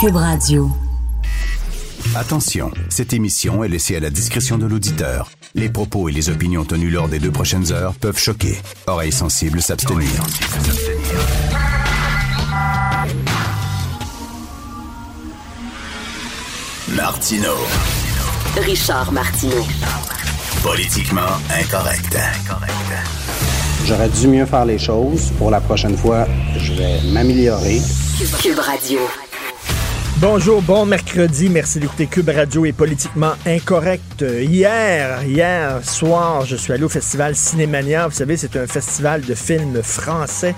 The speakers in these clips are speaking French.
Cube Radio. Attention, cette émission est laissée à la discrétion de l'auditeur. Les propos et les opinions tenues lors des deux prochaines heures peuvent choquer. Oreilles sensibles s'abstenir. Martino. Richard Martineau. Politiquement incorrect. J'aurais dû mieux faire les choses. Pour la prochaine fois, je vais m'améliorer. Cube Radio. Bonjour, bon mercredi. Merci d'écouter Cube Radio et Politiquement Incorrect. Hier, hier soir, je suis allé au festival Cinémania. Vous savez, c'est un festival de films français.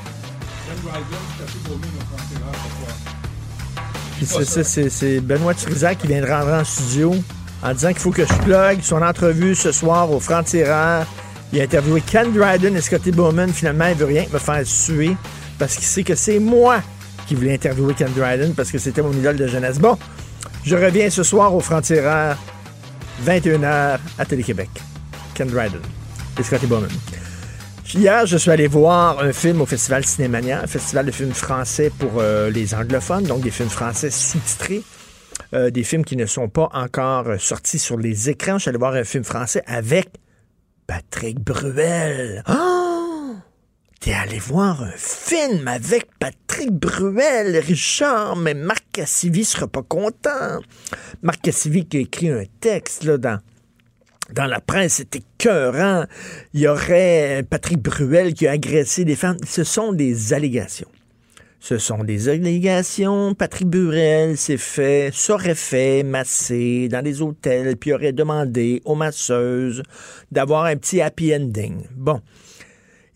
C'est Benoît Trizac qui vient de rentrer en studio en disant qu'il faut que je plug son entrevue ce soir au Franc-Tireur. Il a interviewé Ken Dryden et Scotty Bowman. Finalement, il veut rien me faire suer parce qu'il sait que c'est moi qui voulais interviewer Ken Dryden parce que c'était mon idole de jeunesse. Bon, je reviens ce soir au Franc-Tireur, 21h à Télé-Québec. Ken Dryden et Scotty Bowman. Hier, je suis allé voir un film au Festival Cinémania, un festival de films français pour euh, les anglophones, donc des films français sous-titrés, euh, des films qui ne sont pas encore euh, sortis sur les écrans. Je suis allé voir un film français avec Patrick Bruel. Oh! T'es allé voir un film avec Patrick Bruel, Richard, mais Marc Cassivi sera pas content. Marc Cassivi qui a écrit un texte là, dans dans la presse, c'était écœurant. Il y aurait Patrick Bruel qui a agressé des femmes. Ce sont des allégations. Ce sont des allégations. Patrick Bruel s'est fait, s'aurait fait masser dans des hôtels, puis aurait demandé aux masseuses d'avoir un petit happy ending. Bon.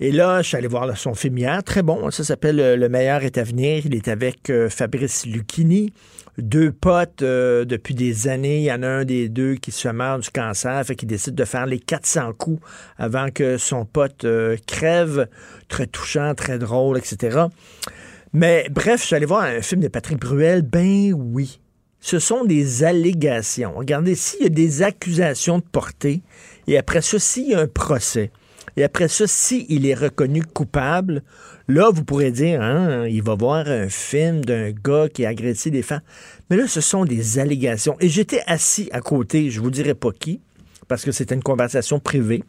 Et là, je suis allé voir son film hier. Très bon. Ça s'appelle Le meilleur est à venir. Il est avec euh, Fabrice Lucchini deux potes euh, depuis des années. Il y en a un des deux qui se meurt du cancer, fait qu'il décide de faire les 400 coups avant que son pote euh, crève. Très touchant, très drôle, etc. Mais bref, je suis allé voir un film de Patrick Bruel. Ben oui. Ce sont des allégations. Regardez, s'il y a des accusations de portée, et après ça, s'il y a un procès, et après ça, s'il est reconnu coupable, là, vous pourrez dire, hein, il va voir un film d'un gars qui a agressé des femmes. Mais là, ce sont des allégations. Et j'étais assis à côté, je vous dirai pas qui, parce que c'était une conversation privée,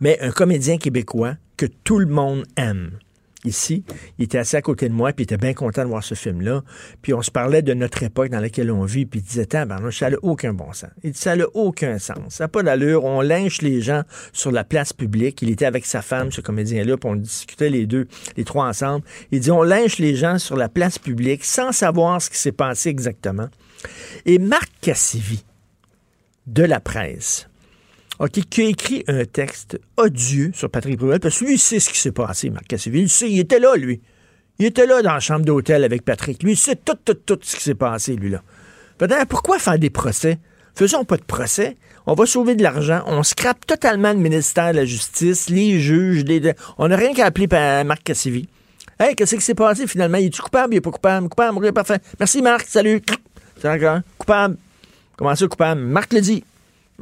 mais un comédien québécois que tout le monde aime ici. Il était assis à côté de moi, puis il était bien content de voir ce film-là. Puis on se parlait de notre époque dans laquelle on vit, puis il disait, ben, ça n'a aucun bon sens. Il dit, ça n'a aucun sens. Ça n'a pas d'allure. On lynche les gens sur la place publique. Il était avec sa femme, ce comédien-là, puis on discutait les deux, les trois ensemble. Il dit, on lynche les gens sur la place publique sans savoir ce qui s'est passé exactement. Et Marc Cassivi, de la presse, qui a écrit un texte odieux sur Patrick Bruel, parce que lui, il sait ce qui s'est passé, Marc Cassivi. Il sait, il était là, lui. Il était là dans la chambre d'hôtel avec Patrick. Lui, il sait tout, tout, tout ce qui s'est passé, lui, là. Peut-être, pourquoi faire des procès? Faisons pas de procès. On va sauver de l'argent. On scrape totalement le ministère de la Justice, les juges. Les... On n'a rien qu'à appeler Marc Cassivi. Hey, qu'est-ce qui s'est passé finalement? Il est coupable? Il est pas coupable? Coupable? Parfait. Merci, Marc. Salut. Coupable. Comment ça, coupable? Marc le dit.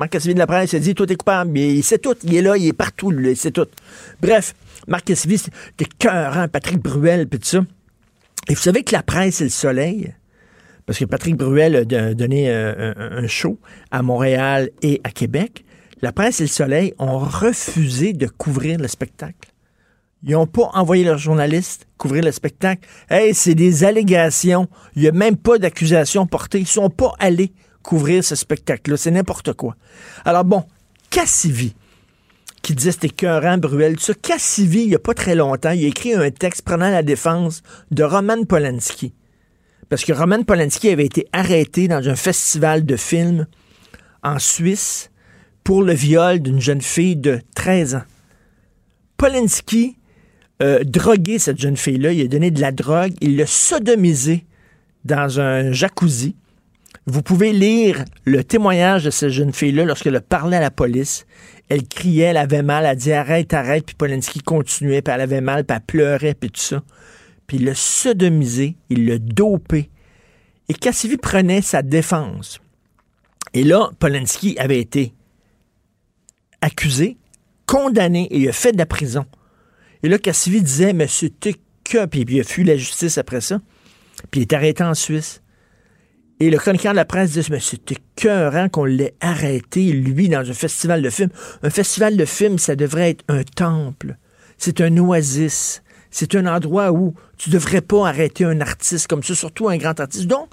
Marc Cassivi de la presse a dit Toi, t'es coupable. Mais il sait tout. Il est là, il est partout, il sait tout. Bref, Marc Cassivi, c'était cœurant, Patrick Bruel, puis tout ça. Et vous savez que la presse et le soleil, parce que Patrick Bruel a donné un, un, show à Montréal et à Québec, la presse et le soleil ont refusé de couvrir le spectacle. Ils n'ont pas envoyé leurs journalistes couvrir le spectacle. Hey, c'est des allégations. Il n'y a même pas d'accusation portée. Ils ne sont pas allés couvrir ce spectacle-là. C'est n'importe quoi. Alors bon, Cassivi, qui disait c'était écœurant, Bruel, tout ça. Cassivi, il n'y a pas très longtemps, il a écrit un texte prenant la défense de Roman Polanski. Parce que Roman Polanski avait été arrêté dans un festival de films en Suisse pour le viol d'une jeune fille de 13 ans. Polanski euh, drogué cette jeune fille-là, il a donné de la drogue, il l'a sodomisé dans un jacuzzi. Vous pouvez lire le témoignage de cette jeune fille-là lorsqu'elle parlé à la police. Elle criait, elle avait mal, elle dit arrête, arrête, puis Polanski continuait, puis elle avait mal, puis elle pleurait, puis tout ça. Puis il l'a sodomisé, il l'a dopé. Et Cassivi prenait sa défense. Et là, Polanski avait été accusé, condamné, et il a fait de la prison. Et là, Cassivi disait, mais c'était que, puis il a fui la justice après ça. Puis il est arrêté en Suisse. Et le chroniqueur de la presse dit, mais c'était écœurant qu'on l'ait arrêté, lui, dans un festival de films. Un festival de films, ça devrait être un temple. C'est un oasis. C'est un endroit où tu devrais pas arrêter un artiste comme ça, surtout un grand artiste. Donc,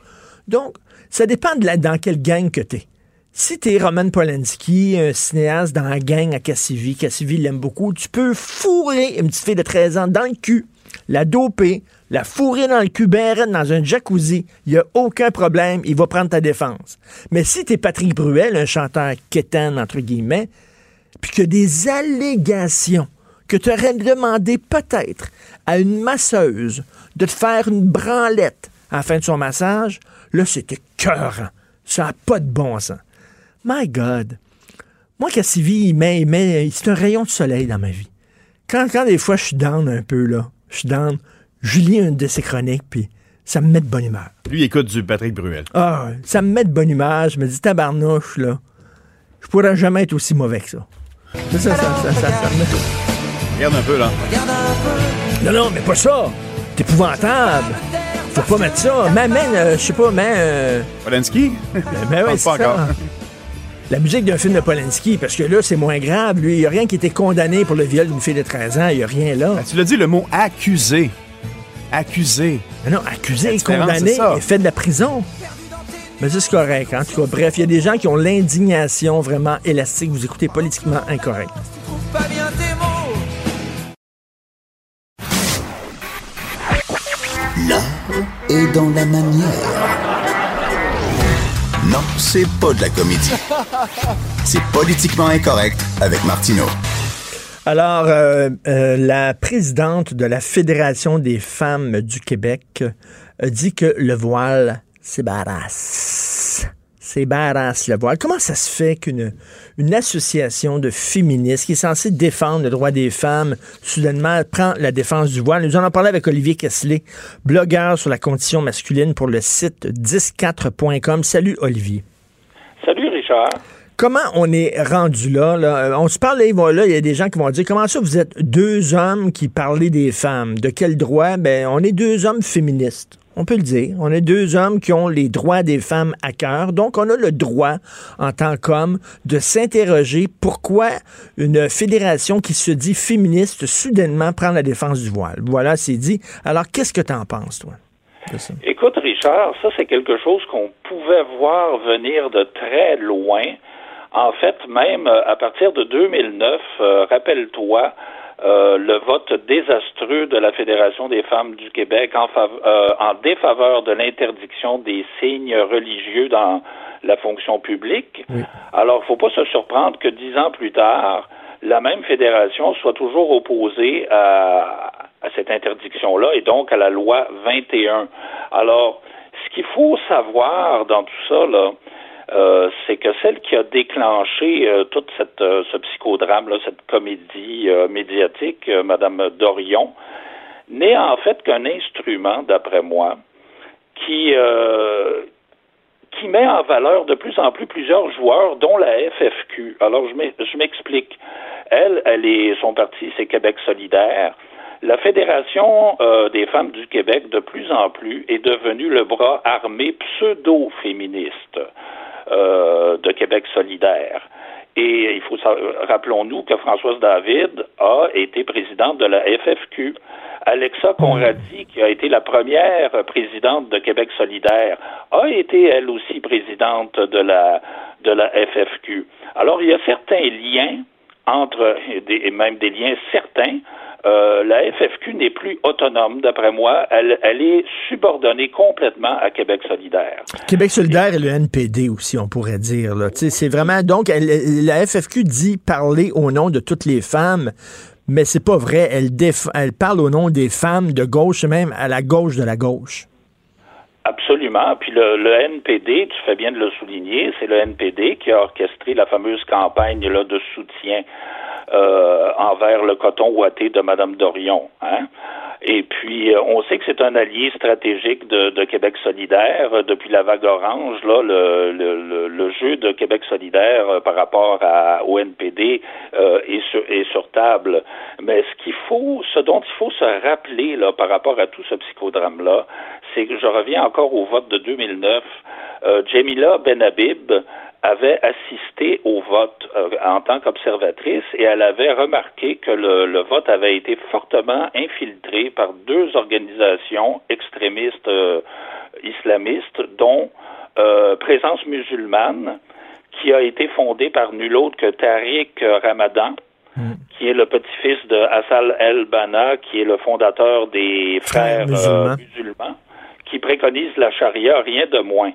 donc ça dépend de la, dans quelle gang que t'es. Si t'es Roman Polanski, un cinéaste dans la gang à Cassivi, Cassivi l'aime beaucoup, tu peux fourrer une petite fille de 13 ans dans le cul, la doper, la fourrer dans le cul dans un jacuzzi, il n'y a aucun problème, il va prendre ta défense. Mais si tu es Patrick Bruel, un chanteur quétaine, entre guillemets, puis que des allégations que tu aurais demandé peut-être à une masseuse de te faire une branlette à la fin de son massage, là, c'était cœur. Ça n'a pas de bon sens. My God. Moi, Cassivi, il met, c'est un rayon de soleil dans ma vie. Quand, quand des fois je suis down un peu, là, je suis down, je lis une de ses chroniques, puis ça me met de bonne humeur. Lui, il écoute du Patrick Bruel. Ah, ça me met de bonne humeur. Je me dis, tabarnouche, là, je pourrais jamais être aussi mauvais que ça. Ça, ça, ça, ça, ça, me met... Regarde un peu, là. Non, non, mais pas ça. C'est épouvantable. Faut pas mettre ça. Mais, mais euh, je sais pas, mais... Euh... Polanski? Ben, ben ouais, c'est ça. La musique d'un film de Polanski, parce que là, c'est moins grave. Lui, il n'y a rien qui était condamné pour le viol d'une fille de 13 ans. Il n'y a rien là. Ben, tu l'as dit, le mot accusé. Accusé. Mais non, accusé, condamné et fait de la prison. Mais c'est correct. En tout cas, bref, il y a des gens qui ont l'indignation vraiment élastique. Vous écoutez politiquement incorrect. L'art est dans la manière. Non, c'est pas de la comédie. C'est politiquement incorrect avec Martineau. Alors, euh, euh, la présidente de la Fédération des femmes du Québec a dit que le voile, c'est badass. C'est badass le voile. Comment ça se fait qu'une une association de féministes qui est censée défendre le droit des femmes, soudainement prend la défense du voile? Nous en avons parlé avec Olivier Kessler, blogueur sur la condition masculine pour le site 104.com. Salut Olivier. Salut Richard. Comment on est rendu là? Euh, on se parle, là, il y a des gens qui vont dire comment ça vous êtes deux hommes qui parlent des femmes? De quel droit? Ben, on est deux hommes féministes. On peut le dire. On est deux hommes qui ont les droits des femmes à cœur. Donc, on a le droit, en tant qu'homme, de s'interroger pourquoi une fédération qui se dit féministe soudainement prend la défense du voile. Voilà, c'est dit. Alors, qu'est-ce que tu en penses, toi? Écoute, Richard, ça, c'est quelque chose qu'on pouvait voir venir de très loin. En fait, même euh, à partir de 2009, euh, rappelle-toi, euh, le vote désastreux de la Fédération des femmes du Québec en, en défaveur de l'interdiction des signes religieux dans la fonction publique. Alors, il ne faut pas se surprendre que dix ans plus tard, la même fédération soit toujours opposée à, à cette interdiction-là et donc à la loi 21. Alors, ce qu'il faut savoir dans tout ça, là, euh, c'est que celle qui a déclenché euh, toute cette euh, ce psychodrame, cette comédie médiatique, Madame Dorion, n'est en fait qu'un instrument, d'après moi, qui qui met en valeur de plus en plus plusieurs joueurs, dont la FFQ. Alors je m'explique. Elle, elle est son parti, c'est Québec solidaire. La Fédération des femmes du Québec, de plus en plus, est devenue le bras armé pseudo-féministe. Euh, de Québec solidaire. Et il faut rappelons-nous que Françoise David a été présidente de la FFQ. Alexa Conradi, qui a été la première présidente de Québec solidaire, a été elle aussi présidente de la de la FFQ. Alors il y a certains liens entre et même des liens certains euh, la FFQ n'est plus autonome, d'après moi. Elle, est subordonnée complètement à Québec solidaire. Québec solidaire et le NPD aussi, on pourrait dire. C'est vraiment... Donc, la FFQ dit parler au nom de toutes les femmes, mais c'est pas vrai. Elle, elle parle au nom des femmes de gauche, même à la gauche de la gauche. Absolument. Puis le, NPD, tu fais bien de le souligner, c'est le NPD qui a orchestré la fameuse campagne là, de soutien euh, envers le coton ouaté de Mme Dorion. Hein? Et puis, euh, on sait que c'est un allié stratégique de, Québec solidaire depuis la vague orange. Là, le, jeu de Québec solidaire euh, par rapport au NPD est, sur, est sur table. Mais ce qu'il faut, ce dont il faut se rappeler là, par rapport à tout ce psychodrame-là, c'est que je reviens encore au vote de 2009. Euh, Jamila Benhabib avait assisté au vote euh, en tant qu'observatrice et elle avait remarqué que le, vote avait été fortement infiltré par deux organisations extrémistes euh, islamistes, dont Présence musulmane, qui a été fondée par nul autre que Tariq Ramadan, mm. qui est le petit-fils de Hassal el-Banna, qui est le fondateur des frères, musulmans. Qui préconise la charia, rien de moins.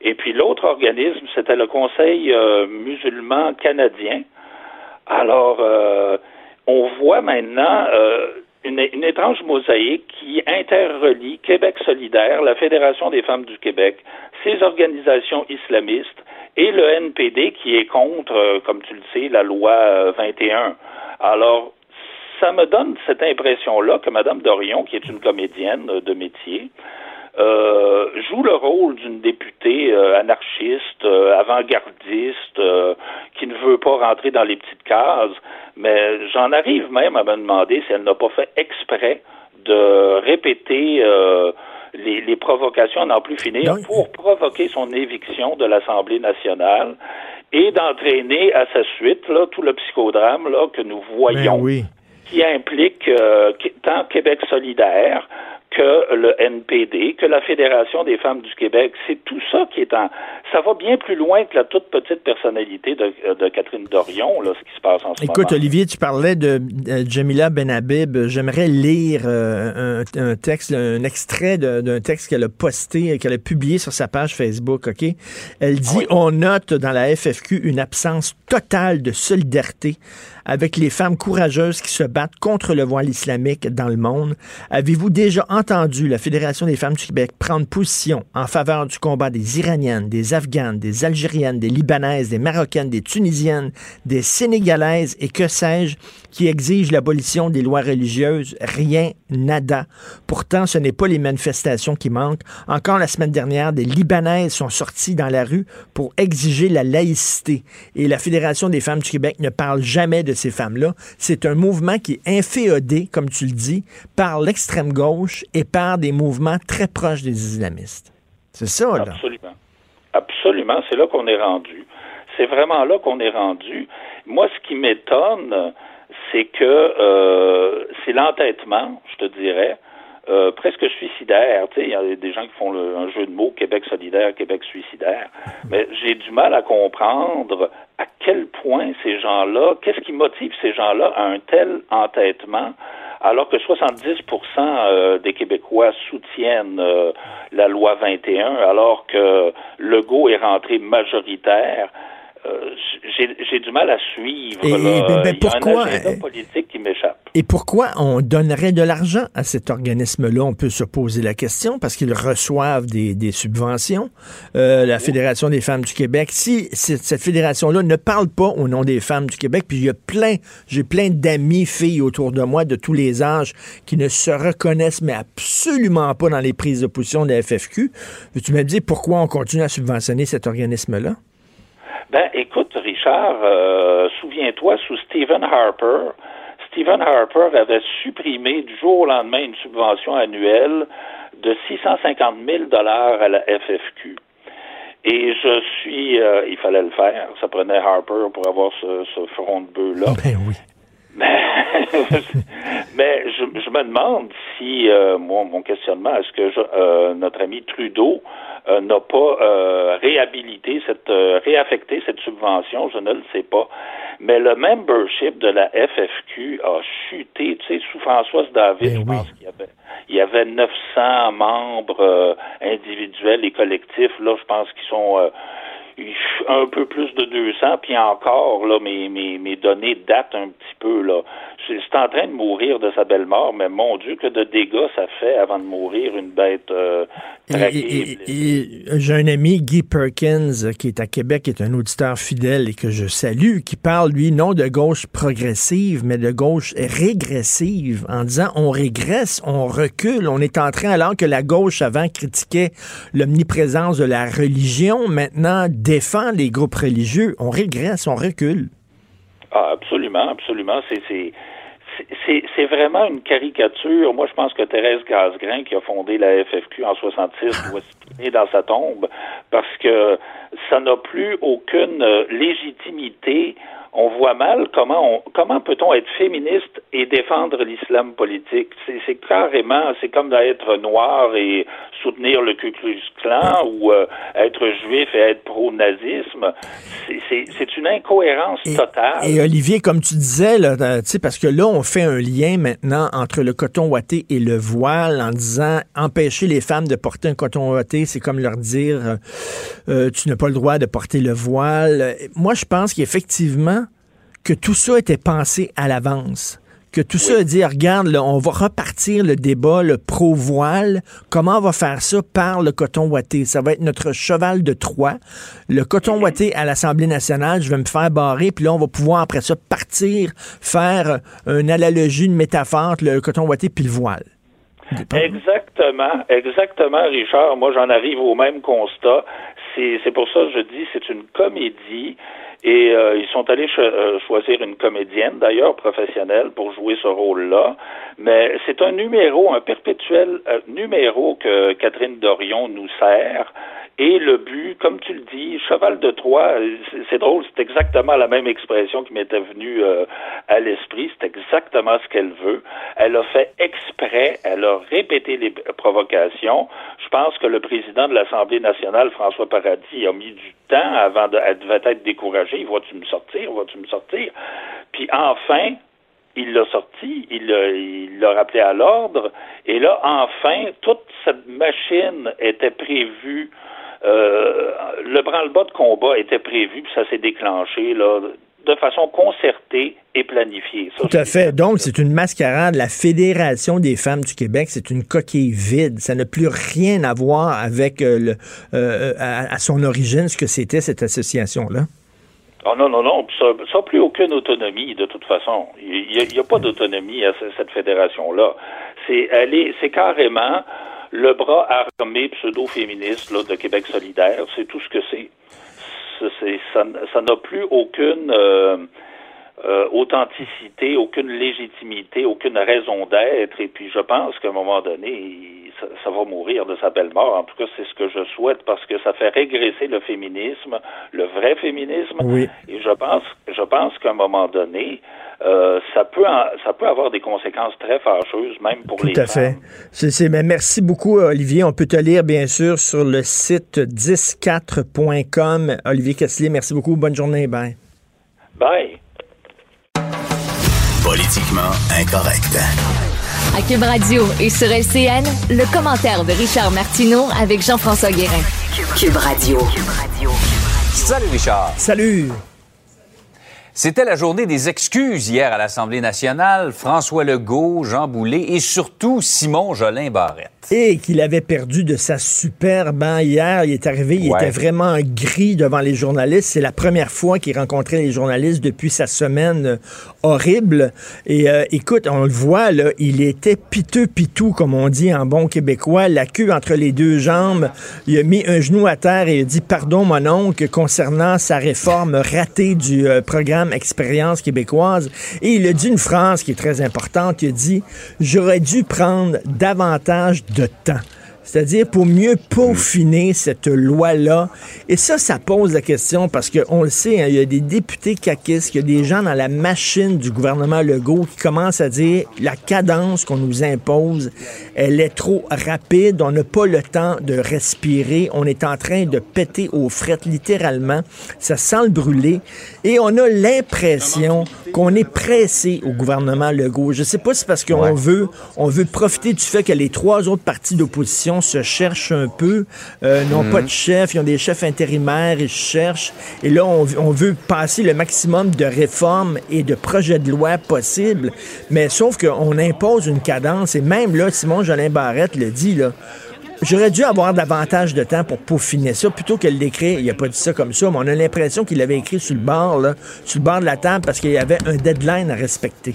Et puis l'autre organisme, c'était le Conseil euh, musulman canadien. Alors, euh, on voit maintenant euh, une, étrange mosaïque qui interrelie Québec solidaire, la Fédération des femmes du Québec, ces organisations islamistes et le NPD qui est contre, comme tu le sais, la loi 21. Alors, ça me donne cette impression-là que Mme Dorion, qui est une comédienne de métier, euh, joue le rôle d'une députée euh, anarchiste, euh, avant-gardiste, qui ne veut pas rentrer dans les petites cases, mais j'en arrive même à me demander si elle n'a pas fait exprès de répéter les, provocations à n'en plus finir pour provoquer son éviction de l'Assemblée nationale et d'entraîner à sa suite là, tout le psychodrame là, que nous voyons. Ben qui implique tant Québec solidaire que le NPD, que la Fédération des femmes du Québec. C'est tout ça qui est en... Ça va bien plus loin que la toute petite personnalité de, Catherine Dorion, là, ce qui se passe en ce moment. Écoute, Olivier, tu parlais de Jamila Benhabib. J'aimerais lire euh, un, texte, un extrait d'un texte qu'elle a posté, qu'elle a publié sur sa page Facebook, OK? Elle dit, on note dans la FFQ une absence totale de solidarité avec les femmes courageuses qui se battent contre le voile islamique dans le monde. Avez-vous déjà entendu la Fédération des femmes du Québec prendre position en faveur du combat des Iraniennes, des Afghanes, des Algériennes, des Libanaises, des Marocaines, des Tunisiennes, des Sénégalaises et que sais-je, qui exigent l'abolition des lois religieuses? Rien, nada. Pourtant, ce n'est pas les manifestations qui manquent. Encore la semaine dernière, des Libanaises sont sorties dans la rue pour exiger la laïcité. Et la Fédération des femmes du Québec ne parle jamais de ces femmes-là. C'est un mouvement qui est inféodé, comme tu le dis, par l'extrême gauche et par des mouvements très proches des islamistes. C'est ça, là. Absolument. Absolument, c'est là qu'on est rendu. C'est vraiment là qu'on est rendu. Moi, ce qui m'étonne, c'est que euh, c'est l'entêtement, je te dirais, euh, presque suicidaire. Il y a des gens qui font un jeu de mots Québec solidaire, Québec suicidaire. Mais j'ai du mal à comprendre à quel point ces gens-là, qu'est-ce qui motive ces gens-là à un tel entêtement alors que 70% euh, des Québécois soutiennent euh, la loi 21, alors que Legault est rentré majoritaire. Euh, j'ai du mal à suivre. Et, ben, ben, pourquoi, Il y a un politique qui m'échappe. Et pourquoi on donnerait de l'argent à cet organisme-là? On peut se poser la question parce qu'ils reçoivent des, subventions. Euh, la Fédération des femmes du Québec, si cette fédération-là ne parle pas au nom des femmes du Québec, puis il y a plein, j'ai plein d'amis filles autour de moi de tous les âges qui ne se reconnaissent mais absolument pas dans les prises de position de la FFQ. Tu me dis pourquoi on continue à subventionner cet organisme-là? Ben, écoute, Richard, euh, souviens-toi, sous Stephen Harper, Stephen Harper avait supprimé du jour au lendemain une subvention annuelle de 650 000 dollars à la FFQ. Et je suis, euh, il fallait le faire. Ça prenait Harper pour avoir ce, front de bœuf là. Ben oui. Mais, je, me demande si, euh, moi, mon questionnement, est-ce que notre ami Trudeau euh, n'a pas euh, réhabilité cette euh, réaffecté cette subvention, je ne le sais pas. Mais le membership de la FFQ a chuté, tu sais, sous Françoise David, ben je pense qu'il y avait il y avait 900 membres individuels et collectifs là, je pense qu'ils sont un peu plus de 200, puis encore, là, mes, mes, mes données datent un petit peu, là. C'est en train de mourir de sa belle mort, mais mon Dieu, que de dégâts ça fait avant de mourir une bête euh, J'ai un ami, Guy Perkins, qui est à Québec, qui est un auditeur fidèle et que je salue, qui parle, lui, non de gauche progressive, mais de gauche régressive, en disant on régresse, on recule, on est en train, alors que la gauche avant critiquait l'omniprésence de la religion, maintenant défend les groupes religieux. On régresse, on recule. Ah, absolument, absolument. C'est c'est vraiment une caricature. Moi, je pense que Thérèse Casgrain, qui a fondé la FFQ en 66, doit se dans sa tombe parce que ça n'a plus aucune euh, légitimité on voit mal comment comment peut-on être féministe et défendre l'islam politique? C'est carrément, c'est comme d'être noir et soutenir le Ku Klux Klan ou euh, être juif et être pro-nazisme. C'est une incohérence totale. Et Olivier, comme tu disais, là, euh, parce que là, on fait un lien maintenant entre le coton ouaté et le voile en disant empêcher les femmes de porter un coton ouaté, c'est comme leur dire euh, tu n'as pas le droit de porter le voile. Moi, je pense qu'effectivement, que tout ça était pensé à l'avance que tout ça a dit, regarde, on va repartir le débat, le pro-voile. Comment on va faire ça par le coton ouaté? Ça va être notre cheval de Troie. Le coton mhm. ouaté à l'Assemblée nationale, je vais me faire barrer, puis là, on va pouvoir après ça partir, faire une analogie, une métaphore entre le coton ouaté puis le voile. Exactement, exactement, Richard. Moi, j'en arrive au même constat. C'est pour ça que je dis c'est une comédie. Et euh, ils sont allés euh, choisir une comédienne, d'ailleurs professionnelle, pour jouer ce rôle-là. Mais c'est un numéro, un perpétuel euh, numéro que Catherine Dorion nous sert. Et le but, comme tu le dis, cheval de Troie, c'est drôle, c'est exactement la même expression qui m'était venue à l'esprit, c'est exactement ce qu'elle veut. Elle a fait exprès, elle a répété les provocations. Je pense que le président de l'Assemblée nationale, François Paradis, a mis du temps avant de, elle devait être découragé. Va-tu me sortir? Vas-tu me sortir? Puis enfin, il l'a sorti, il l'a rappelé à l'ordre, et là, enfin, toute cette machine était prévue. Euh, le branle-bas de combat était prévu, puis ça s'est déclenché là, de façon concertée et planifiée. Tout à fait. Donc, c'est une mascarade. La Fédération des femmes du Québec, c'est une coquille vide. Ça n'a plus rien à voir avec euh, le, euh, à, son origine ce que c'était cette association-là. Oh non, non, non. Ça n'a plus aucune autonomie, de toute façon. Il n'y a, pas d'autonomie à cette fédération-là. C'est, c'est carrément le bras armé pseudo-féministe de Québec solidaire. C'est tout ce que c'est ça n'a plus aucune euh, euh, authenticité, aucune légitimité, aucune raison d'être. Et puis je pense qu'à un moment donné, ça, va mourir de sa belle mort. En tout cas, c'est ce que je souhaite parce que ça fait régresser le féminisme, le vrai féminisme. Et je pense, je pense qu'à un moment donné, euh, ça peut ça peut avoir des conséquences très fâcheuses, même pour les Tout à fait. Mais merci beaucoup, Olivier. On peut te lire, bien sûr, sur le site 104.com. Olivier Casselier, merci beaucoup. Bonne journée. Bye. Bye. Politiquement incorrect. À Cube Radio et sur LCN, le commentaire de Richard Martineau avec Jean-François Guérin. Cube Radio. Cube Radio. Salut Richard. Salut. C'était la journée des excuses hier à l'Assemblée nationale. François Legault, Jean Boulet et surtout Simon Jolin Barrette. Et qu'il avait perdu de sa superbe hein, hier. Il est arrivé, il était vraiment gris devant les journalistes. C'est la première fois qu'il rencontrait les journalistes depuis sa semaine euh, horrible. Et euh, écoute, on le voit, là, il était piteux pitou, comme on dit en bon québécois, la queue entre les deux jambes. Il a mis un genou à terre et il a dit pardon, mon oncle, concernant sa réforme ratée du euh, programme Expérience québécoise. Et il a dit une phrase qui est très importante. Il a dit, j'aurais dû prendre davantage de temps c'est-à-dire pour mieux peaufiner cette loi-là. Et ça, ça pose la question parce qu'on le sait, hein, il y a des députés caquistes, il y a des gens dans la machine du gouvernement Legault qui commencent à dire la cadence qu'on nous impose, elle est trop rapide, on n'a pas le temps de respirer, on est en train de péter aux frettes littéralement, ça sent le brûler et on a l'impression qu'on est pressé au gouvernement Legault. Je sais pas si c'est parce qu'on veut on veut profiter du fait que les trois autres partis d'opposition se cherchent un peu, euh, n'ont pas de chef, ils ont des chefs intérimaires, ils cherchent. Et là, on, veut passer le maximum de réformes et de projets de loi possibles. Mais sauf qu'on impose une cadence. Et même là, Simon Jolin Barrette le dit, là, J'aurais dû avoir davantage de temps pour peaufiner ça plutôt que le l'écrire. Il a pas dit ça comme ça, mais on a l'impression qu'il avait écrit sur le bord, là, sur le bord de la table parce qu'il y avait un deadline à respecter.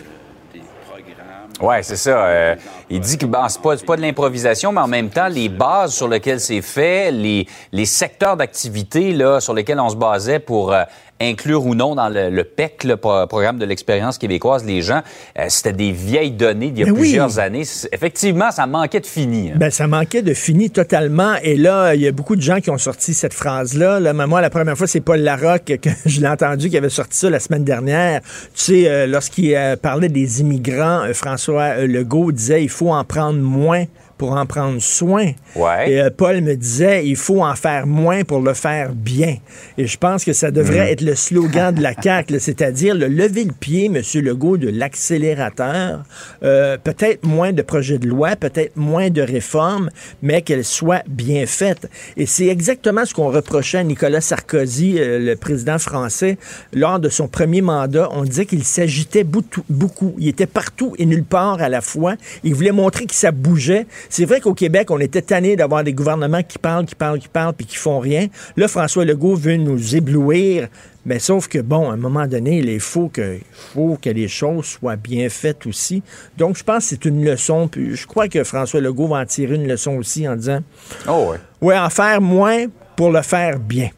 Oui, c'est ça. Euh, il dit que bon, c'est pas, pas de l'improvisation, mais en même temps, les bases sur lesquelles c'est fait, les, les secteurs d'activité sur lesquels on se basait pour euh, inclure ou non dans le, PEC, le programme de l'expérience québécoise, les gens, euh, c'était des vieilles données d'il y a plusieurs années. Effectivement, ça manquait de fini. Hein. Ben, ça manquait de fini totalement. Et là, il y a beaucoup de gens qui ont sorti cette phrase-là. Là, moi, la première fois, c'est Paul Larocque que je l'ai entendu qui avait sorti ça la semaine dernière. Tu sais, euh, lorsqu'il euh, parlait des immigrants, François Legault disait il faut en prendre moins pour en prendre soin. Et euh, Paul me disait, il faut en faire moins pour le faire bien. Et je pense que ça devrait mm. être le slogan de la CAQ, c'est-à-dire le lever le pied, M. Legault, de l'accélérateur. Euh, peut-être moins de projets de loi, peut-être moins de réformes, mais qu'elles soient bien faites. Et c'est exactement ce qu'on reprochait à Nicolas Sarkozy, euh, le président français, lors de son premier mandat. On disait qu'il s'agitait beaucoup. Il était partout et nulle part à la fois. Il voulait montrer que ça bougeait. C'est vrai qu'au Québec, on était tanné d'avoir des gouvernements qui parlent, qui parlent, qui parlent, puis qui font rien. Là, François Legault veut nous éblouir. Mais sauf que, bon, à un moment donné, il faut que, faut que les choses soient bien faites aussi. Donc, je pense que c'est une leçon. Puis je crois que François Legault va en tirer une leçon aussi en disant Oh, ouais. Ouais, en faire moins pour le faire bien.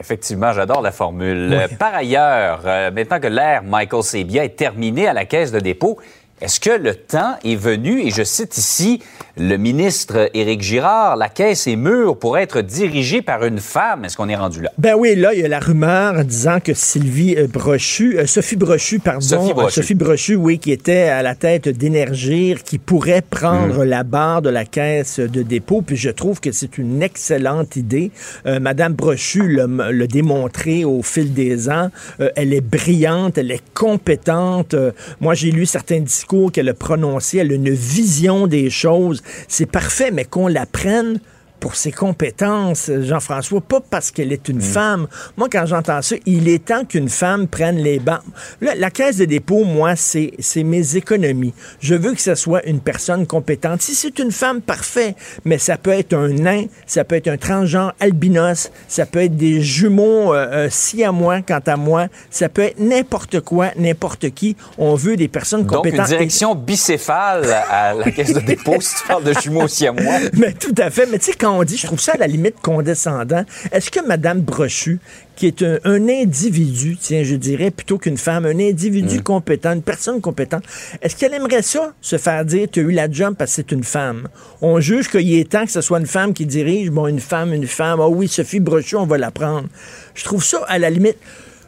Effectivement, j'adore la formule. Par ailleurs, euh, maintenant que l'ère Michael Sabia est terminée à la caisse de dépôt, est-ce que le temps est venu, et je cite ici le ministre Éric Girard, la caisse est mûre pour être dirigée par une femme? Est-ce qu'on est rendu là? Ben oui, là, il y a la rumeur disant que Sylvie euh, Brochu, euh, Sophie Brochu, pardon, Sophie Brochu. Sophie Brochu, oui, qui était à la tête d'Énergir, qui pourrait prendre mm. la barre de la caisse de dépôt. Puis je trouve que c'est une excellente idée. Euh, Madame Brochu l'a démontré au fil des ans. elle est brillante, elle est compétente. moi, j'ai lu certains discours qu'elle a prononcé, elle a une vision des choses. C'est parfait, mais qu'on la prenne pour ses compétences, Jean-François, pas parce qu'elle est une mm. femme. Moi, quand j'entends ça, il est temps qu'une femme prenne les bancs. la caisse de dépôt, moi, c'est mes économies. Je veux que ce soit une personne compétente. Si c'est une femme, parfait, mais ça peut être un nain, ça peut être un transgenre albinos, ça peut être des jumeaux euh, euh si à moi, quant à moi, ça peut être n'importe quoi, n'importe qui. On veut des personnes compétentes. Donc, une direction bicéphale à la caisse de dépôt, si tu parles de jumeaux si à moi. Mais tout à fait. Mais tu sais, quand on dit, je trouve ça à la limite condescendant. Est-ce que Mme Brochu, qui est un, individu, tiens, je dirais, plutôt qu'une femme, un individu mm. compétent, une personne compétente, est-ce qu'elle aimerait ça, se faire dire, tu as eu la job parce que c'est une femme? On juge qu'il est temps que ce soit une femme qui dirige, bon, une femme, une femme, oh oui, Sophie Brochu, on va la prendre. Je trouve ça, à la limite,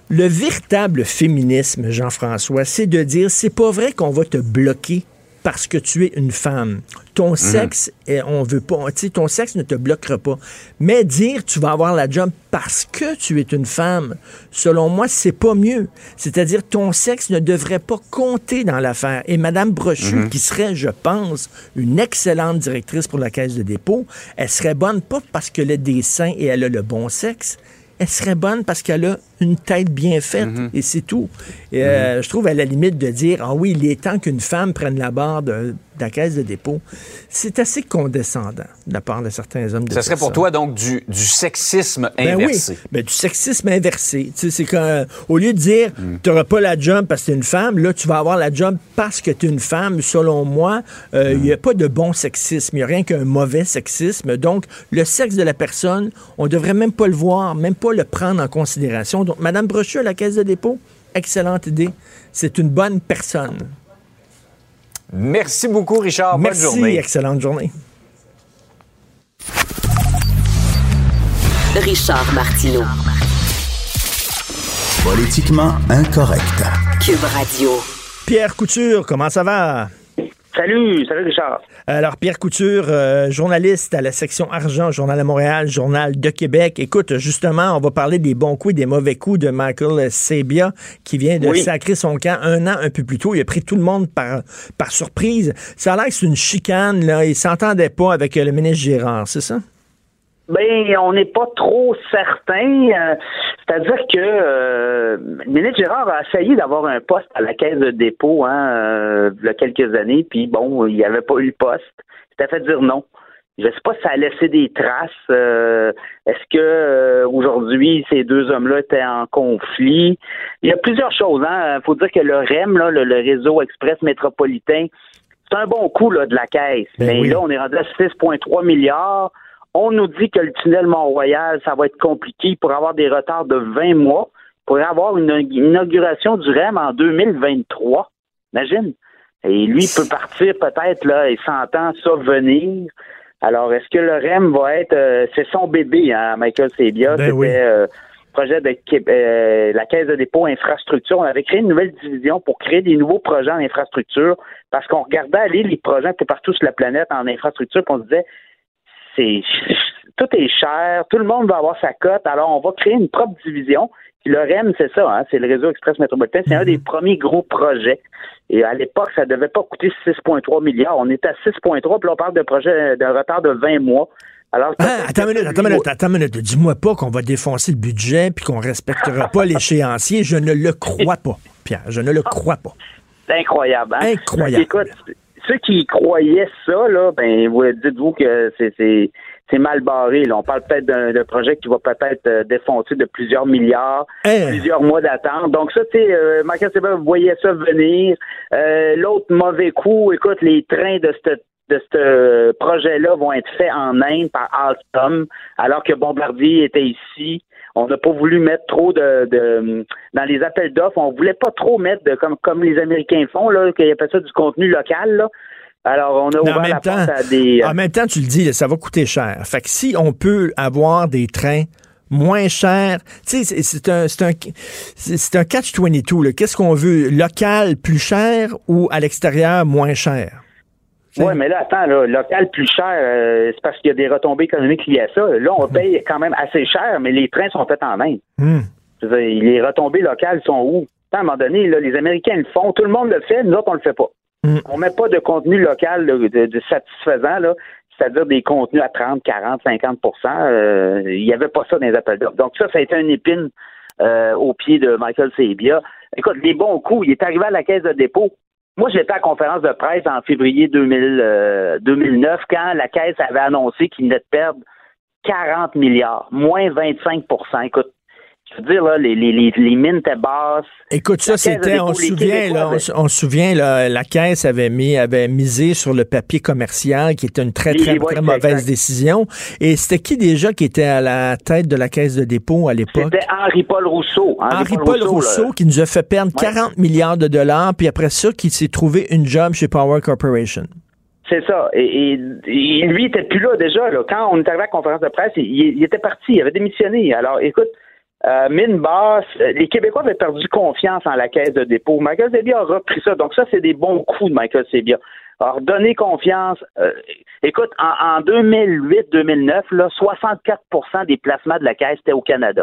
le véritable féminisme, Jean-François, c'est de dire, c'est pas vrai qu'on va te bloquer parce que tu es une femme. Ton mhm. sexe, on veut pas, ton sexe ne te bloquera pas. Mais dire tu vas avoir la job parce que tu es une femme, selon moi, c'est pas mieux. C'est-à-dire ton sexe ne devrait pas compter dans l'affaire. Et Madame Brochu, mhm. qui serait, je pense, une excellente directrice pour la caisse de dépôt, elle serait bonne pas parce qu'elle a des seins et elle a le bon sexe, elle serait bonne parce qu'elle a une tête bien faite mhm. et c'est tout. Et, euh, Je trouve à la limite de dire ah oui, il est temps qu'une femme prenne la barre de, la caisse de dépôt. C'est assez condescendant de la part de certains hommes. De ça serait pour toi donc du, sexisme ben inversé. Oui, ben, du sexisme inversé. Tu sais, c'est qu'au au lieu de dire mm. tu n'auras pas la job parce que tu es une femme, là tu vas avoir la job parce que tu es une femme. Selon moi, euh, il n'y a pas de bon sexisme. Il n'y a rien qu'un mauvais sexisme. Donc le sexe de la personne, on devrait même pas le voir, même pas le prendre en considération. Donc Madame Brochu à la caisse de dépôt, excellente idée. C'est une bonne personne. Merci beaucoup, Richard. Bonne Merci, journée. excellente journée. Richard Martineau. Politiquement incorrect. Cube Radio. Pierre Couture, comment ça va? Salut, salut Richard? Alors, Pierre Couture, euh, journaliste à la section Argent, Journal de Montréal, Journal de Québec. Écoute, justement, on va parler des bons coups et des mauvais coups de Michael Sabia, qui vient de sacrer son camp un an un peu plus tôt. Il a pris tout le monde par, par surprise. Ça a l'air que c'est une chicane, là. Il s'entendait pas avec le ministre Gérard, c'est ça? Ben, on n'est pas trop certain. Euh, c'est-à-dire que euh, Gérard a essayé d'avoir un poste à la caisse de dépôt hein, euh, il y a quelques années, puis bon, il n'y avait pas eu le poste. Il fait dire non. Je ne sais pas si ça a laissé des traces. Euh, est-ce que aujourd'hui ces deux hommes-là étaient en conflit? Il y a plusieurs choses. Il faut dire que le REM, là, le, réseau express métropolitain, c'est un bon coup là, de la caisse. Ben mais oui. là, on est rendu à 6,3 milliards. On nous dit que le tunnel Mont-Royal, ça va être compliqué pour avoir des retards de 20 mois, pour avoir une inauguration du REM en 2023. Imagine. Et lui peut partir peut-être là et s'entend ça venir. Alors, est-ce que le REM va être euh, c'est son bébé, hein, Michael Sebia, Ben c'était oui. euh, projet de euh, la Caisse de dépôt infrastructure. On avait créé une nouvelle division pour créer des nouveaux projets en infrastructure parce qu'on regardait aller les projets un peu partout sur la planète en infrastructure, puis on se disait c'est tout est cher, tout le monde va avoir sa cote, alors on va créer une propre division. Puis le REM, c'est ça, hein, c'est le réseau express métropolitain, c'est un des premiers gros projets. Et à l'époque, ça devait pas coûter 6,3 milliards. On était à 6,3, puis là, on parle de projet d'un retard de 20 mois. Alors, Ah, attends une minute, attends une minute, attends minute. Dis-moi pas qu'on va défoncer le budget puis qu'on respectera pas l'échéancier. Je ne le crois pas, Pierre. Je ne le crois pas. C'est incroyable. Hein? Incroyable. Écoute, ceux qui croyaient ça, là, ben, vous dites-vous que c'est, c'est, c'est mal barré. Là. On parle peut-être d'un, projet qui va peut-être euh, défoncer de plusieurs milliards, Hein? plusieurs mois d'attente. Donc ça, tu sais, euh, Sebert voyait ça venir. Euh, l'autre mauvais coup, écoute, les trains de cette de ce projet-là vont être faits en Inde par Alstom, alors que Bombardier était ici. On n'a pas voulu mettre trop de, de dans les appels d'offres, on voulait pas trop mettre de comme comme les Américains font là, qu'ils appellent ça du contenu local là. Alors on a ouvert la temps, porte à des en même temps, tu le dis, ça va coûter cher. Fait que si on peut avoir des trains moins chers, tu sais, c'est- un, c'est un, c'est un catch-22. là. Qu'est-ce qu'on veut? Local plus cher ou à l'extérieur moins cher? Oui, mais là, attends, là, local plus cher, euh, c'est parce qu'il y a des retombées économiques liées à ça. Là, on paye quand même assez cher, mais les trains sont faits en Inde. Dire, les retombées locales sont où? À un moment donné, là, les Américains le font, tout le monde le fait, nous autres, on le fait pas. Mm. On met pas de contenu local là, de, de satisfaisant, là, c'est-à-dire des contenus à 30, 40, 50% euh, Il n'y avait pas ça dans les appels d'offres. Donc ça, ça a été une épine euh, au pied de Michael Sebia. Écoute, les bons coups, il est arrivé à la caisse de dépôt. Moi, j'étais à la conférence de presse en février 2000, euh, 2009 quand la caisse avait annoncé qu'il venait de perdre 40 milliards, moins 25% Écoute, je veux dire, là, les, les, les, mines étaient basses. Écoute, ça, c'était, on se souvient, là, on, on souvient, là, la caisse avait mis, avait misé sur le papier commercial, qui était une très, très, très mauvaise exact. décision. Et c'était qui déjà qui était à la tête de la caisse de dépôt à l'époque? C'était Henri-Paul Rousseau. Henri-Paul Rousseau, là. qui nous a fait perdre Ouais. 40 milliards de dollars, puis après ça, qui s'est trouvé une job chez Power Corporation. C'est ça. Et, et- et lui, il était plus là déjà. Là. Quand on est arrivé à la conférence de presse, il, il était parti, il avait démissionné. Alors, écoute, euh, mine basse, euh, les Québécois avaient perdu confiance en la caisse de dépôt. Michael Sebia a repris ça. Donc ça, c'est des bons coups de Michael Sebia. Alors, donner confiance. euh, écoute, en, en 2008-2009, là, 64% des placements de la caisse étaient au Canada.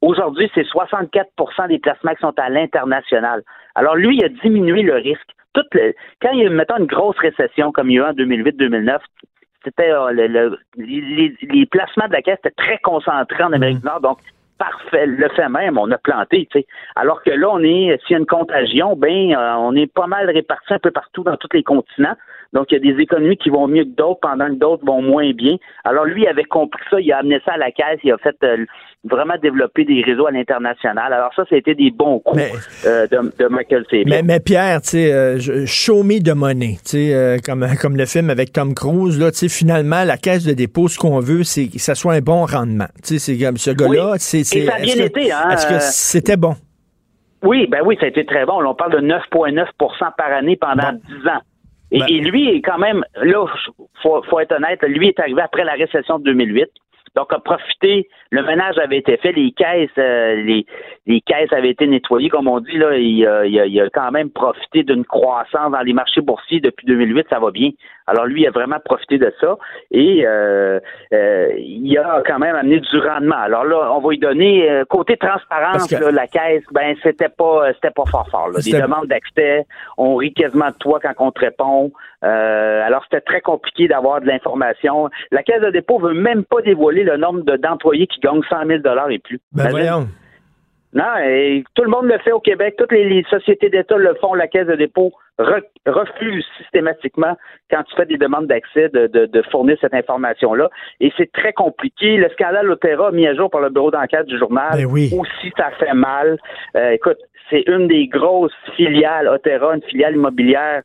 Aujourd'hui, c'est 64% des placements qui sont à l'international. Alors, lui, il a diminué le risque. Tout le- quand il y a, mettons, une grosse récession comme il y a eu en 2008-2009, c'était euh, le- le- les, les placements de la caisse étaient très concentrés en Amérique du Nord. Donc, parfait, le fait même, on a planté, tu sais. Alors que là, on est, s'il y a une contagion, ben, euh, on est pas mal répartis un peu partout dans tous les continents. Donc, il y a des économies qui vont mieux que d'autres, pendant que d'autres vont moins bien. Alors, lui, il avait compris ça, il a amené ça à la caisse, il a fait euh, vraiment développer des réseaux à l'international. Alors, ça, ça a été des bons coups Mais- euh, de, de Michael Sebia. Mais, mais Pierre, tu sais, euh, je- show me the money, tu sais, euh, comme, comme le film avec Tom Cruise, là, tu sais, finalement, la caisse de dépôt, ce qu'on veut, c'est que ça soit un bon rendement. Tu sais, c'est comme ce gars-là, c'est... ça a bien est-ce que- été, hein, Est-ce que euh, c'était bon? Oui, ben oui, ça a été très bon. Là, on parle de 9,9% par année pendant 10 ans. Et, Ben- et lui est quand même, là, faut, faut être honnête, lui est arrivé après la récession de 2008. Donc, a profité, le ménage avait été fait, les caisses, euh, les, les caisses avaient été nettoyées, comme on dit, là, il, a- il a, il a quand même profité d'une croissance dans les marchés boursiers depuis 2008, ça va bien. Alors, lui, il a vraiment profité de ça et euh, euh, il a quand même amené du rendement. Alors là, on va lui donner, euh, côté transparence, que- là, la caisse, ben, c'était pas, c'était pas fort fort, là. Des demandes d'accès, on rit quasiment de toi quand on te répond. Euh, alors, c'était très compliqué d'avoir de l'information. La Caisse de dépôt veut même pas dévoiler le nombre de- d'employés qui gagnent 100 000 et plus. Ben voyons. Non, et tout le monde le fait au Québec. Toutes les, les sociétés d'État le font. La Caisse de dépôt re- refuse systématiquement, quand tu fais des demandes d'accès, de, de- de fournir cette information-là. Et c'est très compliqué. Le scandale Otera mis à jour par le bureau d'enquête du journal Ben oui. aussi, ça fait mal. Euh, écoute, c'est une des grosses filiales Otera, une filiale immobilière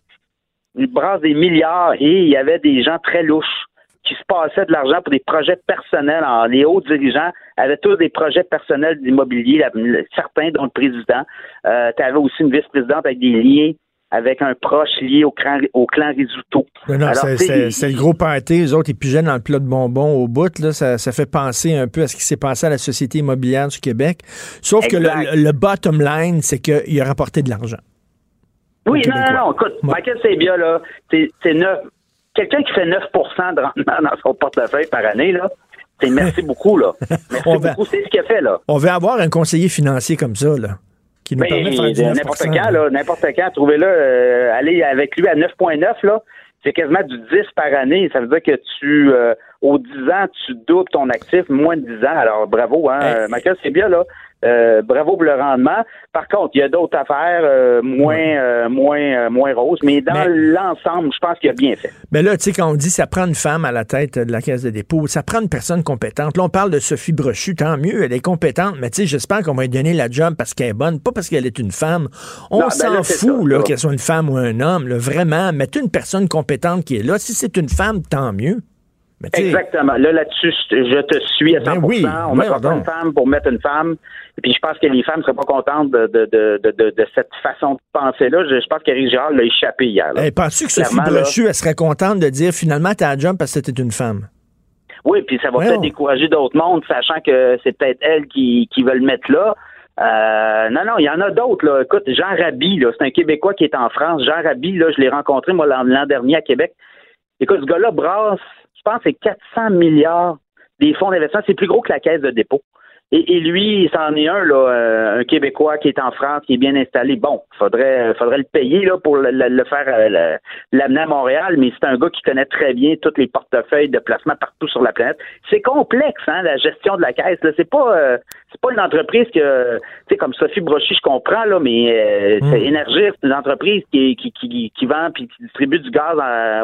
Ils brassent des milliards et il y avait des gens très louches qui se passaient de l'argent pour des projets personnels. Les hauts dirigeants avaient tous des projets personnels d'immobilier, certains, dont le président. Euh, tu avais aussi une vice-présidente avec des liens avec un proche lié au clan, au clan Risuto. Non, non, c'est- le gros party. Les autres, ils pigeaient dans le plat de bonbons au bout. Là. Ça, ça fait penser un peu à ce qui s'est passé à la Société immobilière du Québec. Sauf que le, le bottom line, c'est qu'il a rapporté de l'argent. Oui, non, non, non, écoute, Ouais. Michael Sabia, là, c'est neuf. Quelqu'un qui fait 9% de rendement dans son portefeuille par année, là, c'est merci beaucoup, là. Merci On va- beaucoup, c'est ce qu'il a fait, là. On veut avoir un conseiller financier comme ça, là, qui nous Mais permet de faire du 9 n'importe quand, là, n'importe quand, trouvez-le, euh, aller avec lui à 9,9, là, c'est quasiment du 10 par année. Ça veut dire que tu, euh, aux 10 ans, tu doubles ton actif, moins de 10 ans. Alors, bravo, hein, Hey. Michael, c'est bien, là. Euh, bravo pour le rendement. Par contre, il y a d'autres affaires euh, moins, euh, moins, moins roses, mais dans l'ensemble, je pense qu'il a bien fait. Mais là, tu sais, quand on dit ça prend une femme à la tête de la caisse de dépôt, ça prend une personne compétente. Là, on parle de Sophie Brochu, tant mieux, elle est compétente, mais tu sais, j'espère qu'on va lui donner la job parce qu'elle est bonne, pas parce qu'elle est une femme. On ben s'en fout, là, qu'elle soit une femme ou un homme, là, vraiment. Mettez une personne compétente qui est là. Si c'est une femme, tant mieux. Mais Exactement. Là, là-dessus, je te suis à 100 Ben oui, On met voyons pas une femme pour mettre une femme. Et puis, je pense que les femmes ne seraient pas contentes de, de, de, de, de- de cette façon de penser-là. Je, je pense qu'Éric Girard l'a échappé hier. là. hey, penses-tu que Sophie Clairement, là. Brochu, elle serait contente de dire finalement t'as un job parce que c'était une femme? Oui, puis ça va peut-être décourager d'autres mondes, sachant que c'est peut-être elle qui, qui veut le mettre là. Euh, non, non, il y en a d'autres. Là. Écoute, Jean Rabi, là, c'est un Québécois qui est en France. Jean Rabi, là, je l'ai rencontré moi l'an l'an dernier à Québec. Écoute, ce gars-là brasse, pense, c'est 400 milliards des fonds d'investissement. C'est plus gros que la caisse de dépôt. Et, et lui, c'en est un, là, euh, un Québécois qui est en France, qui est bien installé. Bon, faudrait, faudrait le payer là, pour le, faire euh, l'amener à Montréal, mais c'est un gars qui connaît très bien tous les portefeuilles de placement partout sur la planète. C'est complexe, hein, la gestion de la caisse. C'est pas euh, c'est pas une entreprise que tu sais, comme Sophie Brochy, je comprends, là, mais euh, c'est Énergir, c'est une entreprise qui, qui, qui, qui vend puis qui distribue du gaz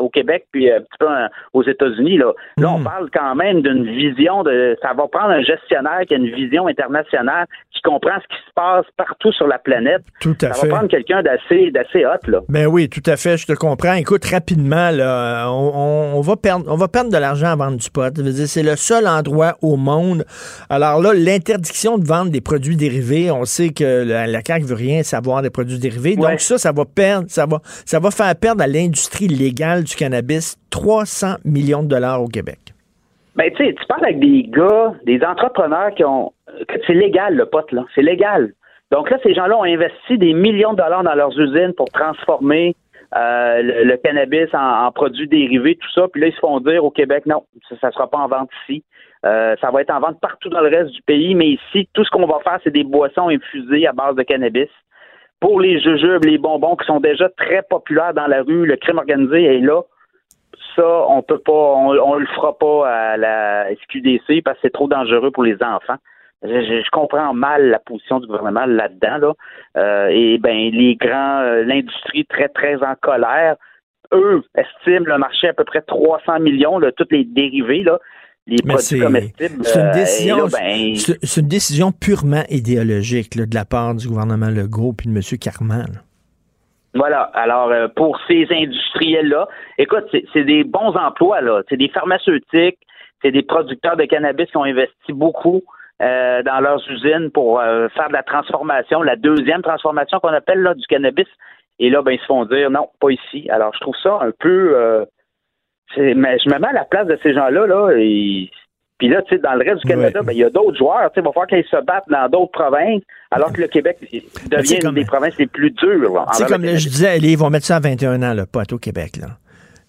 au Québec puis euh, un petit peu en- aux États-Unis. Là, là on parle quand même d'une vision de ça va prendre un gestionnaire qui a une vision internationale, qui comprend ce qui se passe partout sur la planète. Tout à ça fait. va prendre quelqu'un d'assez d'assez hot, là. Ben oui, tout à fait, je te comprends. Écoute, rapidement, là, on, on- on va perdre, on va perdre de l'argent à vendre du pot. C'est le seul endroit au monde. Alors là, l'interdiction de vendre des produits dérivés, on sait que la, la CAQ veut rien savoir des produits dérivés. Ouais. Donc ça, ça va perdre, ça va, ça va faire perdre à l'industrie légale du cannabis 300 millions de dollars au Québec. Ben, tu sais, tu parles avec des gars, des entrepreneurs qui ont. C'est légal, le pot, là. C'est légal. Donc là, ces gens-là ont investi des millions de dollars dans leurs usines pour transformer euh, le, le cannabis en, en produits dérivés, tout ça. Puis là, ils se font dire au Québec, non, ça ne sera pas en vente ici. Euh, ça va être en vente partout dans le reste du pays, mais ici, tout ce qu'on va faire, c'est des boissons infusées à base de cannabis. Pour les jujubes, les bonbons qui sont déjà très populaires dans la rue, le crime organisé est là ça, on peut pas, on, le fera pas à la SQDC parce que c'est trop dangereux pour les enfants. Je, comprends mal la position du gouvernement là-dedans, là. Euh, et ben les grands, euh, l'industrie très très en colère, eux estiment le marché à peu près 300 millions, là, tous les dérivés là, les produits c'est comestibles. c'est une euh, décision, ben, c'est une décision purement idéologique là, de la part du gouvernement Legault puis de M. Carman. là. Voilà. Alors, euh, pour ces industriels-là, écoute, c'est c'est des bons emplois, là. C'est des pharmaceutiques, c'est des producteurs de cannabis qui ont investi beaucoup euh, dans leurs usines pour euh, faire de la transformation, la deuxième transformation qu'on appelle là, du cannabis. Et là, ben, ils se font dire non, pas ici. Alors, je trouve ça un peu. Mais je me mets à la place de ces gens-là, là, et puis là, tu sais, dans le reste du Canada, Ouais. ben, il y a d'autres joueurs. Tu sais, il va falloir qu'ils se battent dans d'autres provinces, alors que le Québec devient c'est une comme- des provinces les plus dures. C'est comme le je disais, ils vont mettre ça à 21 ans, le pot au Québec. Là.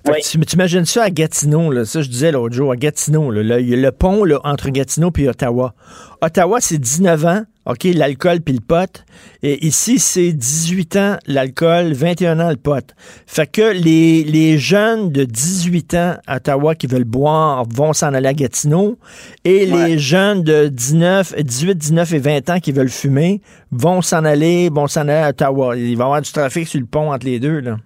Oui. tu imagines ça à Gatineau, là, ça je disais l'autre jour, à Gatineau, là, là, il y a le pont là, entre Gatineau et Ottawa. Ottawa, c'est 19 ans, OK, l'alcool puis le pot. Et ici, c'est 18 ans l'alcool, 21 ans le pot. Fait que les, les jeunes de 18 ans à Ottawa qui veulent boire vont s'en aller à Gatineau. Et Ouais. les jeunes de 19, 18, 19 et 20 ans qui veulent fumer vont s'en aller, vont s'en aller à Ottawa. Il va y avoir du trafic sur le pont entre les deux, là.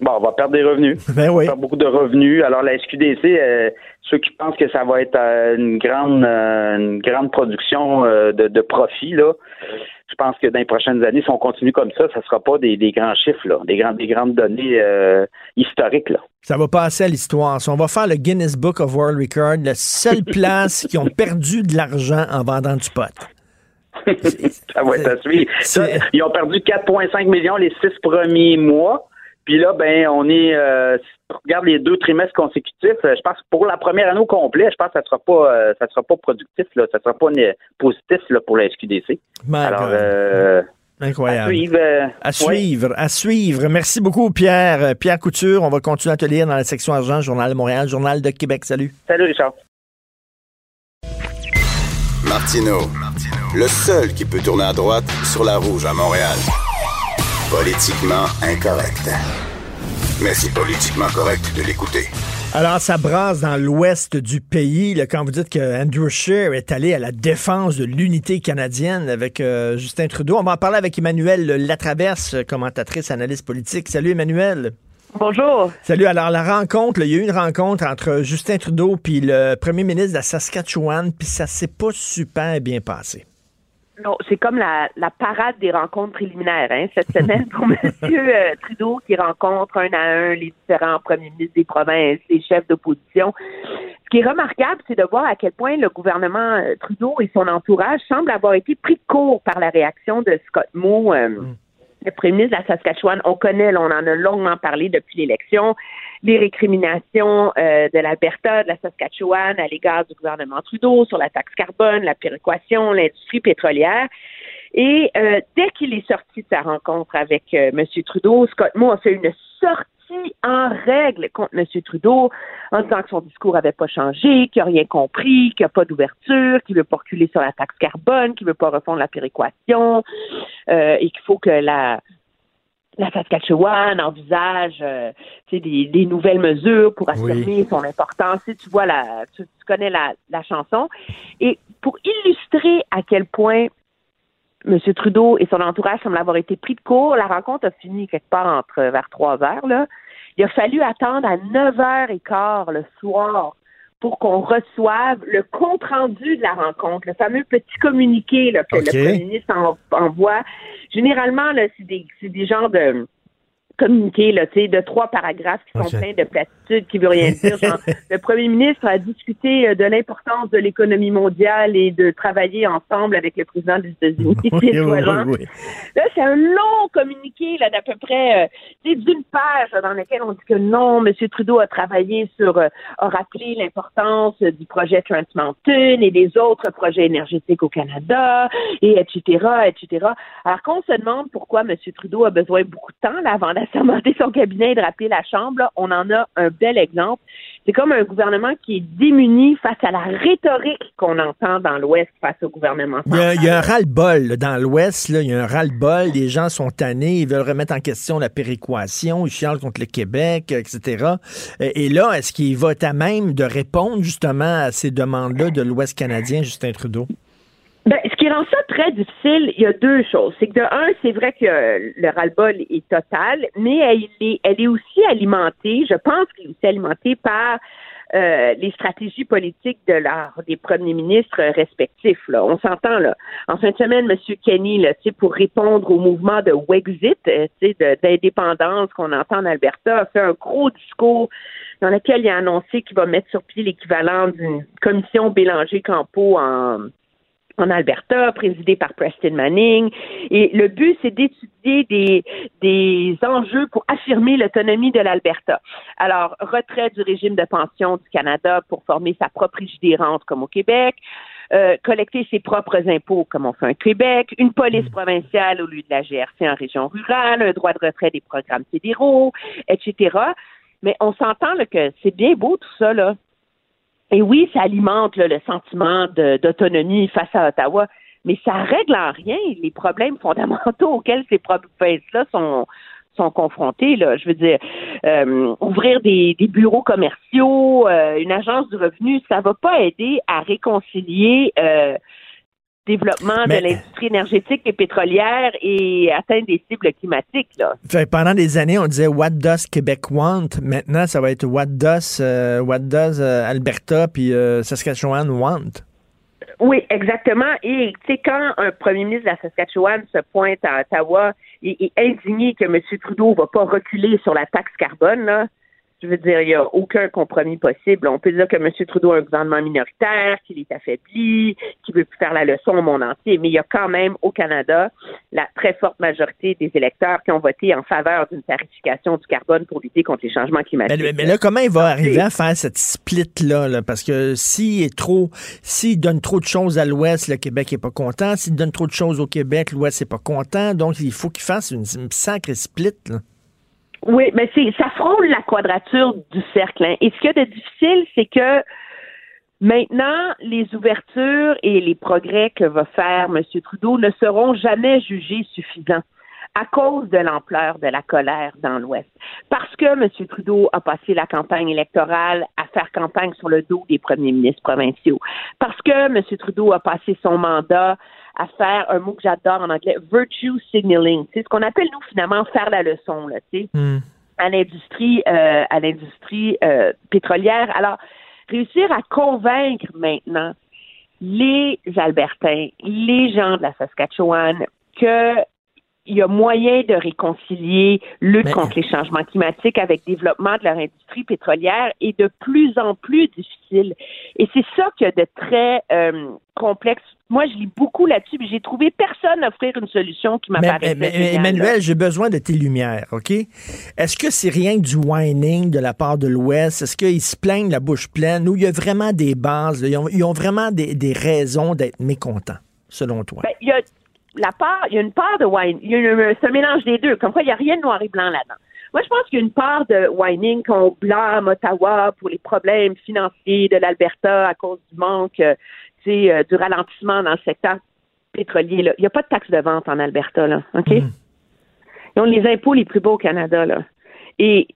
Bon, on va perdre des revenus. Ben oui. On va perdre beaucoup de revenus. Alors la SQDC, euh, ceux qui pensent que ça va être euh, une grande euh, une grande production de, de profit, là, je pense que dans les prochaines années, si on continue comme ça, ça sera pas des, des grands chiffres, là, des, grandes des grandes données historiques. Là. Ça va passer à l'histoire. Si on va faire le Guinness Book of World Record, la seule place qui ont perdu de l'argent en vendant du pot. ça va être à suivre. Ça, ils ont perdu 4,5 millions les six premiers mois. Puis là, ben, on est, euh, si on regarde les deux trimestres consécutifs. euh, Je pense que pour la première année au complet, je pense que ça sera pas, euh, ça sera pas productif, là, ça sera pas né- positif là, pour la SQDC. My Alors, euh, à Incroyable. suivre. euh, À ouais. suivre, à suivre. Merci beaucoup, Pierre. Pierre Couture, on va continuer à te lire dans la section argent, Journal de Montréal, Journal de Québec. Salut. Salut, Richard. Martino, le seul qui peut tourner à droite sur la rouge à Montréal. Politiquement incorrect. Mais c'est politiquement correct de l'écouter. Alors, ça brasse dans l'ouest du pays. là, quand vous dites que Andrew Scheer est allé à la défense de l'unité canadienne avec euh, Justin Trudeau, on va en parler avec Emmanuel Latraverse, commentatrice, analyste politique. Salut, Emmanuel. Bonjour. Salut. Alors, la rencontre, là, il y a eu une rencontre entre Justin Trudeau puis le premier ministre de la Saskatchewan, puis ça s'est pas super bien passé. Non, c'est comme la, la parade des rencontres préliminaires hein, cette semaine pour M. Trudeau qui rencontre un à un les différents premiers ministres des provinces, les chefs d'opposition. Ce qui est remarquable, c'est de voir à quel point le gouvernement euh, Trudeau et son entourage semblent avoir été pris de court par la réaction de Scott Moe, euh, le premier ministre de la Saskatchewan. On connaît, là, on en a longuement parlé depuis l'élection, les récriminations euh, de l'Alberta, de la Saskatchewan à l'égard du gouvernement Trudeau sur la taxe carbone, la péréquation, l'industrie pétrolière. Et euh, dès qu'il est sorti de sa rencontre avec euh, M. Trudeau, Scott Moe a fait une sortie en règle contre M. Trudeau en disant que son discours n'avait pas changé, qu'il n'a rien compris, qu'il n'y a pas d'ouverture, qu'il ne veut pas reculer sur la taxe carbone, qu'il ne veut pas refondre la péréquation euh, et qu'il faut que la la Saskatchewan envisage euh, des, des nouvelles mesures pour affirmer son importance. Tu, sais, tu vois la, tu, tu connais la, la chanson. Et pour illustrer à quel point M. Trudeau et son entourage semblent avoir été pris de court, la rencontre a fini quelque part entre vers trois heures. Là. Il a fallu attendre à 9h15 le soir pour qu'on reçoive le compte-rendu de la rencontre, le fameux petit communiqué là, que le premier ministre en- envoie. Généralement, là, c'est des, c'est des genres de communiqués là, tu sais, de trois paragraphes qui sont OK. pleins de platitudes qui veut rien dire. Genre, le premier ministre a discuté euh, de l'importance de l'économie mondiale et de travailler ensemble avec le président des États-Unis. Oui, oui, oui. Là, c'est un long communiqué là, d'à peu près euh, d'une page dans lequel on dit que non, M. Trudeau a travaillé sur, euh, a rappelé l'importance euh, du projet Trans Mountain et des autres projets énergétiques au Canada, et etc., etc. Alors qu'on se demande pourquoi M. Trudeau a besoin de beaucoup de temps là, avant d'assermenter son cabinet et de rappeler la Chambre, là, on en a un bel exemple. C'est comme un gouvernement qui est démuni face à la rhétorique qu'on entend dans l'Ouest face au gouvernement Il y a, central. il y a un ras-le-bol dans l'Ouest. Il y a un ras-le-bol. Les gens sont tannés. Ils veulent remettre en question la péréquation. Ils chialent contre le Québec, etc. Et, et là, est-ce qu'il va être à même de répondre justement à ces demandes-là de l'Ouest canadien, Justin Trudeau? Ben, ce qui rend ça très difficile, il y a deux choses. C'est que de un, c'est vrai que le ras-le-bol est total, mais elle est, elle est aussi alimentée, je pense qu'elle est aussi alimentée par euh, les stratégies politiques de leur, des premiers ministres respectifs. Là. On s'entend là. En fin de semaine, M. Kenny, là, pour répondre au mouvement de Wexit, euh, d'indépendance qu'on entend en Alberta, a fait un gros discours dans lequel il a annoncé qu'il va mettre sur pied l'équivalent d'une commission Bélanger-Campo en en Alberta, présidée par Preston Manning. Et le but, c'est d'étudier des, des enjeux pour affirmer l'autonomie de l'Alberta. Alors, retrait du régime de pension du Canada pour former sa propre rente comme au Québec, euh, collecter ses propres impôts comme on fait au Québec, une police provinciale au lieu de la GRC en région rurale, un droit de retrait des programmes fédéraux, etc. Mais on s'entend que c'est bien beau tout ça, là. Et oui, ça alimente là, le sentiment d'autonomie face à Ottawa, mais ça règle en rien les problèmes fondamentaux auxquels ces provinces-là sont sont confrontés. Là. Je veux dire, euh, ouvrir des, des bureaux commerciaux, euh, une agence du revenu, ça va pas aider à réconcilier euh, développement Mais- de l'industrie énergétique et pétrolière et atteindre des cibles climatiques. Là. Fait, pendant des années, on disait What does Québec want? Maintenant, ça va être What does, euh, what does euh, Alberta puis euh, Saskatchewan want? Oui, exactement. Et tu sais, quand un premier ministre de la Saskatchewan se pointe à Ottawa et est indigné que M. Trudeau va pas reculer sur la taxe carbone, là, je veux dire, il n'y a aucun compromis possible. On peut dire que M. Trudeau a un gouvernement minoritaire, qu'il est affaibli, qu'il veut plus faire la leçon au monde entier, mais il y a quand même au Canada la très forte majorité des électeurs qui ont voté en faveur d'une tarification du carbone pour lutter contre les changements climatiques. Mais, mais là, comment il va arriver à faire cette split-là? là? Parce que s'il est trop, s'il donne trop de choses à l'Ouest, le Québec est pas content. S'il donne trop de choses au Québec, l'Ouest n'est pas content. Donc, il faut qu'il fasse une, une sacrée split. là. Oui, mais c'est ça frôle la quadrature du cercle. hein. Et ce qu'il y a de difficile, c'est que maintenant, les ouvertures et les progrès que va faire M. Trudeau ne seront jamais jugés suffisants à cause de l'ampleur de la colère dans l'Ouest. Parce que M. Trudeau a passé la campagne électorale à faire campagne sur le dos des premiers ministres provinciaux. Parce que M. Trudeau a passé son mandat à faire un mot que j'adore en anglais, virtue signaling. C'est ce qu'on appelle, nous, finalement, faire la leçon, là, tu sais à l'industrie euh, à l'industrie euh, pétrolière. Alors, réussir à convaincre maintenant les Albertains, les gens de la Saskatchewan que il y a moyen de réconcilier lutte Mais- contre les changements climatiques avec développement de leur industrie pétrolière est de plus en plus difficile. Et c'est ça qu'il y a de très euh, complexe. Moi, je lis beaucoup là-dessus, mais j'ai trouvé personne offrir une solution qui m'apparaissait mais- mais-. Emmanuel, j'ai besoin de tes lumières, OK? Est-ce que c'est rien que du whining de la part de l'Ouest? Est-ce qu'ils se plaignent la bouche pleine ou il y a vraiment des bases? là? Ils, ont, ils ont vraiment des, des raisons d'être mécontents, selon toi? Ben, il y a la part, il y a une part de wine, il y a une- un mélange des deux. Comme quoi, il n'y a rien de noir et blanc là-dedans. Moi, je pense qu'il y a une part de whining qu'on blâme Ottawa pour les problèmes financiers de l'Alberta à cause du manque, euh, tu sais, euh, du ralentissement dans le secteur pétrolier. là. Il n'y a pas de taxe de vente en Alberta, là, OK? Ils ont les impôts les plus bas au Canada, là. Et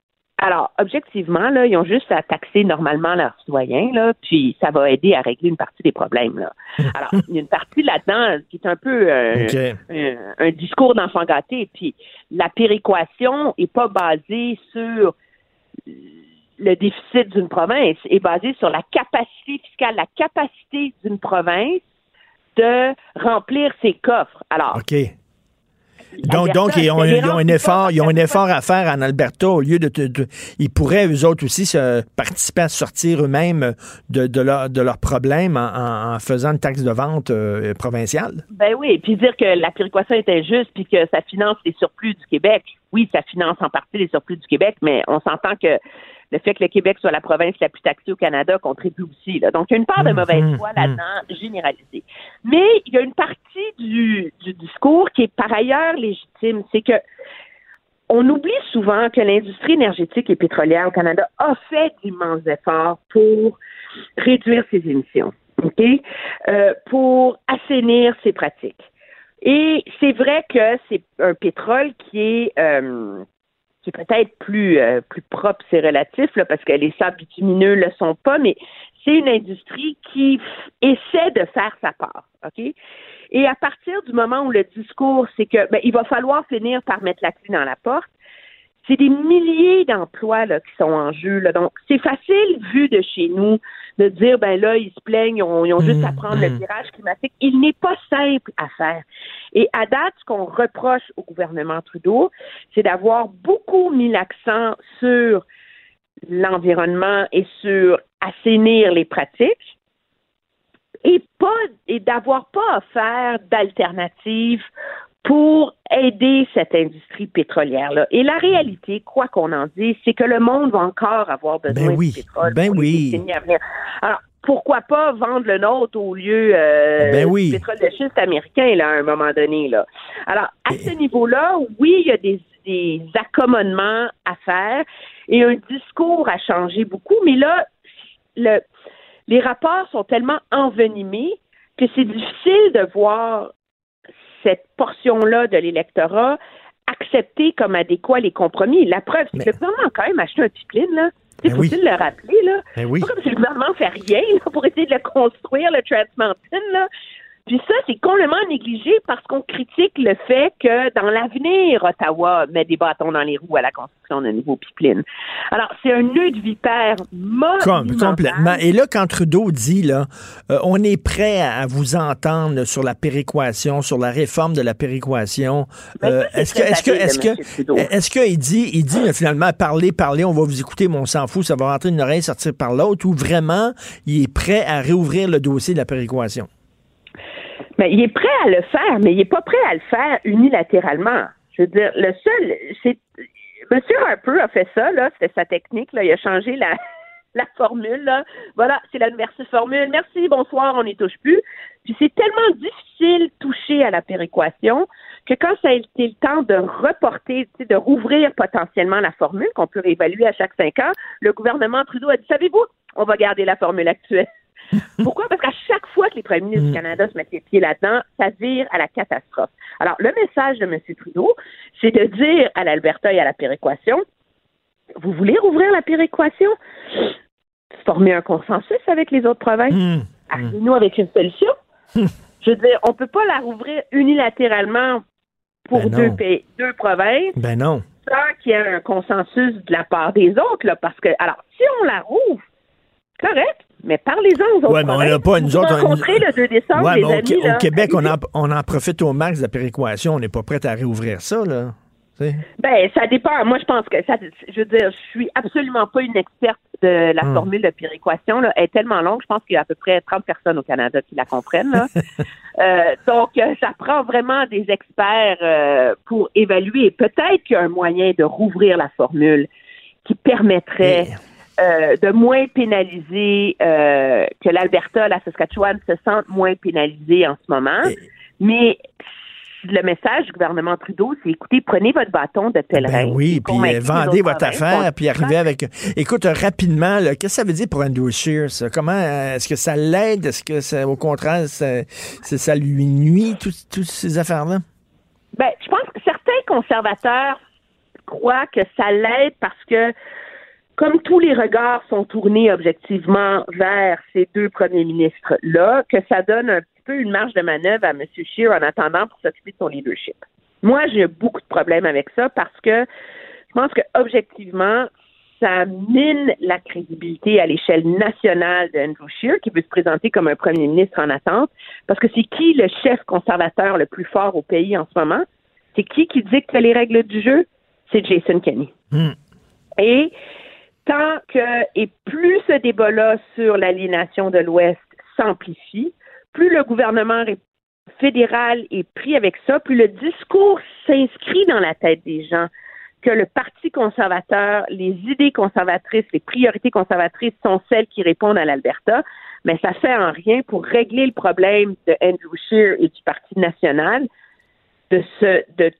alors, objectivement, là, ils ont juste à taxer normalement leurs citoyens, là, puis ça va aider à régler une partie des problèmes, là. Alors, il y a une partie là-dedans qui est un peu euh, un, un discours d'enfant gâté. Puis la péréquation est pas basée sur le déficit d'une province, est basée sur la capacité fiscale, la capacité d'une province de remplir ses coffres. Alors, OK. Donc, donc ils, ont, ils ont un effort, ils ont un effort à faire en Alberta au lieu de, de- de- ils pourraient eux autres aussi se participer à sortir eux-mêmes de, de, leur, de leurs problèmes en, en- faisant une taxe de vente euh, provinciale. Ben oui, puis dire que la péréquation est injuste puis que ça finance les surplus du Québec. Oui, ça finance en partie les surplus du Québec, mais on s'entend que le fait que le Québec soit la province la plus taxée au Canada contribue aussi. Là. Donc, il y a une part de mauvaise Mhm, foi là-dedans, généralisée. Mais il y a une partie du, du discours qui est par ailleurs légitime. C'est que on oublie souvent que l'industrie énergétique et pétrolière au Canada a fait d'immenses efforts pour réduire ses émissions? Euh, pour assainir ses pratiques. Et c'est vrai que c'est un pétrole qui est euh, qui est peut-être plus euh, plus propre, c'est relatif là, parce que les sables bitumineux le sont pas, mais c'est une industrie qui essaie de faire sa part, ok? Et à partir du moment où le discours c'est que ben, il va falloir finir par mettre la clé dans la porte, c'est des milliers d'emplois là, qui sont en jeu. Là. Donc, c'est facile, vu de chez nous, de dire, ben là, ils se plaignent, ils ont, ils ont juste à prendre le virage climatique. Il n'est pas simple à faire. Et à date, ce qu'on reproche au gouvernement Trudeau, c'est d'avoir beaucoup mis l'accent sur l'environnement et sur assainir les pratiques et pas et d'avoir pas offert d'alternatives pour aider cette industrie pétrolière là. Et la réalité, quoi qu'on en dise, c'est que le monde va encore avoir besoin Ben oui, de pétrole ben pour les oui. décennies à venir. Alors pourquoi pas vendre le nôtre au lieu euh, Ben oui. du pétrole de schiste américain là à un moment donné là. Alors à ce niveau-là, oui, il y a des, des accommodements à faire et un discours a changé beaucoup, mais là le, les rapports sont tellement envenimés que c'est difficile de voir cette portion-là de l'électorat accepter comme adéquat les compromis. La preuve, c'est Mais- que le gouvernement a quand même acheté un pipeline, là. Ben oui. faut-il le rappeler, là? Ben oui. C'est pas comme si le gouvernement fait rien là, pour essayer de le construire, le Trans Mountain, là. Puis ça, c'est complètement négligé parce qu'on critique le fait que dans l'avenir, Ottawa met des bâtons dans les roues à la construction d'un nouveau pipeline. Alors, c'est un nœud de vipère Comme, complètement. Et là, quand Trudeau dit, là, euh, on est prêt à vous entendre sur la péréquation, sur la réforme de la péréquation, Ben, euh, est-ce que, est-ce que, est-ce que, est-ce qu'il dit, il dit là, finalement, parlez, parlez, on va vous écouter, mais on s'en fout, ça va rentrer une oreille, sortir par l'autre, ou vraiment, il est prêt à réouvrir le dossier de la péréquation? Mais il est prêt à le faire, mais il n'est pas prêt à le faire unilatéralement. Je veux dire, le seul, c'est M. Harper a fait ça, là, c'était sa technique, là, il a changé la, la formule, là. Voilà, c'est la merci formule. Merci, bonsoir, on n'y touche plus. Puis c'est tellement difficile toucher à la péréquation que quand ça a été le temps de reporter, de rouvrir potentiellement la formule qu'on peut réévaluer à chaque cinq ans, le gouvernement Trudeau a dit, savez-vous, on va garder la formule actuelle. Pourquoi? Parce qu'à chaque fois que les premiers ministres du Canada se mettent les pieds là-dedans, ça vire à la catastrophe. Alors, le message de M. Trudeau, c'est de dire à l'Alberta et à la péréquation, vous voulez rouvrir la péréquation? Former un consensus avec les autres provinces? Hum. Arrivez-nous avec une solution? Je veux dire, on peut pas la rouvrir unilatéralement pour Ben deux pays, deux provinces Ben non. sans qu'il y ait un consensus de la part des autres, là, parce que, alors, si on la rouvre, correct, mais parlez-en aux autres Ouais, mais on n'a pas, nous autres. on- le 2 décembre, Ouais, les mais au, amis, au là. Québec, on en, on en profite au max de la péréquation. On n'est pas prêt à réouvrir ça, là. Ben, ça dépend. Moi, je pense que ça, je veux dire, je suis absolument pas une experte de la Hmm. formule de péréquation. Là. Elle est tellement longue, je pense qu'il y a à peu près 30 personnes au Canada qui la comprennent. Là. Euh, donc, euh, ça prend vraiment des experts euh, pour évaluer. Peut-être qu'il y a un moyen de rouvrir la formule qui permettrait euh, de moins pénaliser, euh, que l'Alberta, la Saskatchewan se sentent moins pénalisés en ce moment. Mais le message du gouvernement Trudeau, c'est écoutez, prenez votre bâton de pèlerin. Ben oui, puis euh, vendez votre affaire, puis arrivez avec. Écoute, rapidement, qu'est-ce que ça veut dire pour Andrew Scheer, ça? Comment, est-ce que ça l'aide? Est-ce que, ça, au contraire, ça, ça, ça lui nuit, tout- toutes ces affaires-là? Ben, je pense que certains conservateurs croient que ça l'aide parce que, comme tous les regards sont tournés objectivement vers ces deux premiers ministres-là, que ça donne un petit peu une marge de manœuvre à M. Scheer en attendant pour s'occuper de son leadership. Moi, j'ai beaucoup de problèmes avec ça parce que je pense que objectivement, ça mine la crédibilité à l'échelle nationale d'Andrew Scheer, qui veut se présenter comme un premier ministre en attente, parce que c'est qui le chef conservateur le plus fort au pays en ce moment? C'est qui qui dicte les règles du jeu? C'est Jason Kenney. Hmm. Et tant que, et plus ce débat-là sur l'aliénation de l'Ouest s'amplifie, plus le gouvernement fédéral est pris avec ça, plus le discours s'inscrit dans la tête des gens que le Parti conservateur, les idées conservatrices, les priorités conservatrices sont celles qui répondent à l'Alberta, mais ça fait en rien pour régler le problème de Andrew Scheer et du Parti national de de de-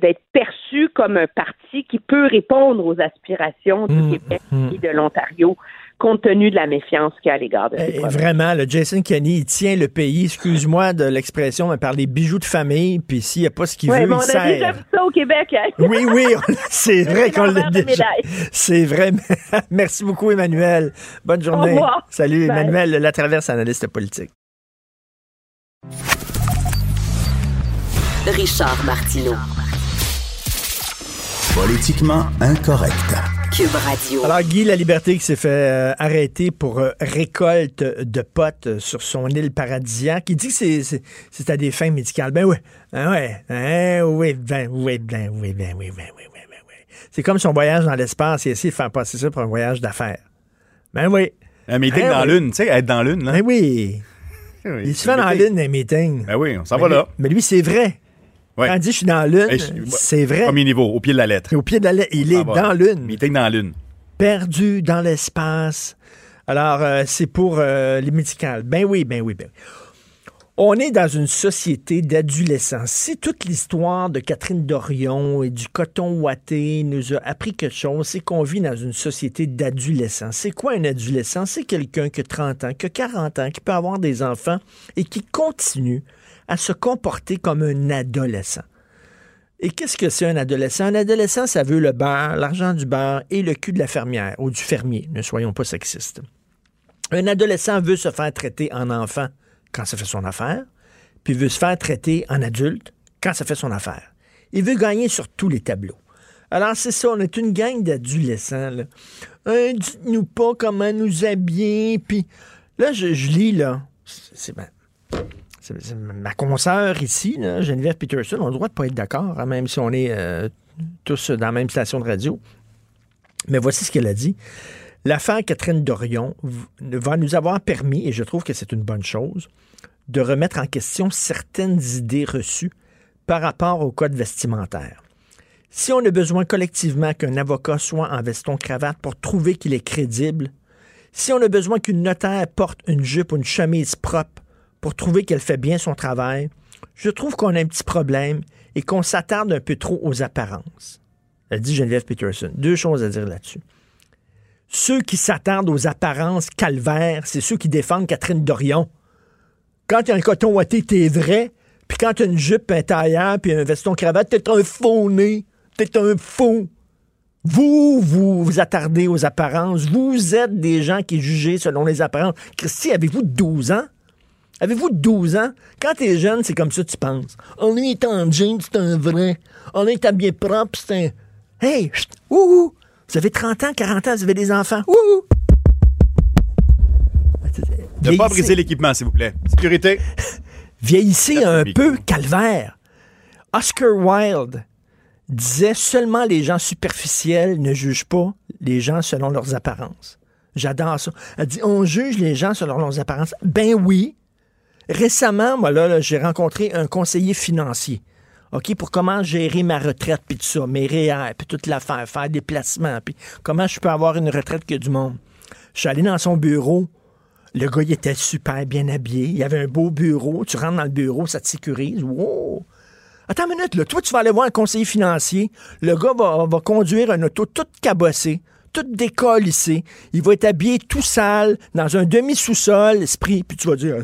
d'être perçu comme un parti qui peut répondre aux aspirations du Mmh, Québec mmh. et de l'Ontario, compte tenu de la méfiance qu'il y a à l'égard de ces Eh, vraiment, le Jason Kenney, il tient le pays, excuse-moi de l'expression, mais par les bijoux de famille, puis s'il n'y a pas ce qu'il Ouais, veut, mais on il a déjà sert. vu ça au Québec. hein. Oui, oui, c'est vrai qu'on l'a déjà. C'est vrai. Merci beaucoup, Emmanuel. Bonne journée. revoir. Salut, Bye. Emmanuel La Traverse, analyste politique. Richard Martineau. Politiquement incorrect. Cube Radio. Alors, Guy La Liberté qui s'est fait euh, arrêter pour euh, récolte de potes euh, sur son île paradisiaque, il dit que c'est- c'est c'est à des fins médicales. Ben oui. Ah ouais. Hein, oui, ben oui, ben oui, ben oui, ben oui, ben oui, oui. C'est comme son voyage dans l'espace. Il a essayé de faire passer ça pour un voyage d'affaires. Ben oui. Un meeting Ben dans oui. l'une, tu sais, être dans l'une, là. Ben oui. Oui, Il se fait dans un l'une des meetings. Ben oui, on s'en Mais va lui- là. Mais lui, c'est vrai. Ouais. Il dit je suis dans l'une, je- c'est vrai. Premier niveau, au pied de la lettre. Au pied de la lettre, il est dans l'une. Meeting dans l'une. perdu dans l'espace. Alors, euh, c'est pour euh, les médicales. Ben oui, ben oui, ben oui. On est dans une société d'adolescents. Si toute l'histoire de Catherine Dorion et du coton ouaté nous a appris quelque chose, c'est qu'on vit dans une société d'adolescents. C'est quoi un adolescent? C'est quelqu'un qui a 30 ans, qui a 40 ans, qui peut avoir des enfants et qui continue à se comporter comme un adolescent. Et qu'est-ce que c'est un adolescent? Un adolescent, ça veut le beurre, l'argent du beurre et le cul de la fermière ou du fermier. Ne soyons pas sexistes. Un adolescent veut se faire traiter en enfant quand ça fait son affaire. puis veut se faire traiter en adulte quand ça fait son affaire. Il veut gagner sur tous les tableaux. Alors, c'est ça, on est une gang d'adolescents. Dites-nous pas comment nous habiller. Puis là, je, lis, là. C'est c'est ma consoeur ici, là, Geneviève Peterson. On a le droit de pas être d'accord, hein, même si on est euh, tous dans la même station de radio. Mais voici ce qu'elle a dit. L'affaire Catherine Dorion va nous avoir permis, et je trouve que c'est une bonne chose, de remettre en question certaines idées reçues par rapport au code vestimentaire. Si on a besoin collectivement qu'un avocat soit en veston-cravate pour trouver qu'il est crédible, si on a besoin qu'une notaire porte une jupe ou une chemise propre pour trouver qu'elle fait bien son travail, je trouve qu'on a un petit problème et qu'on s'attarde un peu trop aux apparences. Elle dit Geneviève Peterson. Deux choses à dire là-dessus. Ceux qui s'attardent aux apparences calvaires, c'est ceux qui défendent Catherine Dorion. Quand tu as un coton ouaté, t'es vrai. Puis quand tu as une jupe, un tailleur, puis un veston cravate, t'es un faux nez. T'es un faux. Vous, vous vous attardez aux apparences. Vous êtes des gens qui jugez selon les apparences. Christy, avez-vous 12 ans? Avez-vous 12 ans? Quand t'es jeune, c'est comme ça que tu penses. On est en jeans, c'est un vrai. On est habillé propre, c'est un... Hey, chut, ouhou! Vous avez 30 ans, 40 ans, vous avez des enfants. Ouhou! Ne pas briser l'équipement, s'il vous plaît. Sécurité. Vieillissez un peu, calvaire. Oscar Wilde disait seulement les gens superficiels ne jugent pas les gens selon leurs apparences. J'adore ça. Elle dit on juge les gens selon leurs apparences. Ben oui. Récemment, moi là, j'ai rencontré un conseiller financier. OK, pour comment gérer ma retraite, puis tout ça, mes REER, puis toute l'affaire, faire des placements, puis comment je peux avoir une retraite que du monde. Je suis allé dans son bureau, le gars, était super bien habillé. Il avait un beau bureau. Tu rentres dans le bureau, ça te sécurise. Wow! Attends une minute, là. Toi, tu vas aller voir un conseiller financier. Le gars va, va conduire un auto toute cabossée, toute décollissée. Il va être habillé tout sale, dans un demi-sous-sol, esprit. Puis tu vas dire,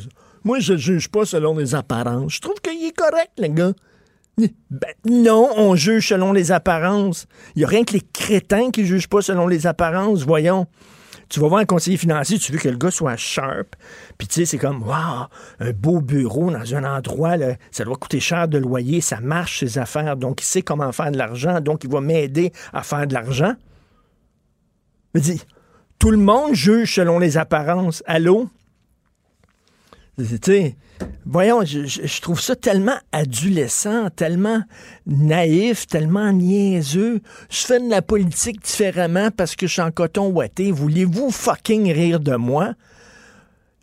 moi, je ne juge pas selon les apparences. Je trouve qu'il est correct, le gars. Ben, non, on juge selon les apparences. Il n'y a rien que les crétins qui jugent pas selon les apparences, voyons. Tu vas voir un conseiller financier, tu veux que le gars soit sharp. Puis tu sais, c'est comme, waouh, un beau bureau dans un endroit, ça doit coûter cher de loyer, ça marche ses affaires, donc il sait comment faire de l'argent, donc il va m'aider à faire de l'argent. Me dit, tout le monde juge selon les apparences. Allô? Voyons, je, trouve ça tellement adolescent, tellement naïf, tellement niaiseux. Je fais de la politique différemment parce que je suis en coton ouaté. Voulez-vous fucking rire de moi?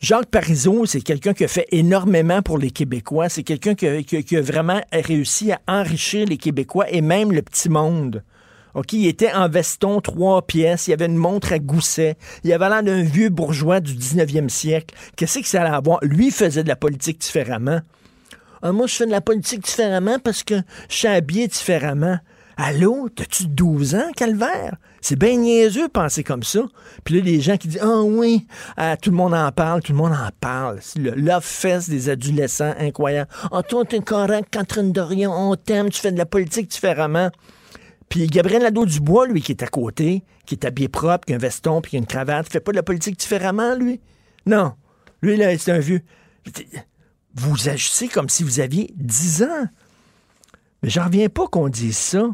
Jacques Parizeau, c'est quelqu'un qui a fait énormément pour les Québécois. C'est quelqu'un qui a vraiment réussi à enrichir les Québécois et même le petit monde. OK, il était en veston, trois pièces, il avait une montre à gousset, il avait l'air d'un vieux bourgeois du 19e siècle. Qu'est-ce que ça allait avoir? Lui faisait de la politique différemment. Ah, moi, je fais de la politique différemment parce que je suis habillé différemment. Allô? T'as-tu 12 ans, Calvaire? C'est bien niaiseux penser comme ça. Puis là, les gens qui disent Ah oui, ah, tout le monde en parle, tout le monde en parle. Le love fest des adolescents incroyable. Ah, toi, t'es correct, Catherine Dorion, on t'aime, tu fais de la politique différemment. Puis Gabriel Nadeau-Dubois, lui, qui est à côté, qui est habillé propre, qui a un veston, puis qui a une cravate, fait pas de la politique différemment, lui? Non. Lui, là, c'est un vieux. Vous agissez comme si vous aviez 10 ans. Mais j'en reviens pas qu'on dise ça.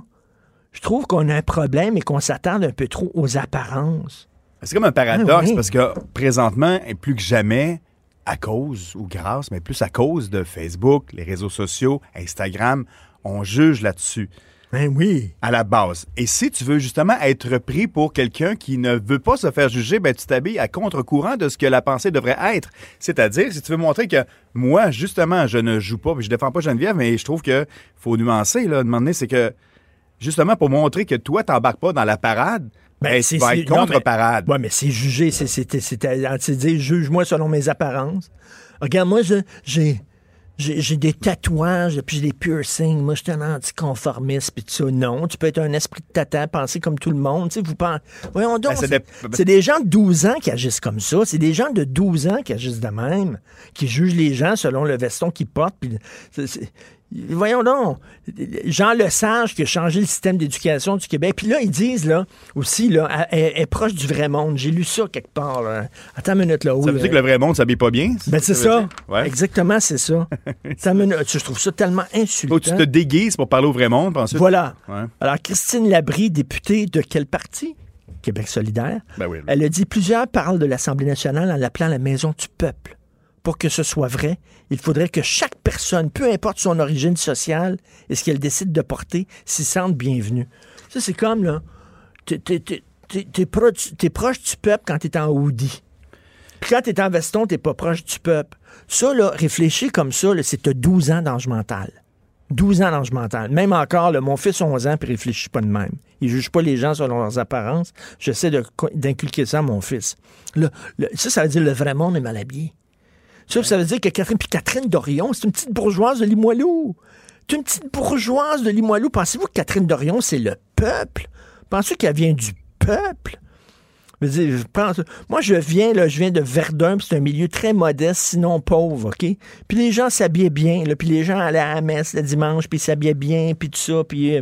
Je trouve qu'on a un problème et qu'on s'attarde un peu trop aux apparences. C'est comme un paradoxe Ah oui. parce que présentement, et plus que jamais, à cause ou grâce, mais plus à cause de Facebook, les réseaux sociaux, Instagram, on juge là-dessus. Ben oui. À la base. Et si tu veux justement être pris pour quelqu'un qui ne veut pas se faire juger, ben tu t'habilles à contre-courant de ce que la pensée devrait être. C'est-à-dire, si tu veux montrer que moi, justement, je ne joue pas, puis je défends pas Geneviève, mais je trouve que faut nuancer, là, demander, c'est que justement pour montrer que toi, t'embarques pas dans la parade, ben, tu vas être contre-parade. Ouais, mais c'est jugé. C'est dire, juge-moi selon mes apparences. Regarde, moi, je- j'ai. J'ai des tatouages, puis j'ai des piercings. Moi, je suis un anticonformiste, puis tout ça. Non, tu peux être un esprit de tata, penser comme tout le monde. Tu sais, vous pensez... Voyons donc, Ben, c'est c'est des- des gens de 12 ans qui agissent comme ça. C'est des gens de 12 ans qui agissent de même, qui jugent les gens selon le veston qu'ils portent. Puis Voyons donc. Jean Lesage qui a changé le système d'éducation du Québec. Puis là, ils disent, là, aussi, là, elle, elle est proche du vrai monde. J'ai lu ça quelque part, là. Attends une minute, là. Ça où, veut là? dire que le vrai monde s'habille pas bien? Ben, c'est veut ça. Ouais. Exactement, c'est ça. Minute. Je trouve ça tellement insultant. Faut que tu te déguises pour parler au vrai monde, ensuite- Voilà. Ouais. Alors, Christine Labrie, députée de quel parti? Québec solidaire. Ben oui. Elle a dit plusieurs parlent de l'Assemblée nationale en l'appelant la maison du peuple. Pour que ce soit vrai, il faudrait que chaque personne, peu importe son origine sociale et ce qu'elle décide de porter, s'y sente bienvenue. Ça, c'est comme, là, t'es, t'es- t'es- t'es- t'es pro- t'es proche du peuple quand t'es en hoodie. Puis quand t'es en veston, t'es pas proche du peuple. Ça, là, réfléchir comme ça, c'est t'as 12 ans d'ange mental. 12 ans d'ange mental. Même encore, là, mon fils a 11 ans, puis il réfléchit pas de même. Il juge pas les gens selon leurs apparences. J'essaie d'inculquer ça à mon fils. Ça, ça veut dire le vrai monde est mal habillé. Ça, ça veut dire que Catherine, puis Catherine Dorion, c'est une petite bourgeoise de Limoilou. C'est une petite bourgeoise de Limoilou. Pensez-vous que Catherine Dorion, c'est le peuple? Pensez-vous qu'elle vient du peuple? Je moi, je viens, là, je viens de Verdun, c'est un milieu très modeste, sinon pauvre, OK? Puis les gens s'habillaient bien, puis les gens allaient à la messe le dimanche, puis s'habillaient bien, puis tout ça, puis... euh,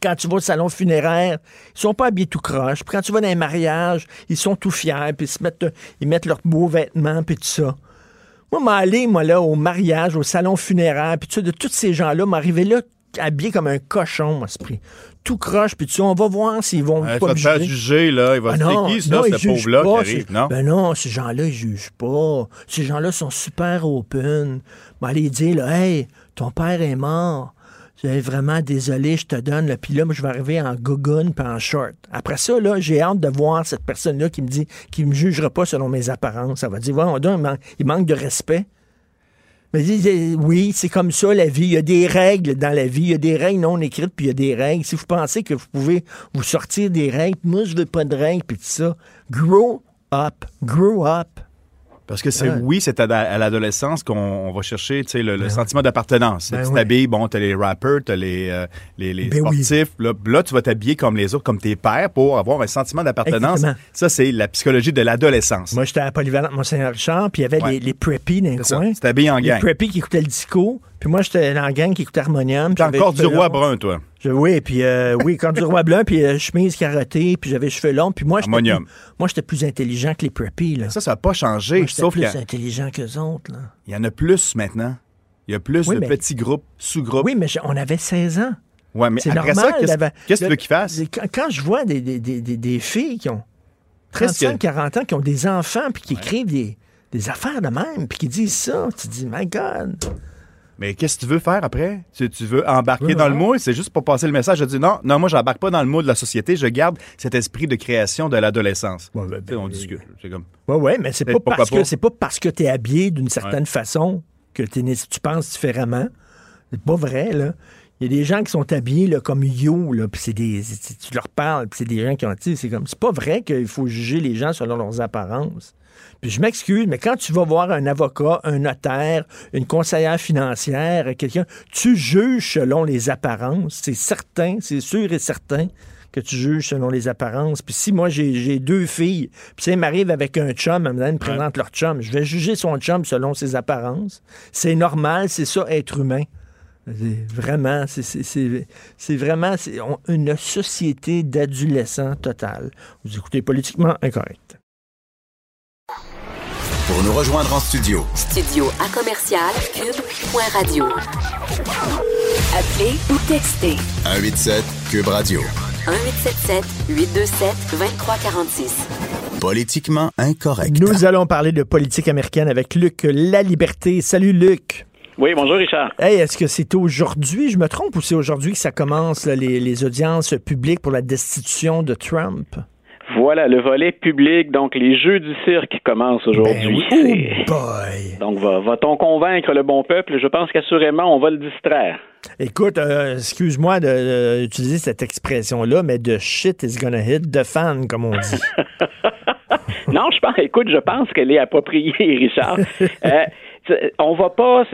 quand tu vas au salon funéraire, ils sont pas habillés tout croche. Puis quand tu vas dans un mariage, ils sont tout fiers, puis ils, se mettent, ils mettent leurs beaux vêtements, puis tout ça. Moi, m'aller, moi, là, au mariage, au salon funéraire, puis ça, de tous ces gens-là, m'arriver là, habillé comme un cochon, moi, esprit. Tout croche, puis ça, on va voir s'ils vont tu pas juger. juger, là. Il va se dire non, qui, non, ce pauvre-là qui pas, arrive, non? Ben non, ces gens-là, ils jugent pas. Ces gens-là sont super open. Ben, aller dire, là, hey, ton père est mort. Je suis vraiment désolé, je te donne. Là. Puis là, moi, je vais arriver en gogoon puis en short. Après ça, là, j'ai hâte de voir cette personne-là qui me dit, qui me jugera pas selon mes apparences. Ça va dire, donc, il, man- il manque de respect. Mais oui, c'est comme ça la vie. Il y a des règles dans la vie. Il y a des règles non écrites, puis il y a des règles. Si vous pensez que vous pouvez vous sortir des règles, moi, je veux pas de règles, puis tout ça. Grow up. Grow up. Parce que c'est Ouais. oui, c'est à, à l'adolescence qu'on on va chercher tu sais, le, le sentiment d'appartenance. Ben tu t'habilles, bon, t'as les rappers, t'as les, euh, les, les Ben oui. sportifs. Là, là, tu vas t'habiller comme les autres, comme tes pères, pour avoir un sentiment d'appartenance. Exactement. Ça, c'est la psychologie de l'adolescence. Moi, j'étais à polyvalente Mont-Saint-Richard, puis il y avait Ouais. les, les preppies dans les coins. Tu t'habilles en Les gang. preppies qui écoutaient le disco, puis moi, j'étais dans la gang qui écoutait Harmonium. j'avais encore les du roi brun, toi. Je- oui, puis euh, oui, quand du roi blanc, puis euh, chemise carottée, puis j'avais les cheveux longs, puis moi, j'étais plus, moi, j'étais plus intelligent que les preppies, là. Ça, ça n'a pas changé. Moi, j'étais sauf plus qu'il intelligent qu'eux autres, là. y en a plus maintenant. Il y a plus Oui, de mais- petits groupes, sous-groupes. Oui, mais on avait 16 ans. Ouais, mais C'est après normal. ça, qu'est-ce que tu veux qu'ils fassent? Quand, quand je vois des, des, des, des- des filles qui ont Qu'est-ce 35, que- 40 ans, qui ont des enfants, puis qui écrivent des, des affaires de même, puis qui disent ça, tu te dis, my God. Mais qu'est-ce que tu veux faire après? Tu, tu veux embarquer Oui, dans le moule? C'est juste pour passer le message. Je dis non, non, moi, j'embarque pas dans le moule de la société. Je garde cet esprit de création de l'adolescence. Ouais, ben, on ben, discute. C'est comme. Oui, oui, mais c'est pas, parce pas? que c'est pas parce que tu es habillé d'une certaine façon que tu penses différemment. C'est pas vrai, là. Il y a des gens qui sont habillés là, comme yo, là, puis c'est des. tu leur parles, puis c'est des gens qui ont. C'est comme. C'est pas vrai qu'il faut juger les gens selon leurs apparences. Puis je m'excuse, mais quand tu vas voir un avocat, un notaire, une conseillère financière, quelqu'un, tu juges selon les apparences. C'est certain, c'est sûr et certain que tu juges selon les apparences. Puis si moi j'ai deux filles, puis si elles m'arrivent avec un chum, elles me me présentent leur chum, je vais juger son chum selon ses apparences. C'est normal, c'est ça être humain. Vraiment, c'est- vraiment une société d'adolescents total. Vous écoutez politiquement incorrect. Pour nous rejoindre en studio, Studio à commercial cube.radio. Appelez ou textez 187 Cube Radio. 1877 827 2346. Politiquement incorrect. Nous allons parler de politique américaine avec Luc La Liberté. Salut Luc. Oui, bonjour Richard. Hey, est-ce que c'est aujourd'hui, je me trompe, ou c'est aujourd'hui que ça commence là, les, les audiences publiques pour la destitution de Trump? Voilà, le volet public, donc les jeux du cirque commencent aujourd'hui. Ben oui. C'est- Oh! Donc, va- va-t-on convaincre le bon peuple? Je pense qu'assurément, on va le distraire. Écoute, euh, excuse-moi d'utiliser cette expression-là, mais de shit is gonna hit the fan, comme on dit. non, je pense, écoute, je pense qu'elle est appropriée, Richard. Euh, on va pas,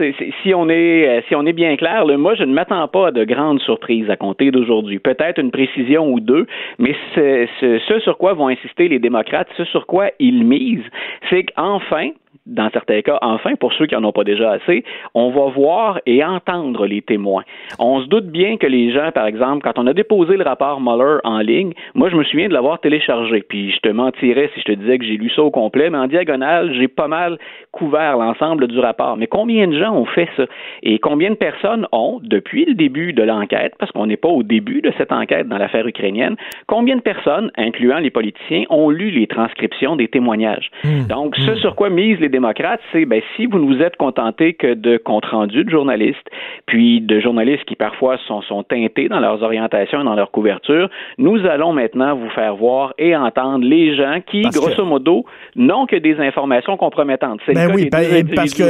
si on est, euh, si on est bien clair, là, moi, je ne m'attends pas à de grandes surprises à compter d'aujourd'hui. Peut-être une précision ou deux, mais ce, ce- ce sur quoi vont insister les démocrates, ce sur quoi ils misent, c'est qu'enfin, dans certains cas, enfin, pour ceux qui n'en ont pas déjà assez, on va voir et entendre les témoins. On se doute bien que les gens, par exemple, quand on a déposé le rapport Mueller en ligne, moi, je me souviens de l'avoir téléchargé, puis je te mentirais si je te disais que j'ai lu ça au complet, mais en diagonale, j'ai pas mal couvert l'ensemble du rapport. Mais combien de gens ont fait ça? Et combien de personnes ont, depuis le début de l'enquête, parce qu'on n'est pas au début de cette enquête dans l'affaire ukrainienne, combien de personnes, incluant les politiciens, ont lu les transcriptions des témoignages? Hmm. Donc, ce sur quoi misent les démocrates, c'est ben, si vous ne vous êtes contenté que de comptes rendus de journalistes, puis de journalistes qui parfois sont, sont teintés dans leurs orientations et dans leur couverture, nous allons maintenant vous faire voir et entendre les gens qui, Parce que- grosso modo, n'ont que des informations compromettantes. C'est Ben oui, ben, parce que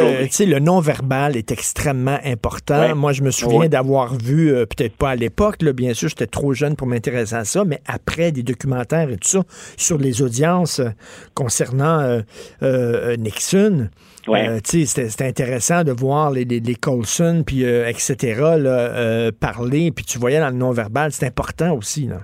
le non-verbal est extrêmement important. Ouais. Moi, je me souviens Ouais. d'avoir vu, euh, peut-être pas à l'époque, bien sûr, j'étais trop jeune pour m'intéresser à ça, mais après des documentaires et tout ça sur les audiences euh, concernant euh, euh, Ouais. Euh, c'était c'était intéressant de voir les, les, les Colson, puis euh, etc., là, euh, parler, puis tu voyais dans le non-verbal, c'est important aussi. Là.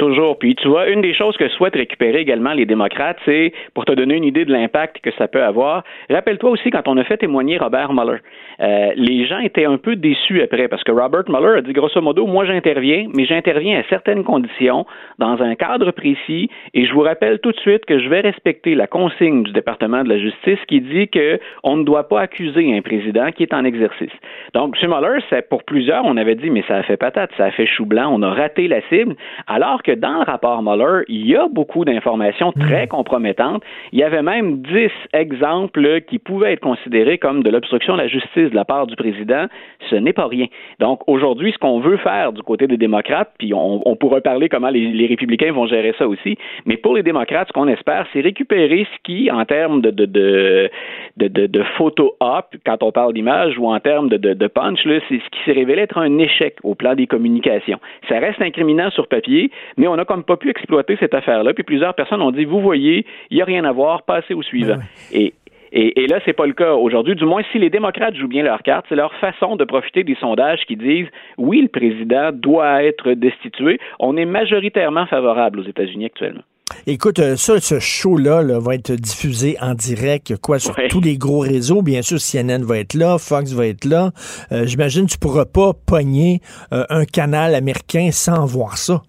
Toujours. Puis tu vois, une des choses que souhaitent récupérer également les démocrates, c'est, pour te donner une idée de l'impact que ça peut avoir, rappelle-toi aussi quand on a fait témoigner Robert Mueller, euh, les gens étaient un peu déçus après parce que Robert Mueller a dit grosso modo, moi j'interviens, mais j'interviens à certaines conditions, dans un cadre précis, et je vous rappelle tout de suite que je vais respecter la consigne du département de la justice qui dit que on ne doit pas accuser un président qui est en exercice. Donc, M. Mueller, pour plusieurs, on avait dit, mais ça a fait patate, ça a fait chou blanc, on a raté la cible, alors que dans le rapport Mueller, il y a beaucoup d'informations très compromettantes. Il y avait même dix exemples qui pouvaient être considérés comme de l'obstruction de la justice de la part du président. Ce n'est pas rien. Donc, aujourd'hui, ce qu'on veut faire du côté des démocrates, puis on, on pourra parler comment les, les républicains vont gérer ça aussi, mais pour les démocrates, ce qu'on espère, c'est récupérer ce qui, en termes de, de, de, de, de, de photo op, quand on parle d'image, ou en termes de, de, de punch, c'est ce qui s'est révélé être un échec au plan des communications. Ça reste incriminant sur papier, mais on n'a comme pas pu exploiter cette affaire-là. Puis plusieurs personnes ont dit, vous voyez, il n'y a rien à voir, passez au suivant. Et et, et, là, c'est pas le cas aujourd'hui. Du moins, si les démocrates jouent bien leur carte, c'est leur façon de profiter des sondages qui disent oui, le président doit être destitué. On est majoritairement favorable aux États-Unis actuellement. Écoute, euh, ça, ce show-là là, va être diffusé en direct, quoi, sur Ouais. tous les gros réseaux. Bien sûr, CNN va être là, Fox va être là. Euh, J'imagine que tu pourras pas pogner euh, un canal américain sans voir ça.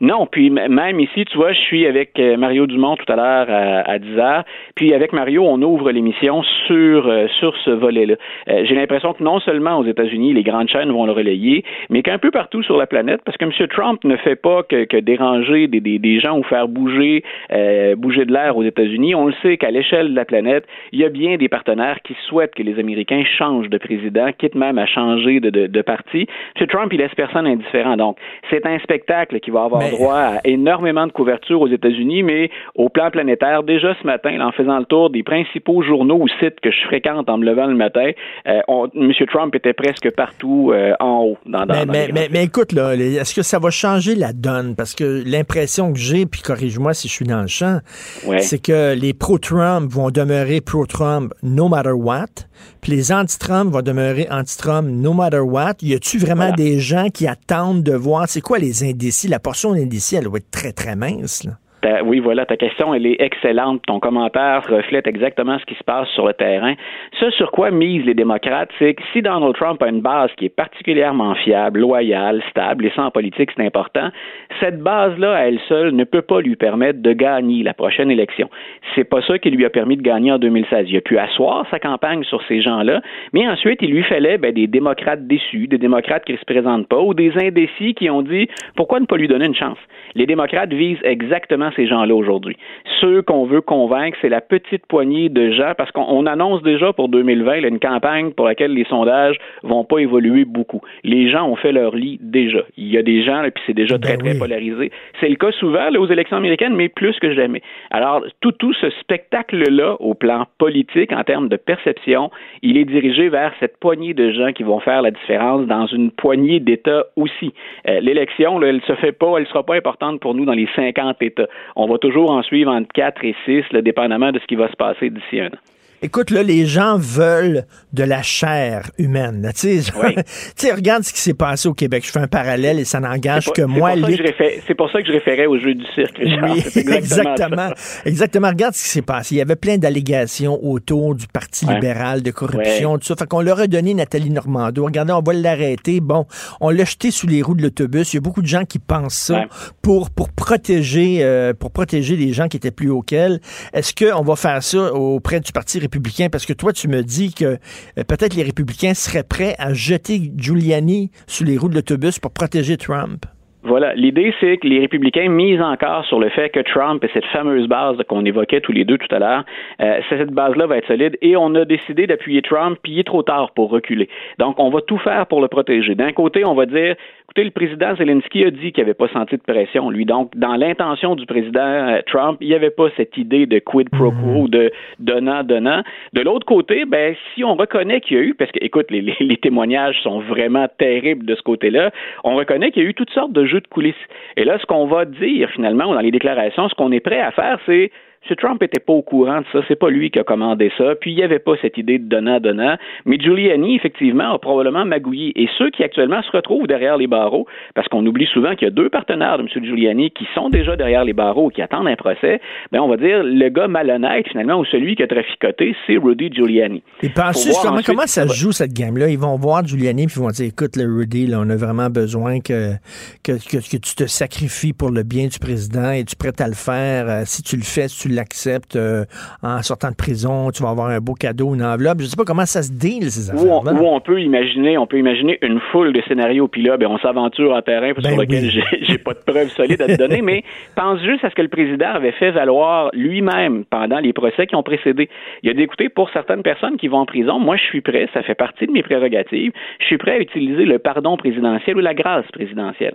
Non, puis même ici, tu vois, je suis avec euh, Mario Dumont tout à l'heure à, à 10 heures. Puis avec Mario, on ouvre l'émission sur euh, sur ce volet-là. Euh, J'ai l'impression que non seulement aux États-Unis, les grandes chaînes vont le relayer, mais qu'un peu partout sur la planète, parce que M. Trump ne fait pas que, déranger des, des, des gens ou faire bouger euh, bouger de l'air aux États-Unis. On le sait qu'à l'échelle de la planète, il y a bien des partenaires qui souhaitent que les Américains changent de président, quitte même à changer de, de, de parti. M. Trump, il laisse personne indifférent. Donc, c'est un spectacle qui va avoir Droit à énormément de couverture aux États-Unis, mais au plan planétaire, déjà ce matin, là, en faisant le tour des principaux journaux ou sites que je fréquente en me levant le matin, euh, on- M. Trump était presque partout euh, en haut. Dans, dans, Mais, dans mais, mais, mais écoute, là, est-ce que ça va changer la donne? Parce que l'impression que j'ai, puis corrige-moi si je suis dans le champ, Ouais. c'est que les pro-Trump vont demeurer pro-Trump no matter what, puis les anti-Trump vont demeurer anti-Trump no matter what. Y a-tu vraiment Voilà. des gens qui attendent de voir, c'est quoi les indécis? La portion d'indécis, elle doit être très, très mince. Ta- oui, voilà, ta question, elle est excellente. Ton commentaire reflète exactement ce qui se passe sur le terrain. Ce sur quoi misent les démocrates, c'est que si Donald Trump a une base qui est particulièrement fiable, loyale, stable, et ça en politique, c'est important, cette base-là, à elle seule, ne peut pas lui permettre de gagner la prochaine élection. C'est pas ça qui lui a permis de gagner en 2016. Il a pu asseoir sa campagne sur ces gens-là, mais ensuite, il lui fallait ben, des démocrates déçus, des démocrates qui ne se présentent pas, ou des indécis qui ont dit pourquoi ne pas lui donner une chance? Les démocrates visent exactement ces gens-là aujourd'hui. Ceux qu'on veut convaincre, c'est la petite poignée de gens, parce qu'on on annonce déjà pour 2020 là, une campagne pour laquelle les sondages vont pas évoluer beaucoup. Les gens ont fait leur lit déjà. Il y a des gens, là, puis c'est déjà Ben très, très oui. polarisé. C'est le cas souvent là, aux élections américaines, mais plus que jamais. Alors, tout, tout ce spectacle-là, au plan politique, en termes de perception, il est dirigé vers cette poignée de gens qui vont faire la différence dans une poignée d'États aussi. Euh, L'élection, elle se fait pas, elle sera pas importante pour nous dans les 50 États. On va toujours en suivre entre 4 et 6, là, dépendamment de ce qui va se passer d'ici un an. Écoute, là, les gens veulent de la chair humaine. Tu sais, Oui. regarde ce qui s'est passé au Québec. Je fais un parallèle et ça n'engage que moi. c'est pour, ça que je réfé- c'est pour ça que je référais au jeu du cirque, Richard. Oui, exactement. exactement. Regarde ce qui s'est passé. Il y avait plein d'allégations autour du Parti Ouais. libéral, de corruption, tout ça. Fait qu'on leur a donné Nathalie Normando. Regardez, on va l'arrêter. Bon, on l'a jeté sous les roues de l'autobus. Il y a beaucoup de gens qui pensent ça Ouais. pour, pour protéger, euh, pour protéger les gens qui étaient plus haut qu'elle. Est-ce qu'on va faire ça auprès du Parti républicain? Parce que toi, tu me dis que euh, peut-être les républicains seraient prêts à jeter Giuliani sous les roues de l'autobus pour protéger Trump. Voilà. L'idée, c'est que les républicains misent encore sur le fait que Trump et cette fameuse base qu'on évoquait tous les deux tout à l'heure, euh, cette base-là va être solide et on a décidé d'appuyer Trump, puis il est trop tard pour reculer. Donc, on va tout faire pour le protéger. D'un côté, on va dire, écoutez, le président Zelensky a dit qu'il n'avait pas senti de pression, lui. Donc, dans l'intention du président euh, Trump, il n'y avait pas cette idée de quid pro quo, de donnant-donnant. De l'autre côté, ben, si on reconnaît qu'il y a eu, parce que, écoute, les, les- les témoignages sont vraiment terribles de ce côté-là, on reconnaît qu'il y a eu toutes sortes de jeux Et là, ce qu'on va dire, finalement, dans les déclarations, ce qu'on est prêt à faire, c'est M. Trump n'était pas au courant de ça, c'est pas lui qui a commandé ça, puis il n'y avait pas cette idée de donnant-donnant, mais Giuliani, effectivement, a probablement magouillé. Et ceux qui actuellement se retrouvent derrière les barreaux, parce qu'on oublie souvent qu'il y a deux partenaires de M. Giuliani qui sont déjà derrière les barreaux, qui attendent un procès, ben on va dire le gars malhonnête, finalement, ou celui qui a traficoté, c'est Rudy Giuliani. Et voir comment, ensuite comment ça joue cette game-là? Ils vont voir Giuliani puis ils vont dire écoute, le Rudy, là, on a vraiment besoin que, que, que, que tu te sacrifies pour le bien du président et tu es prêt à le faire. Euh, si tu le fais, si tu l'acceptes euh, en sortant de prison, tu vas avoir un beau cadeau, une enveloppe. Je sais pas comment ça se deal, ces Où on, affaires-là. où on peut imaginer, on peut imaginer une foule de scénarios, puis là, ben, on s'aventure en terrain Ben sur lequel oui. j'ai pas de preuves solides à te donner, mais pense juste à ce que le président avait fait valoir lui-même pendant les procès qui ont précédé. Il a dit, écoutez, pour certaines personnes qui vont en prison, moi, je suis prêt, ça fait partie de mes prérogatives, je suis prêt à utiliser le pardon présidentiel ou la grâce présidentielle.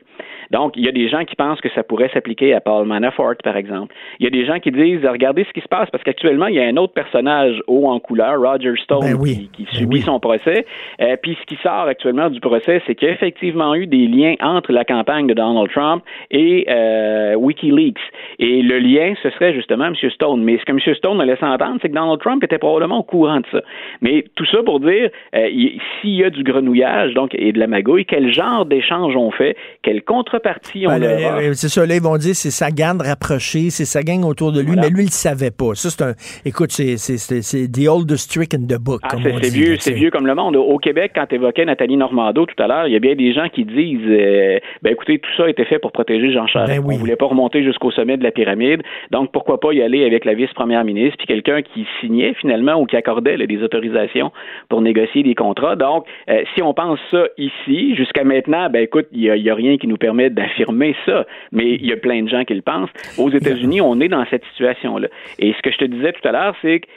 Donc, il y a des gens qui pensent que ça pourrait s'appliquer à Paul Manafort, par exemple. Il y a des gens qui disent, regardez ce qui se passe, parce qu'actuellement, il y a un autre personnage haut en couleur, Roger Stone, Ben oui. qui, qui Ben subit oui. son procès. Euh, Puis ce qui sort actuellement du procès, c'est qu'il y a effectivement eu des liens entre la campagne de Donald Trump et euh, WikiLeaks. Et le lien, ce serait justement M. Stone. Mais ce que M. Stone a laissé entendre, c'est que Donald Trump était probablement au courant de ça. Mais tout ça pour dire, euh, il- s'il y a du grenouillage donc et de la magouille, quel genre d'échange on fait, quelle contrepartie on Ben, euh, c'est ça, là, ils vont dire c'est sa gang rapprochée, c'est sa gang autour de lui, Voilà. mais lui, il le savait pas. Ça, c'est un. Écoute, c'est, the oldest trick in the book. Ah, c'est vieux, c'est vieux comme le monde. Au Québec, quand évoquais Nathalie Normando tout à l'heure, il y a bien des gens qui disent euh, ben écoutez, tout ça a été fait pour protéger Jean Charest. Ben oui. On voulait pas remonter jusqu'au sommet de la pyramide. Donc pourquoi pas y aller avec la vice-première ministre puis quelqu'un qui signait finalement ou qui accordait là, des autorisations pour négocier des contrats. Donc euh, si on pense ça ici, jusqu'à maintenant, ben écoute, il y y a rien qui nous permet d'affirmer ça, mais il y a plein de gens qui le pensent. Aux États-Unis, on est dans cette situation-là. Et ce que je te disais tout à l'heure, c'est que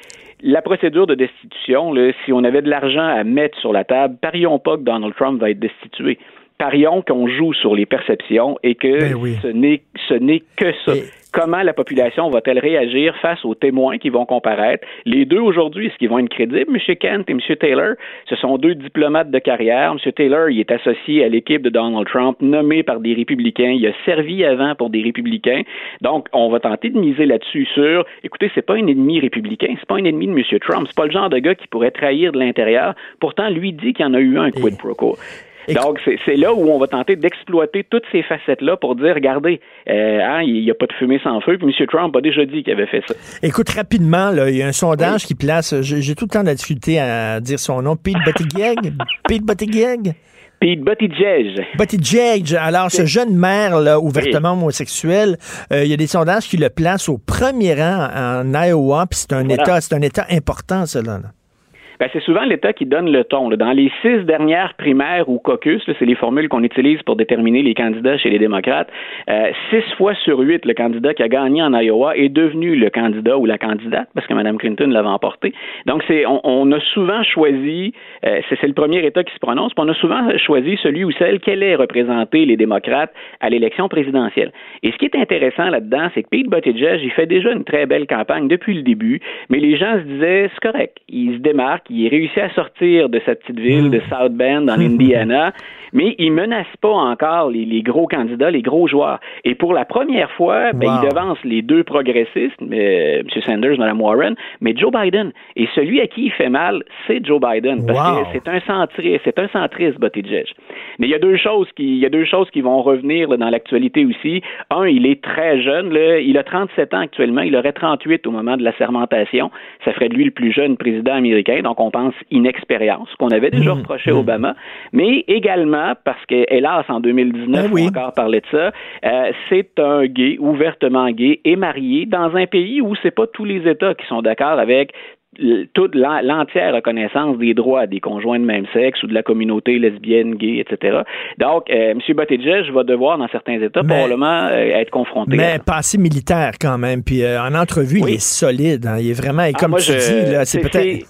la procédure de destitution, là, si on avait de l'argent à mettre sur la table, parions pas que Donald Trump va être destitué. Parions qu'on joue sur les perceptions et que Ben oui. ce n'est ce n'est que ça. Et- Comment la population va-t-elle réagir face aux témoins qui vont comparaître? Les deux aujourd'hui, est-ce qu'ils vont être crédibles, M. Kent et M. Taylor? Ce sont deux diplomates de carrière. M. Taylor, il est associé à l'équipe de Donald Trump, nommé par des républicains. Il a servi avant pour des républicains. Donc, on va tenter de miser là-dessus sur, écoutez, c'est pas un ennemi républicain, c'est pas un ennemi de M. Trump, c'est pas le genre de gars qui pourrait trahir de l'intérieur. Pourtant, lui dit qu'il y en a eu un quid pro quo. Donc, c'est là où on va tenter d'exploiter toutes ces facettes-là pour dire, regardez, euh, hein, il n'y a pas de fumée sans feu, puis M. Trump a déjà dit qu'il avait fait ça. Écoute, rapidement, là, il y a un sondage qui place, j'ai tout le temps de la difficulté à dire son nom, Pete Buttigieg? Pete Buttigieg? Pete Buttigieg. Buttigieg. Alors, ce jeune maire, là, ouvertement homosexuel, euh, il y a des sondages qui le placent au premier rang en Iowa, puis c'est un Voilà. État, c'est un État important, cela. là. Ben, c'est souvent l'État qui donne le ton. là. Dans les six dernières primaires ou caucus, c'est les formules qu'on utilise pour déterminer les candidats chez les démocrates, euh, six fois sur huit, le candidat qui a gagné en Iowa est devenu le candidat ou la candidate, parce que Mme Clinton l'avait emporté. Donc, c'est, on, on a souvent choisi, euh, c'est, le premier État qui se prononce, on a souvent choisi celui ou celle qui allait représenter les démocrates à l'élection présidentielle. Et ce qui est intéressant là-dedans, c'est que Pete Buttigieg, il fait déjà une très belle campagne depuis le début, mais les gens se disaient, c'est correct, il se démarque, il réussit à sortir de cette petite ville de South Bend, en Indiana, mais il menace pas encore les, les gros candidats, les gros joueurs. Et pour la première fois, ben, Wow. il devance les deux progressistes, euh, M. Sanders, Mme Warren, mais Joe Biden. Et celui à qui il fait mal, c'est Joe Biden, parce Wow. que c'est un centriste, c'est un centriste, Buttigieg. Mais il y a deux choses qui, il y a deux choses qui vont revenir là, dans l'actualité aussi. Un, il est très jeune, là. il a 37 ans actuellement, il aurait 38 au moment de la sermentation. Ça ferait de lui le plus jeune président américain, donc on pense inexpérience, qu'on avait déjà Mm, reproché à Obama, mais également parce que, hélas, en 2019, Ben oui. on a encore parlé de ça, euh, c'est un gay, ouvertement gay, et marié dans un pays où c'est pas tous les États qui sont d'accord avec l- toute l'en- l'entière reconnaissance des droits des conjoints de même sexe ou de la communauté lesbienne, gay, etc. Donc, euh, M. Buttigieg va devoir, dans certains États, Mais- probablement euh, être confronté à Mais passé militaire quand même. Puis euh, en entrevue, Oui. il est solide. hein. Il est vraiment, et Ah, comme moi, tu je- dis, c'est- peut-être.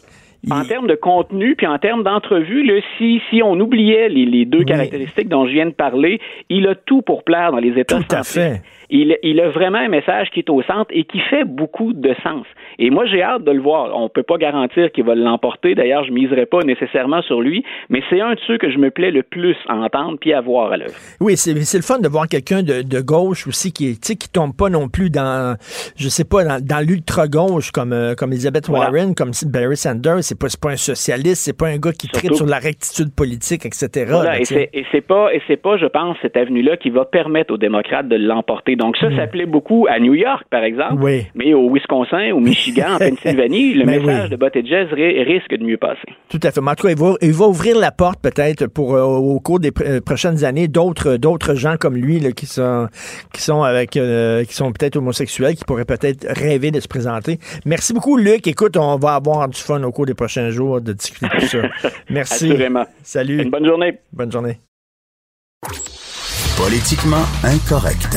En il- termes de contenu, puis en termes d'entrevue, si, si on oubliait les, les deux Oui. caractéristiques dont je viens de parler, il a tout pour plaire dans les États Tout à centristes. fait. Il, il a vraiment un message qui est au centre et qui fait beaucoup de sens. Et moi, j'ai hâte de le voir. On peut pas garantir qu'il va l'emporter. D'ailleurs, je miserai pas nécessairement sur lui, mais c'est un de ceux que je me plais le plus à entendre puis à voir à l'œuvre. Oui, c'est le fun de voir quelqu'un de, de gauche aussi qui est, qui tombe pas non plus dans, je sais pas, dans, dans l'ultra-gauche comme, euh, comme Elizabeth Voilà. Warren, comme Barry Sanders. C'est pas, pas un socialiste, c'est pas un gars qui Surtout. tripe sur la rectitude politique, etc. Voilà, là, et c'est pas et pas, je pense, cette avenue-là qui va permettre aux démocrates de l'emporter. Donc ça, ça plaît beaucoup à New York, par exemple. Oui. mais au Wisconsin, au Michigan, en Pennsylvanie, le Mais message oui. de Buttigieg ri- risque de mieux passer. Tout à fait. Mais en tout cas, il va, il va ouvrir la porte peut-être pour euh, au cours des pr- euh, prochaines années d'autres d'autres gens comme lui là, qui sont qui sont avec euh, qui sont peut-être homosexuels qui pourraient peut-être rêver de se présenter. Merci beaucoup Luc. Écoute, on va avoir du fun au cours des prochains jours de discuter de tout ça. Merci. Assurément. Salut. Une bonne journée. Bonne journée. Politiquement incorrect.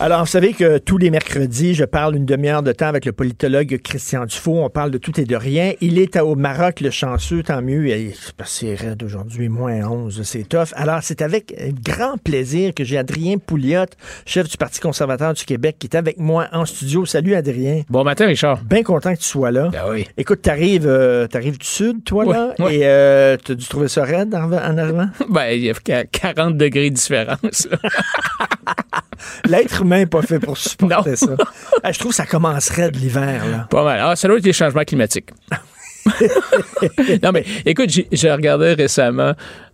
Alors, vous savez que tous les mercredis, je parle une demi-heure de temps avec le politologue Christian Dufault. On parle de tout et de rien. Il est au Maroc, le chanceux, tant mieux. C'est raide aujourd'hui, moins 11, c'est tough. Alors, c'est avec grand plaisir que j'ai Adrien Pouliot, chef du Parti conservateur du Québec, qui est avec moi en studio. Salut, Adrien. Bon matin, Richard. Bien content que tu sois là. Ben oui. Écoute, t'arrives euh, t'arrives du sud, toi, là, ouais. et euh, t'as dû trouver ça raide en, en arrivant? Ben, il y a qu- 40 degrés de différence. L'être humain n'est pas fait pour supporter Non. ça. Ah, je trouve que ça commencerait de l'hiver, là. Pas mal. Ah, ça doit être les changements climatiques. non, mais écoute, j'ai regardé récemment,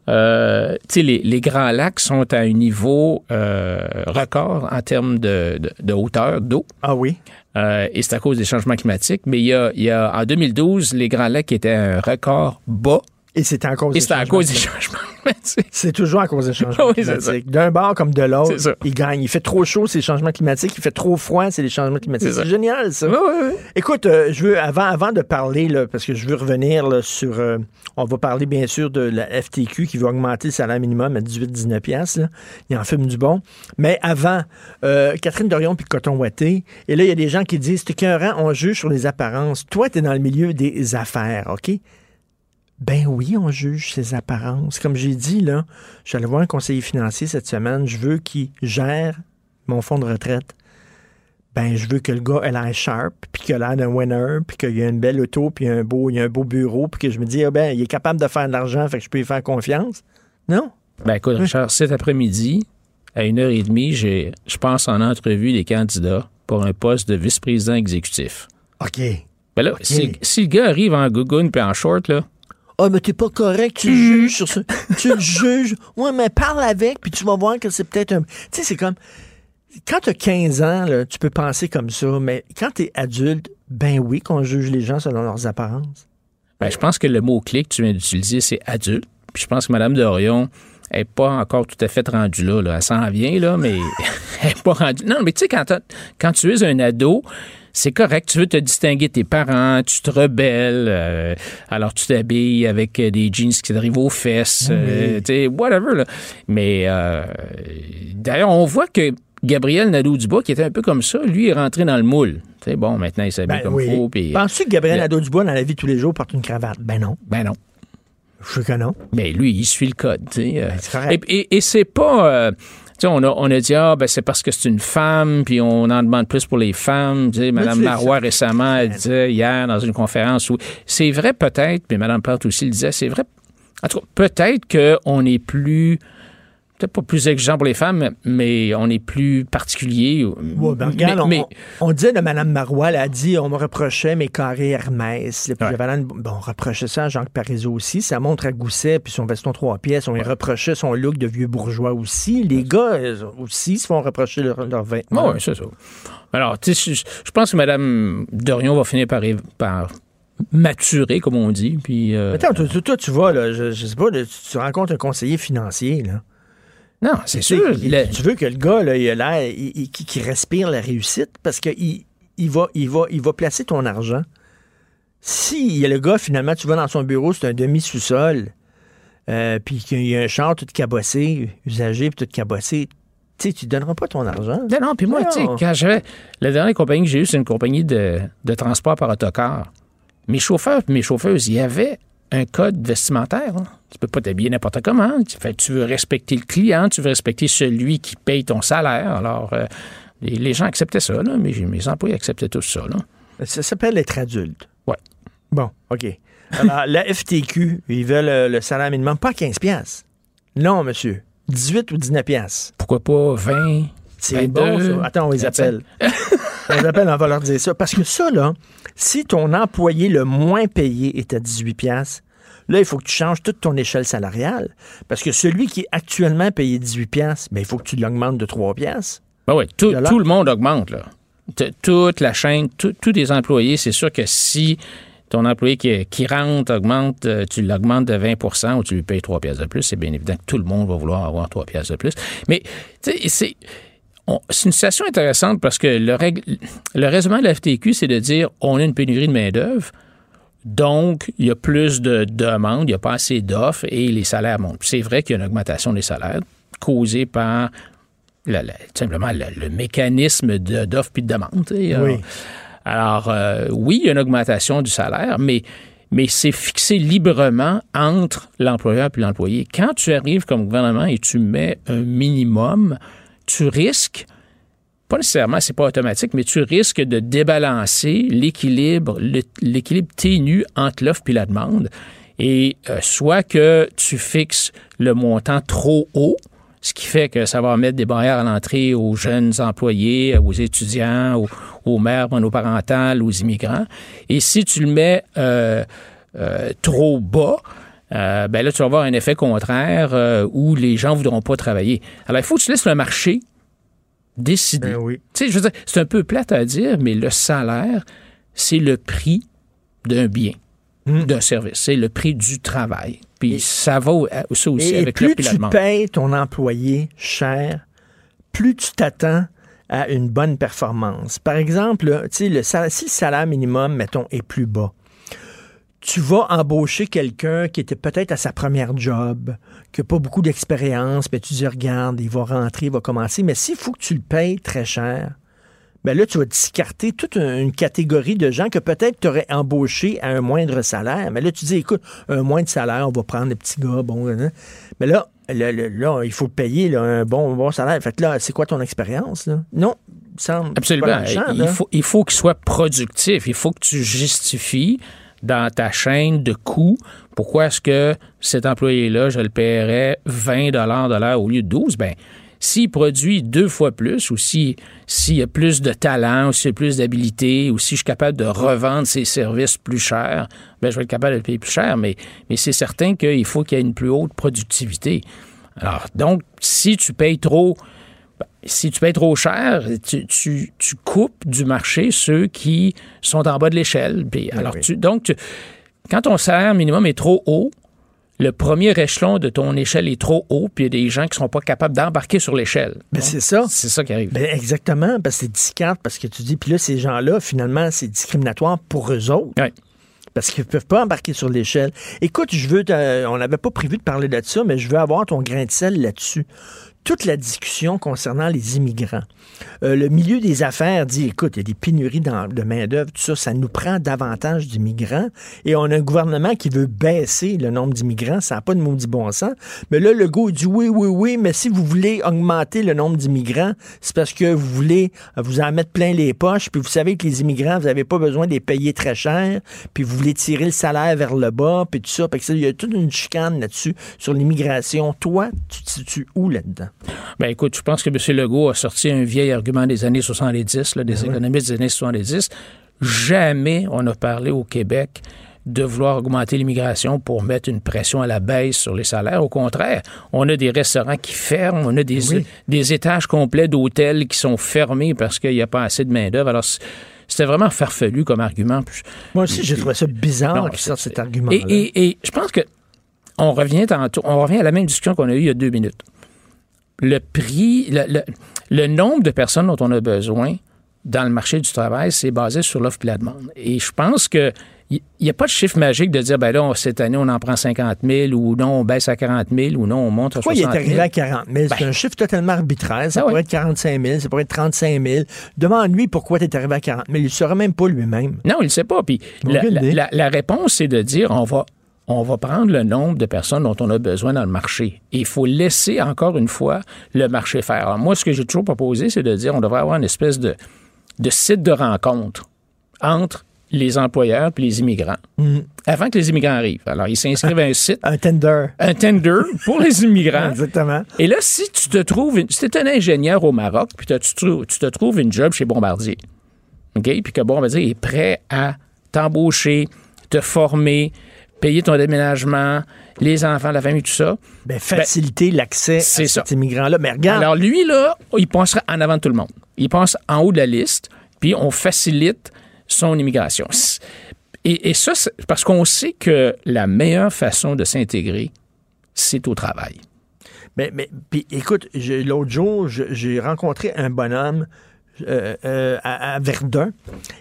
euh, tu sais, les, les Grands Lacs sont à un niveau euh, record en termes de, de- de hauteur d'eau. Ah oui? Euh, et c'est à cause des changements climatiques. Mais il y a, il y a en 2012, les Grands Lacs étaient à un record bas. Et c'était à cause Et des c'était à changements cause des climatiques. changements climatiques. C'est toujours à cause des changements Oui, climatiques. D'un bord comme de l'autre, il gagne. Il fait trop chaud, c'est les changements climatiques. Il fait trop froid, c'est les changements climatiques. C'est génial, ça. Ouais, ouais. Écoute, euh, je veux avant, avant de parler, là, parce que je veux revenir là, sur. euh, on va parler bien sûr de la FTQ qui va augmenter le salaire minimum à 18-19 piastres. là. Il en fume du bon. Mais avant, euh, Catherine Dorion puis Coton Watté. Et là, il y a des gens qui disent c'est écœurant, on juge sur les apparences. Toi, tu es dans le milieu des affaires, OK? Ben oui, on juge ses apparences. Comme j'ai dit, là, je suis allé voir un conseiller financier cette semaine. Je veux qu'il gère mon fonds de retraite. Ben, je veux que le gars ait l'air sharp, puis qu'il a l'air d'un winner, puis qu'il y a une belle auto, puis un beau, il y a un beau bureau, puis que je me dis, ah ben, il est capable de faire de l'argent, fait que je peux lui faire confiance. Non? Ben écoute, Richard, cet après-midi, à une heure et demie, j'ai, je pense en entrevue des candidats pour un poste de vice-président exécutif. OK. Ben là, si, si le gars arrive en gougoune puis en short, là, Ah, mais t'es pas correct, tu le juges sur ça. tu le juges. Ouais, mais parle avec, puis tu vas voir que c'est peut-être un. Tu sais, c'est comme. Quand t'as 15 ans, là, tu peux penser comme ça, mais quand t'es adulte, ben oui, qu'on juge les gens selon leurs apparences. ben, je pense que le mot-clé que tu viens d'utiliser, c'est adulte. Puis je pense que Mme Dorion n'est pas encore tout à fait rendue là. là. Elle s'en vient, là, mais elle n'est pas rendue. Non, mais tu sais, quand tu es un ado, c'est correct, tu veux te distinguer de tes parents, tu te rebelles, euh, alors tu t'habilles avec euh, des jeans qui t'arrivent aux fesses, euh, tu sais, whatever. Là. Mais euh, d'ailleurs, on voit que Gabriel Nadeau-Dubois, qui était un peu comme ça, lui est rentré dans le moule. Tu sais, bon, maintenant, il s'habille Ben comme oui. faut. puis- Penses-tu que Gabriel Nadeau-Dubois, dans la vie de tous les jours, porte une cravate? Ben non. Ben non. Je sais que non. Mais lui, il suit le code. tu sais, euh. Ben, c'est correct. Et, et- et c'est pas. euh, sais, on a, on a dit, ah, ben, c'est parce que c'est une femme, puis on en demande plus pour les femmes. Tu sais, Mme Marois, récemment, elle disait hier dans une conférence où. C'est vrai, peut-être, mais Mme Plante aussi le disait, c'est vrai. En tout cas, peut-être qu'on est plus. Peut-être pas plus exigeant pour les femmes, mais on est plus particulier. Ouais, ben, regarde, on, mais- on disait de Mme Marois, elle a dit on me reprochait mes carrés Hermès. Puis bon, on reprochait ça à Jacques Parizeau aussi. Sa montre à gousset puis son veston trois pièces. On lui reprochait son look de vieux bourgeois aussi. Les gars aussi se font reprocher leur, leur vêtements. Oui, c'est ça. Alors, tu sais, je, pense que Mme Dorion va finir par, par maturer, comme on dit. Puis, euh, Attends, toi, toi, toi, tu vois, là, je, je sais pas, là, tu, tu rencontres un conseiller financier, là. Non, c'est sûr. le- Tu veux que le gars, là, il a l'air, qui, qui respire la réussite parce qu'il il va, il va, il va placer ton argent. Si il y a le gars, finalement, tu vas dans son bureau, c'est un demi-sous-sol, euh, puis qu'il y a un char tout cabossé, usagé, puis tout cabossé, tu sais, tu donneras pas ton argent. Non, non, puis moi, tu sais, quand j'avais. La dernière compagnie que j'ai eue, c'est une compagnie de, de transport par autocar. Mes chauffeurs mes chauffeuses, il y avait un code vestimentaire. hein. Tu peux pas t'habiller n'importe comment. Tu, fais- tu veux respecter le client, tu veux respecter celui qui paye ton salaire. Alors, euh, les, les gens acceptaient ça, là, mais mes employés acceptaient tout ça. Là. Ça s'appelle être adulte. Ouais. Bon, OK. Alors, la FTQ, ils veulent euh, le salaire minimum, pas 15 piastres. Non, monsieur. 18 ou 19 piastres. Pourquoi pas 20? C'est 22, bon, ça. Attends, on les 25. appelle. on les appelle, on va leur dire ça. Parce que ça, là, si ton employé le moins payé est à 18 piastres, là, il faut que tu changes toute ton échelle salariale. Parce que celui qui est actuellement payé 18 piastres, ben, il faut que tu l'augmentes de 3 piastres. Ben oui, tout, le monde augmente. Là. Toute la chaîne, tous les employés, c'est sûr que si ton employé qui, qui rentre augmente, euh, tu l'augmentes de 20% ou tu lui payes 3 pièces de plus, c'est bien évident que tout le monde va vouloir avoir 3 pièces de plus. Mais tu sais, c'est c'est une situation intéressante parce que le, règle- le raisonnement de la FTQ, c'est de dire on a une pénurie de main-d'œuvre. Donc, il y a plus de demandes, il n'y a pas assez d'offres et les salaires montent. C'est vrai qu'il y a une augmentation des salaires causée par tout simplement le, le mécanisme de- d'offre puis de demande. Oui. Alors, euh, oui, il y a une augmentation du salaire, mais, mais c'est fixé librement entre l'employeur et l'employé. Quand tu arrives comme gouvernement et tu mets un minimum, tu risques, pas nécessairement, c'est pas automatique, mais tu risques de débalancer l'équilibre, l'équilibre ténu entre l'offre et la demande. Et euh, soit que tu fixes le montant trop haut, ce qui fait que ça va mettre des barrières à l'entrée aux jeunes employés, aux étudiants, aux, aux mères monoparentales, aux immigrants. Et si tu le mets euh, euh, trop bas, euh, ben là, tu vas avoir un effet contraire euh, où les gens voudront pas travailler. Alors, il faut que tu laisses le marché décider. Ben oui. Tu sais, je veux dire, c'est un peu plate à dire, mais le salaire, c'est le prix d'un bien, Hmm. d'un service. C'est le prix du travail. Puis ça va ça aussi Et avec plus tu payes ton employé cher, plus tu t'attends à une bonne performance. Par exemple, le si le salaire minimum, mettons, est plus bas, tu vas embaucher quelqu'un qui était peut-être à sa première job, qui n'a pas beaucoup d'expérience, mais tu dis, regarde, il va rentrer, il va commencer. Mais s'il faut que tu le payes très cher, ben là, tu vas discarter toute un- une catégorie de gens que peut-être tu aurais embauché à un moindre salaire. Mais là, tu dis, écoute, un moindre salaire, on va prendre des petits gars, bon, hein. mais là, le- là, il faut payer là, un bon, bon salaire. Fait là, c'est quoi ton expérience? là? Non, il me semble. Absolument. pas il là. faut, il faut qu'il soit productif. Il faut que tu justifies dans ta chaîne de coûts pourquoi est-ce que cet employé-là, je le paierais 20 de l'heure au lieu de 12. Ben, s'il produit deux fois plus ou si- s'il y a plus de talent ou s'il a plus d'habilité ou si je suis capable de revendre ses services plus cher, ben, je vais être capable de le payer plus cher. Mais, mais c'est certain qu'il faut qu'il y ait une plus haute productivité. Alors, donc, si tu payes trop si tu payes trop cher, tu, tu- tu coupes du marché ceux qui sont en bas de l'échelle. Puis, alors, oui. tu- donc, tu- quand ton salaire minimum est trop haut, le premier échelon de ton échelle est trop haut, puis il y a des gens qui ne sont pas capables d'embarquer sur l'échelle. Ben, c'est ça. C'est ça qui arrive. Ben, exactement, parce que c'est discarte, parce que tu dis, puis là, ces gens-là, finalement, c'est discriminatoire pour eux autres. Ouais. Parce qu'ils ne peuvent pas embarquer sur l'échelle. Écoute, je veux, on n'avait pas prévu de parler de ça, mais je veux avoir ton grain de sel là-dessus. Toute la discussion concernant les immigrants. Euh, le milieu des affaires dit, écoute, il y a des pénuries dans- de main-d'œuvre, tout ça, ça nous prend davantage d'immigrants. Et on a un gouvernement qui veut baisser le nombre d'immigrants. Ça n'a pas de maudit bon sens. Mais là, le gars dit oui, oui, oui, mais si vous voulez augmenter le nombre d'immigrants, c'est parce que vous voulez euh, vous en mettre plein les poches, puis vous savez que les immigrants, vous n'avez pas besoin de les payer très cher, puis vous voulez tirer le salaire vers le bas, puis tout ça. Fait que ça, il y a toute une chicane là-dessus sur l'immigration. Toi, tu te situes où là-dedans? Ben écoute, je pense que M. Legault a sorti un vieil argument des années 70, là, des Ouais. économistes des années 70. Jamais on a parlé au Québec de vouloir augmenter l'immigration pour mettre une pression à la baisse sur les salaires. Au contraire, on a des restaurants qui ferment, on a des, Oui. des étages complets d'hôtels qui sont fermés parce qu'il n'y a pas assez de main-d'œuvre. Alors, c'était vraiment farfelu comme argument. Moi aussi, j'ai trouvé ça bizarre qu'ils sortent cet argument-là. et, et- et je pense que on revient tantôt, on revient à la même discussion qu'on a eue il y a deux minutes. Le prix, le, le- le nombre de personnes dont on a besoin dans le marché du travail, c'est basé sur l'offre et la demande. Et je pense que il n'y a pas de chiffre magique de dire, ben là, on- cette année, on en prend 50 000 ou non, on baisse à 40 000 ou non, on monte à Pourquoi 60 il est 000. arrivé à 40 000? C'est Ben. un chiffre totalement arbitraire. Ça Ah pourrait être 45 000, ça pourrait être 35 000. Demande-lui pourquoi tu es arrivé à 40 000. Il ne saura même pas lui-même. Non, il ne sait pas. Puis la, la- la réponse, c'est de dire on va, on va prendre le nombre de personnes dont on a besoin dans le marché. Et il faut laisser, encore une fois, le marché faire. Alors, moi, ce que j'ai toujours proposé, c'est de dire on devrait avoir une espèce de, de site de rencontre entre les employeurs et les immigrants avant que les immigrants arrivent. Alors, ils s'inscrivent à un site. Un tender. Un tender pour les immigrants. Exactement. Et là, si tu te trouves, une- si tu es un ingénieur au Maroc, puis tu te trouves une job chez Bombardier, OK? Puis que Bombardier est prêt à t'embaucher, te former, payer ton déménagement, les enfants, la famille, tout ça. Ben, faciliter l'accès à ça. cet immigrant-là. Mais regarde, Alors, lui, là, il passerait en avant de tout le monde. Il passe en haut de la liste, puis on facilite son immigration. Et, et ça, c'est parce qu'on sait que la meilleure façon de s'intégrer, c'est au travail. Mais, mais puis, écoute, l'autre jour, j'ai rencontré un bonhomme euh, euh, à, à Verdun.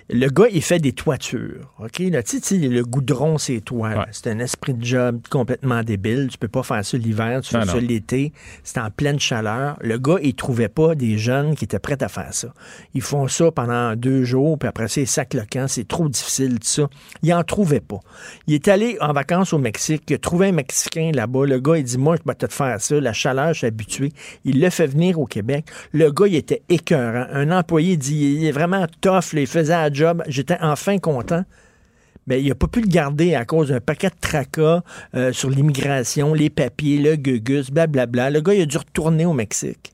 Le gars, il fait des toitures. OK? Là, tu sais, le goudron, c'est toi. C'est un esprit de job complètement débile. Tu peux pas faire ça l'hiver, tu fais ça l'été. C'est en pleine chaleur. Le gars, il trouvait pas des jeunes qui étaient prêts à faire ça. Ils font ça pendant deux jours, puis après ça, ils sacent le camp. C'est trop difficile, tout ça. Il en trouvait pas. Il est allé en vacances au Mexique. Il a trouvé un Mexicain là-bas. Le gars, il dit, moi, je vais te faire ça. La chaleur, je suis habitué. Il l'a fait venir au Québec. Le gars, il était écœurant. Un employé dit, il est vraiment tough. là. il faisait la job. J'étais enfin content. Mais il n'a pas pu le garder à cause d'un paquet de tracas euh, sur l'immigration, les papiers, le gugus, blablabla. Le gars, il a dû retourner au Mexique.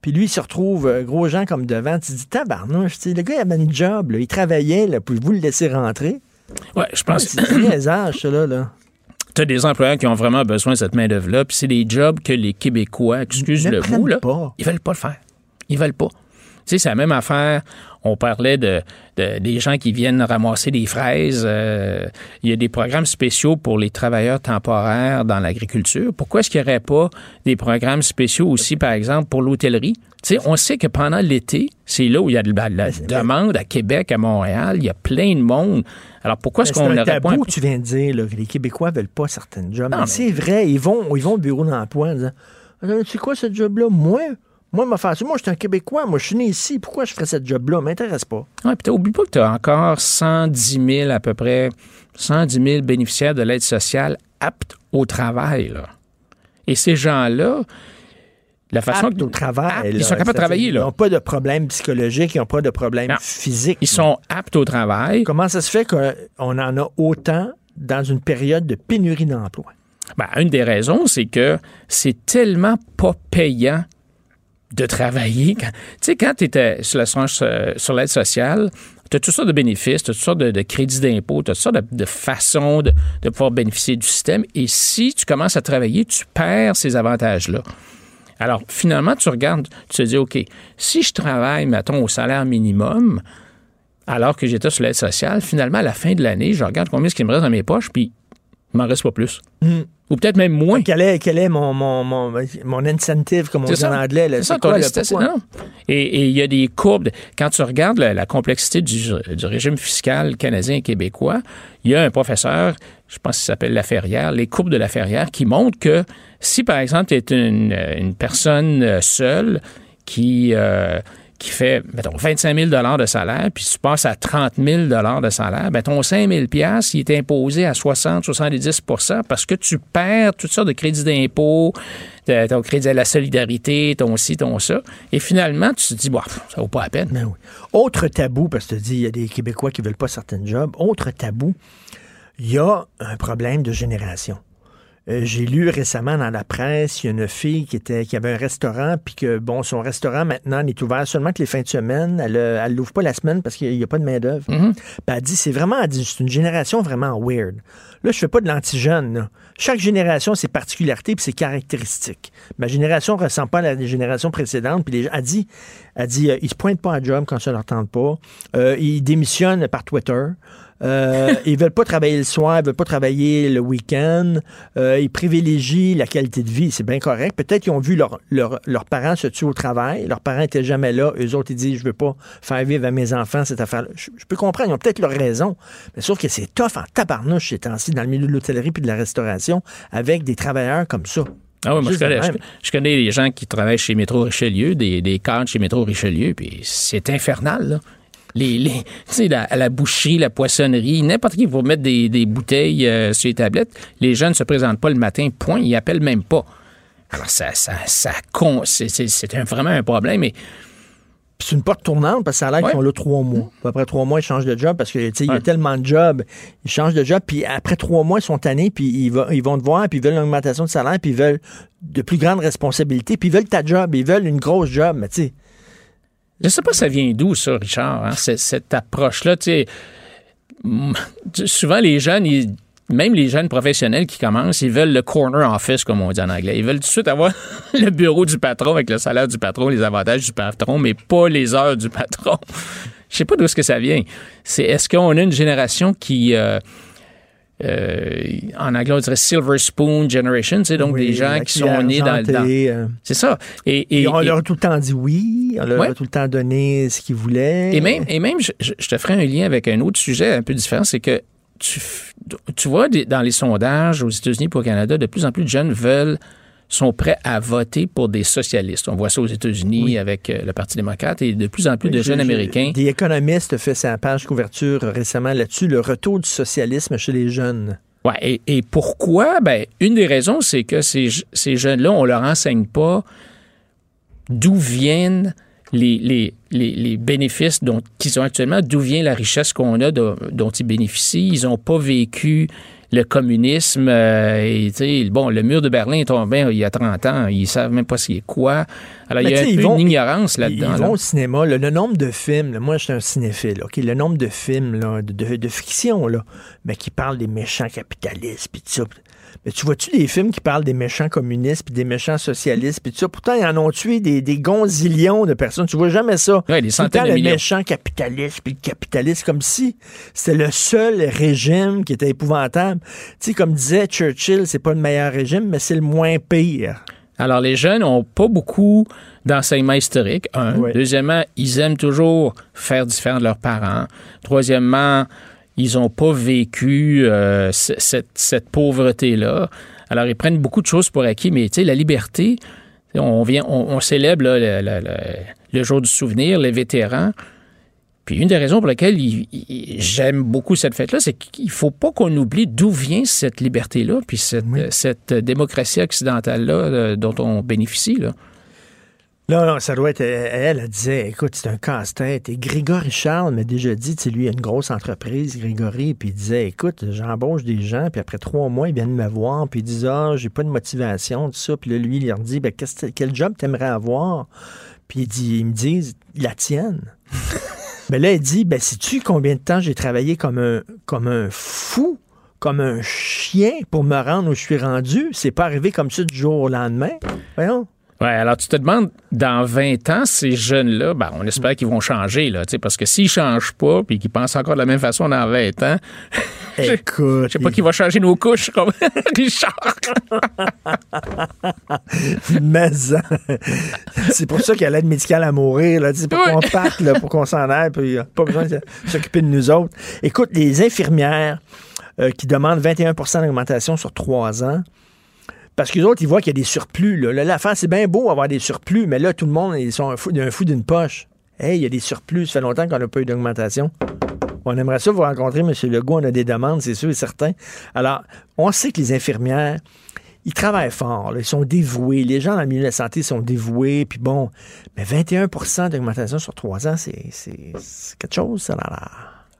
Puis lui, il se retrouve euh, gros gens comme devant. Tu te dis, tabarnouche, le gars, il avait une job, là. il travaillait, là, pouvez-vous le laisser rentrer? Ouais, je pense C'est du niaisage, ça, là. là. tu as des employeurs qui ont vraiment besoin de cette main-d'œuvre-là, puis c'est des jobs que les Québécois, excuse Ne le mot, là, pas. ils veulent pas le faire. Ils veulent pas. Tu sais, c'est la même affaire. On parlait de, de- des gens qui viennent ramasser des fraises. euh, il y a des programmes spéciaux pour les travailleurs temporaires dans l'agriculture. Pourquoi est-ce qu'il n'y aurait pas des programmes spéciaux aussi, par exemple, pour l'hôtellerie? Tu sais, on sait que pendant l'été, c'est là où il y a de la, la demande à Québec, à Montréal. Il y a plein de monde. Alors pourquoi est-ce qu'on n'aurait pas... un- tu viens de dire, là, que les Québécois veulent pas certaines jobs. Non, mais mais- c'est vrai, ils vont, ils vont au bureau d'emploi en disant C'est quoi ce job-là? Moi, moi, m'a ça. Moi, je suis un Québécois. Moi, je suis né ici. Pourquoi je ferais cette job-là? m'intéresse pas. Oui, puis t'oublie pas que tu as encore 110 000 à peu près, 110 000 bénéficiaires de l'aide sociale aptes au travail. là. Et ces gens-là, la façon Aptes au travail. Aptes, là. ils sont capables de travailler. Ils Là. n'ont pas de problème psychologique, ils n'ont pas de problème Non. physique. Ils sont aptes au travail. Comment ça se fait qu'on en a autant dans une période de pénurie d'emploi? Ben, une des raisons, c'est que c'est tellement pas payant de travailler. Tu sais, quand tu étais sur l'assurance, euh, sur l'aide sociale, tu as toutes sortes de bénéfices, tu as toutes sortes de, crédits d'impôt, tu as toutes sortes de, façons de, pouvoir bénéficier du système. Et si tu commences à travailler, tu perds ces avantages-là. Alors, finalement, tu regardes, tu te dis, OK, si je travaille, mettons, au salaire minimum, alors que j'étais sur l'aide sociale, finalement, à la fin de l'année, je regarde combien est-ce qu'il me reste dans mes poches, puis m'en reste pas plus. Hmm. Ou peut-être même moins. Quel est, quel est mon, mon, mon, mon incentive, comme on dit ça. en anglais? C'est ça, quoi, pourquoi? Non? Et il y a des courbes. quand tu regardes la, la complexité du, du régime fiscal canadien et québécois, il y a un professeur, je pense qu'il s'appelle Laferrière, les courbes de Laferrière, qui montrent que si, par exemple, tu es une, une personne seule qui, euh, qui fait, mettons, 25 000 de salaire, puis tu passes à 30 000 de salaire, ben ton 5 000 il est imposé à 60-70% parce que tu perds toutes sortes de crédits d'impôt, ton crédit à la solidarité, ton ci, ton ça. Et finalement, tu te dis, bon, ça vaut pas la peine. Ben oui. Autre tabou, parce que tu dis, il y a des Québécois qui veulent pas certains jobs. Autre tabou, il y a un problème de génération. Euh, J'ai lu récemment dans la presse, il y a une fille qui était qui avait un restaurant, puis que bon, son restaurant maintenant n'est ouvert seulement que les fins de semaine. Elle euh, elle l'ouvre pas la semaine parce qu'il n'y a pas de main d'œuvre. Mm-hmm. Puis elle dit c'est vraiment, c'est une génération vraiment weird. Là, je fais pas de l'antigène. Chaque génération a ses particularités puis ses caractéristiques. Ma génération ressemble pas à la génération précédente. Puis les gens, elle dit, elle dit, euh, ils se pointent pas à job quand ça leur tente pas. Euh, ils démissionnent par Twitter. Euh, ils veulent pas travailler le soir, ils veulent pas travailler le week-end. Euh, ils privilégient la qualité de vie, c'est bien correct. Peut-être qu'ils ont vu leur- leur- leurs parents se tuer au travail. Leurs parents étaient jamais là. Eux autres, ils disent, je veux pas faire vivre à mes enfants cette affaire-là. Je, je peux comprendre, ils ont peut-être leur raison. Mais sauf que c'est tough en tabarnouche ces temps-ci dans le milieu de l'hôtellerie puis de la restauration avec des travailleurs comme ça. Ah oui, moi, je connais, je, connais les gens qui travaillent chez Métro Richelieu, des, des cadres chez Métro Richelieu, puis c'est infernal, là. Les, les, tu sais, la, à la boucherie, la poissonnerie, n'importe qui pour mettre des, des bouteilles euh, sur les tablettes, les jeunes ne se présentent pas le matin, point, ils appellent même pas. Alors, ça, ça, ça con- c'est, c'est- c'est un- vraiment un problème. Et c'est une porte tournante parce que ça a l'air qu'ils Ouais. sont là trois mois. Puis après trois mois, ils changent de job parce que il y a Ouais. tellement de jobs. Ils changent de job, puis après trois mois, ils sont tannés, puis ils, va- ils vont te voir, puis ils veulent une augmentation de salaire, puis ils veulent de plus grandes responsabilités, puis ils veulent ta job, ils veulent une grosse job, mais tu sais. Je sais pas ça vient d'où, ça, Richard, hein, cette, approche-là. Mm, souvent, les jeunes, ils- même les jeunes professionnels qui commencent, ils veulent le corner office, comme on dit en anglais. Ils veulent tout de suite avoir le bureau du patron avec le salaire du patron, les avantages du patron, mais pas les heures du patron. Je sais pas d'où est-ce que ça vient. C'est est-ce qu'on a une génération qui euh, euh, en anglais on dirait silver spoon generation, sais, donc Oui, des gens qui sont nés dans, dans- euh, c'est ça. Et, et- Et on et- leur a tout le temps dit oui, on leur Ouais. a tout le temps donné ce qu'ils voulaient. Et même, et même je, te ferai un lien avec un autre sujet un peu différent, c'est que tu, tu vois dans les sondages aux États-Unis et au Canada, de plus en plus de jeunes veulent sont prêts à voter pour des socialistes. On voit ça aux États-Unis avec euh, le Parti démocrate et de plus en plus de jeunes je- je- Américains. Des économistes fait sa page couverture récemment là-dessus, le retour du socialisme chez les jeunes. Ouais, et, et pourquoi? Ben, une des raisons, c'est que ces, ces jeunes-là, on leur enseigne pas d'où viennent les, les, les, les bénéfices dont, qu'ils ont actuellement, d'où vient la richesse qu'on a, de- dont ils bénéficient. Ils n'ont pas vécu le communisme. euh, et, bon, le mur de Berlin est tombé il y a 30 ans. Ils savent même pas ce qui est quoi. Alors, Mais il y a tu un sais, peu ils vont- une ignorance Ils là-dedans. vont là. au cinéma, là, le nombre de films, là, moi je suis un cinéphile, OK, le nombre de films là, de, de, de fiction là, mais qui parlent des méchants capitalistes puis tout ça. Mais tu vois-tu des films qui parlent des méchants communistes puis des méchants socialistes puis tout ça? Pourtant, ils en ont tué des, des gonzillions de personnes. Tu vois jamais ça. Ouais, des centaines de le millions. méchant capitaliste puis le capitaliste, comme si c'était le seul régime qui était épouvantable. Tu sais, comme disait Churchill, c'est pas le meilleur régime, mais c'est le moins pire. Alors, les jeunes n'ont pas beaucoup d'enseignement historique. Un. Deuxièmement, ils aiment toujours faire différent de leurs parents. Troisièmement, ils n'ont pas vécu euh, cette, cette pauvreté-là. Alors, ils prennent beaucoup de choses pour acquis, mais tu sais, la liberté, on, vient, on, on célèbre là, le, le- le- le jour du souvenir, les vétérans. Puis une des raisons pour lesquelles j'aime beaucoup cette fête-là, c'est qu'il faut pas qu'on oublie d'où vient cette liberté-là, puis cette, cette démocratie occidentale-là euh, dont on bénéficie. Là. Non, non, ça doit être. Elle, elle disait, écoute, c'est un casse-tête. Et Grégory Charles m'a déjà dit, tu lui, il a une grosse entreprise, Grégory, puis il disait, écoute, j'embauche des gens, puis après trois mois, ils viennent me voir, puis ils disent, ah, j'ai pas de motivation, tout ça. Puis là, lui, il leur dit, ben, quel job t'aimerais avoir? Puis il ils me disent, la tienne. Mais là, il dit, ben, sais-tu combien de temps j'ai travaillé comme un, comme un fou, comme un chien pour me rendre où je suis rendu? C'est pas arrivé comme ça du jour au lendemain. Voyons. Ouais, alors tu te demandes, dans 20 ans, ces jeunes-là, ben, on espère qu'ils vont changer, là, parce que s'ils changent pas, puis qu'ils pensent encore de la même façon dans 20 ans, Écoute. je sais pas qui va changer nos couches, comme Richard. Mais euh, c'est pour ça qu'il y a l'aide médicale à mourir, là, pour qu'on parte, là, pour qu'on s'en aille, puis pas besoin de s'occuper de nous autres. Écoute, les infirmières euh, qui demandent 21% d'augmentation sur trois ans, parce que les autres, ils voient qu'il y a des surplus. Là. L'affaire, c'est bien beau avoir des surplus, mais là, tout le monde, ils sont un fou, un fou d'une poche. Hey, il y a des surplus, ça fait longtemps qu'on n'a pas eu d'augmentation. On aimerait ça vous rencontrer, M. Legault, on a des demandes, c'est sûr et certain. Alors, on sait que les infirmières, ils travaillent fort, ils sont dévoués. Les gens dans le milieu de la santé sont dévoués, puis bon, mais 21% d'augmentation sur trois ans, c'est quelque chose, ça, là. là.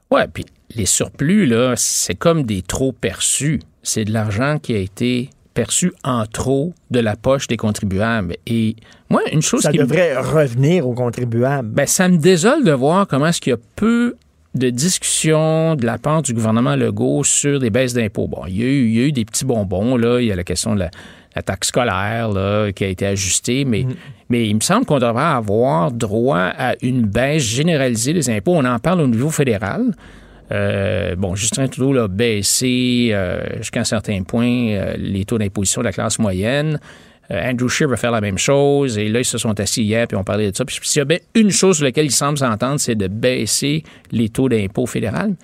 Ouais, puis les surplus, là, c'est comme des trop perçus. C'est de l'argent qui a été perçu en trop de la poche des contribuables. Et moi, une chose Ça qui devrait revenir aux contribuables. Ben, ça me désole de voir comment est-ce qu'il y a peu de discussions de la part du gouvernement Legault sur des baisses d'impôts. Bon, il y, a eu, il y a eu des petits bonbons, là. Il y a la question de la, la taxe scolaire, là, qui a été ajustée, mais, mais il me semble qu'on devrait avoir droit à une baisse généralisée des impôts. On en parle au niveau fédéral. Euh, bon, Justin Trudeau l'a baissé euh, jusqu'à un certain point euh, les taux d'imposition de la classe moyenne. Andrew Scheer va faire la même chose. Et là, ils se sont assis hier puis on parlait de ça. Puis s'il y a bien une chose sur laquelle ils semblent s'entendre, c'est de baisser les taux d'impôt fédéral.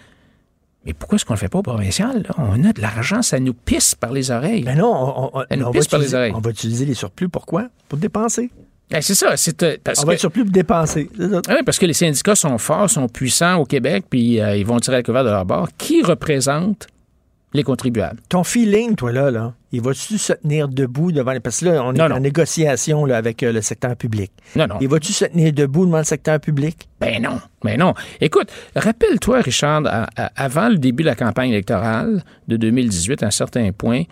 Mais pourquoi est-ce qu'on le fait pas au provincial? là? On a de l'argent, ça nous pisse par les oreilles. Ben non, on, on- Ça nous on va pisse par les utiliser- oreilles. on va utiliser les surplus. Pourquoi? Pour dépenser. Ben, c'est ça. C'est, euh, parce on que... va être surplus pour dépenser. C'est ça. Oui, parce que les syndicats sont forts, sont puissants au Québec, puis euh, ils vont tirer le couvert de leur bord. Qui représente les contribuables? Ton feeling, toi, là, là, il va-tu se tenir debout devant les... Parce que là, on est Non, en non. négociation là, avec euh, le secteur public. Non, non. Il va-tu se tenir debout devant le secteur public? Ben non, ben non. Écoute, rappelle-toi, Richard, à- à- avant le début de la campagne électorale de 2018, à un certain point,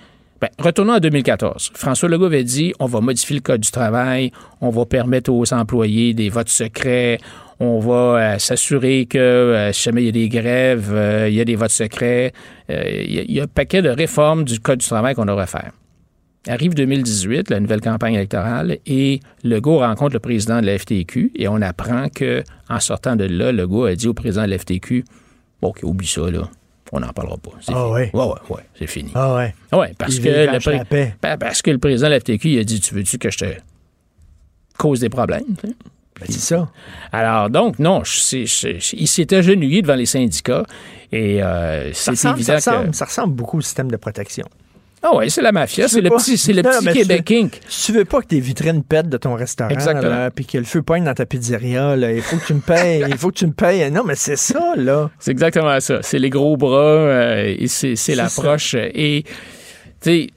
ben, retournons à 2014. François Legault avait dit on va modifier le code du travail, on va permettre aux employés des votes secrets, on va euh, s'assurer que euh, si jamais il y a des grèves, euh, il y a des votes secrets. Il y a- un paquet de réformes du code du travail qu'on devrait faire. Arrive 2018, la nouvelle campagne électorale, et Legault rencontre le président de la FTQ et on apprend que en sortant de là, Legault a dit au président de la FTQ Bon, oublie ça, là. On n'en parlera pas. C'est Ah fini. ouais? Ouais, ouais, ouais, c'est fini. Ah ouais. Ouais, parce Il que, le lâcher pré- la paix. Parce que le président de la FTQ il a dit Tu veux-tu que je te cause des problèmes? Ben, c'est ça. Alors, donc, non, je sais- je- je- il s'est agenouillé devant les syndicats et euh, c'est évident ça, ressemble, que. ça ressemble beaucoup au système de protection. Ah ouais, c'est la mafia, Tu c'est le petit, c'est le Non, petit tu Québec veux- Inc. Si tu veux pas que tes vitrines pètent de ton restaurant, puis que le feu poigne dans ta pizzeria, là, il faut que tu me payes. il faut que tu me payes. Non, mais c'est ça, là. C'est exactement ça. C'est les gros bras euh, et c'est, l'approche. Et, tu sais,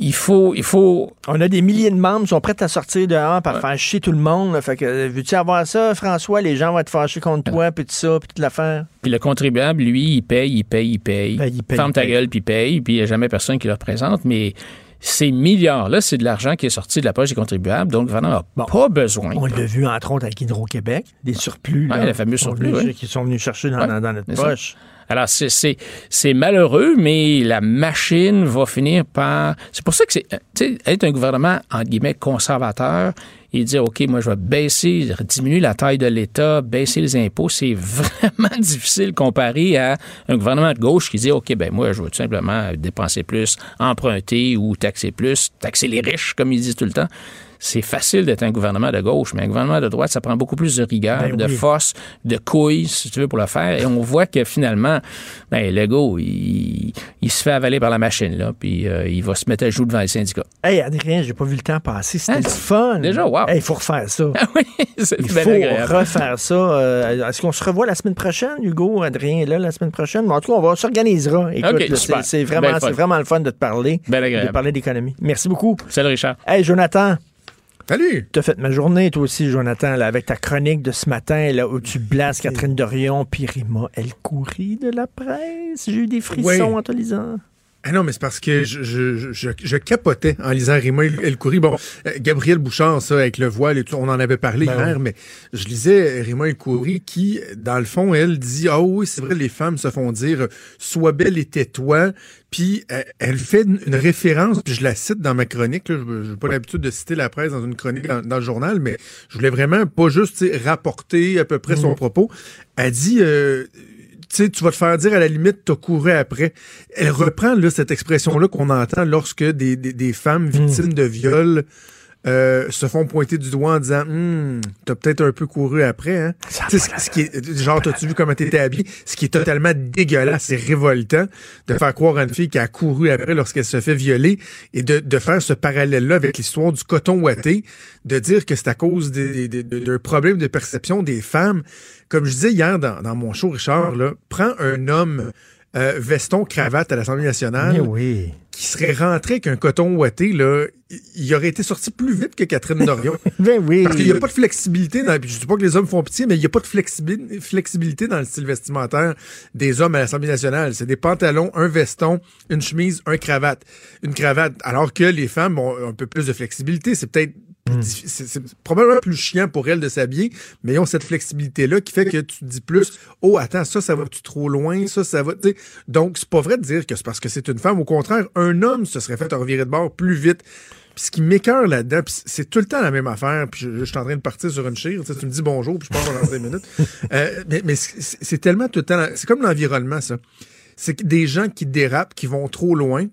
il faut, il faut. On a des milliers de membres qui sont prêts à sortir dehors pour faire chier tout le monde. là. Fait que, euh, veux-tu avoir ça, François? Les gens vont être fâchés contre toi, puis tout ça, puis toute l'affaire. Puis le contribuable, lui, il paye, il paye, il paye. Ben, il paye, Ferme il ta paye. gueule, puis il paye. Puis il n'y a jamais personne qui le représente. Mais ces milliards-là, c'est de l'argent qui est sorti de la poche des contribuables. Donc, le gouvernement n'a pas besoin. On l'a vu, entre autres, avec Hydro-Québec, des surplus. là, Ouais, le fameux surplus. Qui sont venus chercher dans, Ouais, dans- notre ça. Alors, c'est, malheureux, mais la machine va finir par. C'est pour ça que c'est. Sais, être un gouvernement, entre guillemets, conservateur et dire, OK, moi, je vais baisser, diminuer la taille de l'État, baisser les impôts, c'est vraiment difficile comparé à un gouvernement de gauche qui dit, OK, ben moi, je veux tout simplement dépenser plus, emprunter ou taxer plus, taxer les riches, comme ils disent tout le temps. C'est facile d'être un gouvernement de gauche, mais un gouvernement de droite, ça prend beaucoup plus de rigueur, Ben de oui. force, de couilles, si tu veux, pour le faire. Et on voit que finalement, ben, Legault, il, il se fait avaler par la machine, là, puis euh, il va se mettre à joue devant les syndicats. Hey, Adrien, j'ai pas vu le temps passer. C'était Hein? fun. Déjà, wow. Hey, il faut refaire ça. Ah oui, Il faut agréable. refaire ça. Euh, Est-ce qu'on se revoit la semaine prochaine, Hugo? Adrien là la semaine prochaine? Mais en tout cas, on va s'organisera. Écoute, c'est Ben vraiment, le fun. c'est vraiment le fun de te parler. Ben de parler d'économie. Merci beaucoup. Salut, Richard. Hey, Jonathan. Salut! Tu as fait ma journée, toi aussi, Jonathan, là, avec ta chronique de ce matin, là, où tu blases Catherine Dorion, puis Rima El Khoury de la presse. J'ai eu des frissons Oui. en te lisant. Ah non, mais c'est parce que je, je, je, je capotais en lisant Rima El Khoury. Bon, euh, Gabriel Bouchard, ça, avec le voile et tout, on en avait parlé Ben hier, oui. mais je lisais Rima El Khoury qui, dans le fond, elle dit Ah oui, c'est vrai, les femmes se font dire Sois belle et tais-toi. Puis euh, elle fait une, référence, puis je la cite dans ma chronique. Là, je n'ai pas l'habitude de citer la presse dans une chronique dans, dans le journal, mais je voulais vraiment pas juste rapporter à peu près son Mhm. propos. Elle dit euh, sais, tu vas te faire dire à la limite, t'as couru après. Elle reprend là, cette expression-là qu'on entend lorsque des, des, des femmes victimes de viol euh, se font pointer du doigt en disant Hum, t'as peut-être un peu couru après, hein? Tu sais, ce, ce qui est, genre, t'as-tu vu comment t'étais habillé? Ce qui est totalement dégueulasse et révoltant de faire croire à une fille qui a couru après lorsqu'elle se fait violer et de, de faire ce parallèle-là avec l'histoire du coton ouaté, de dire que c'est à cause d'un problème de perception des femmes. Comme je disais hier dans, dans mon show, Richard, là, prends un homme euh, veston, cravate à l'Assemblée nationale Mais oui. Qui serait rentré avec un coton ouaté, là, il- aurait été sorti plus vite que Catherine Dorion. Ben oui. Parce qu'il n'y a pas de flexibilité dans. puis Je dis pas que les hommes font pitié, mais il n'y a pas de flexibi- flexibilité dans le style vestimentaire des hommes à l'Assemblée nationale. C'est des pantalons, un veston, une chemise, un cravate. Une cravate. Alors que les femmes ont un peu plus de flexibilité. C'est peut-être. Diffi- C'est probablement plus chiant pour elles de s'habiller, mais ils ont cette flexibilité-là qui fait que tu te dis plus Oh, attends, ça, ça va-tu trop loin? Ça, ça va. Donc, c'est pas vrai de dire que c'est parce que c'est une femme. Au contraire, un homme se serait fait revirer de bord plus vite. Puis ce qui m'écœure là-dedans, c'est tout le temps la même affaire. Puis je, je suis en train de partir sur une chire. Tu, me dis bonjour, puis je pars pendant cinq minutes. Euh, mais mais c'est tellement tout le temps. C'est comme l'environnement, ça. C'est des gens qui dérapent, qui vont trop loin,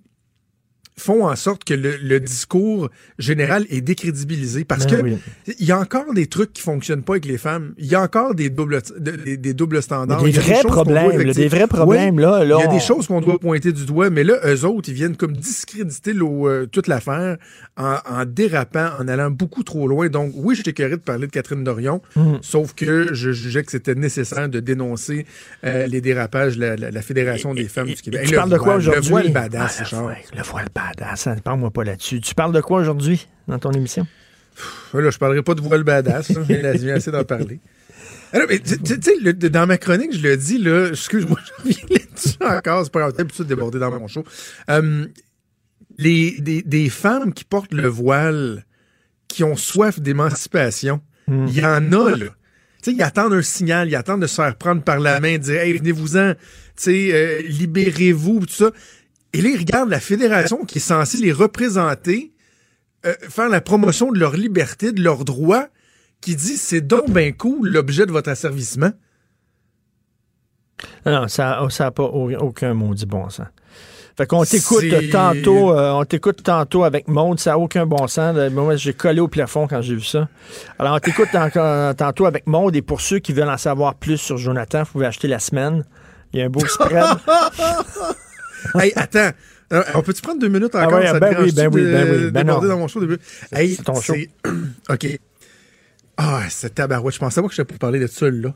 font en sorte que le, le discours général est décrédibilisé. Parce Ben que oui. il y a encore des trucs qui fonctionnent pas avec les femmes. Il y a encore des doubles, de- des, des doubles standards. Des vrais problèmes, là, des vrais problèmes, là, là, Il y a on- des choses qu'on doit pointer du doigt, mais là, eux autres, ils viennent comme discréditer euh, toute l'affaire en, en dérapant, en allant beaucoup trop loin. Donc, oui, je t'écœurais de parler de Catherine Dorion, Mm. sauf que je jugeais que c'était nécessaire de dénoncer euh, les dérapages de la, la- la Fédération des femmes du Québec. Tu Le parles de quoi aujourd'hui? Le voile badass, Ah, ouais, le voile badass. hein, Parle-moi pas là-dessus. Tu parles de quoi aujourd'hui dans ton émission? Là, je parlerai pas de voile badass. là. J'ai assez d'en parler. Alors, mais tu sais, dans ma chronique, je le dis, là, excuse-moi, je reviens là-dessus encore, c'est pas grave, déborder dans mon show. Euh, les, des, des femmes qui portent le voile, qui ont soif d'émancipation, il y en a, là. Tu sais, ils attendent un signal, ils attendent de se faire prendre par la main, de dire, hey, venez-vous-en, tu sais, euh, libérez-vous, tout ça. Et là, ils regardent la fédération qui est censée les représenter, euh, faire la promotion de leur liberté, de leurs droits, qui dit c'est donc bien cool l'objet de votre asservissement. Non, non, ça n'a pas au- aucun maudit bon sens. Fait qu'on t'écoute tantôt, euh, on t'écoute tantôt avec Maude, ça n'a aucun bon sens. là. Moi, j'ai collé au plafond quand j'ai vu ça. Alors, on t'écoute encore tantôt avec Maude, et pour ceux qui veulent en savoir plus sur Jonathan, vous pouvez acheter la semaine. Il y a un beau spread. hey, attends. Euh, on peut-tu prendre deux minutes encore? Ah ouais, ça te ben oui, ben oui, de ben oui, ben dans mon show? Hey, c'est ton show. OK. Ah, c'est tabarouette. Je pensais pas que je pour parler de ça, là.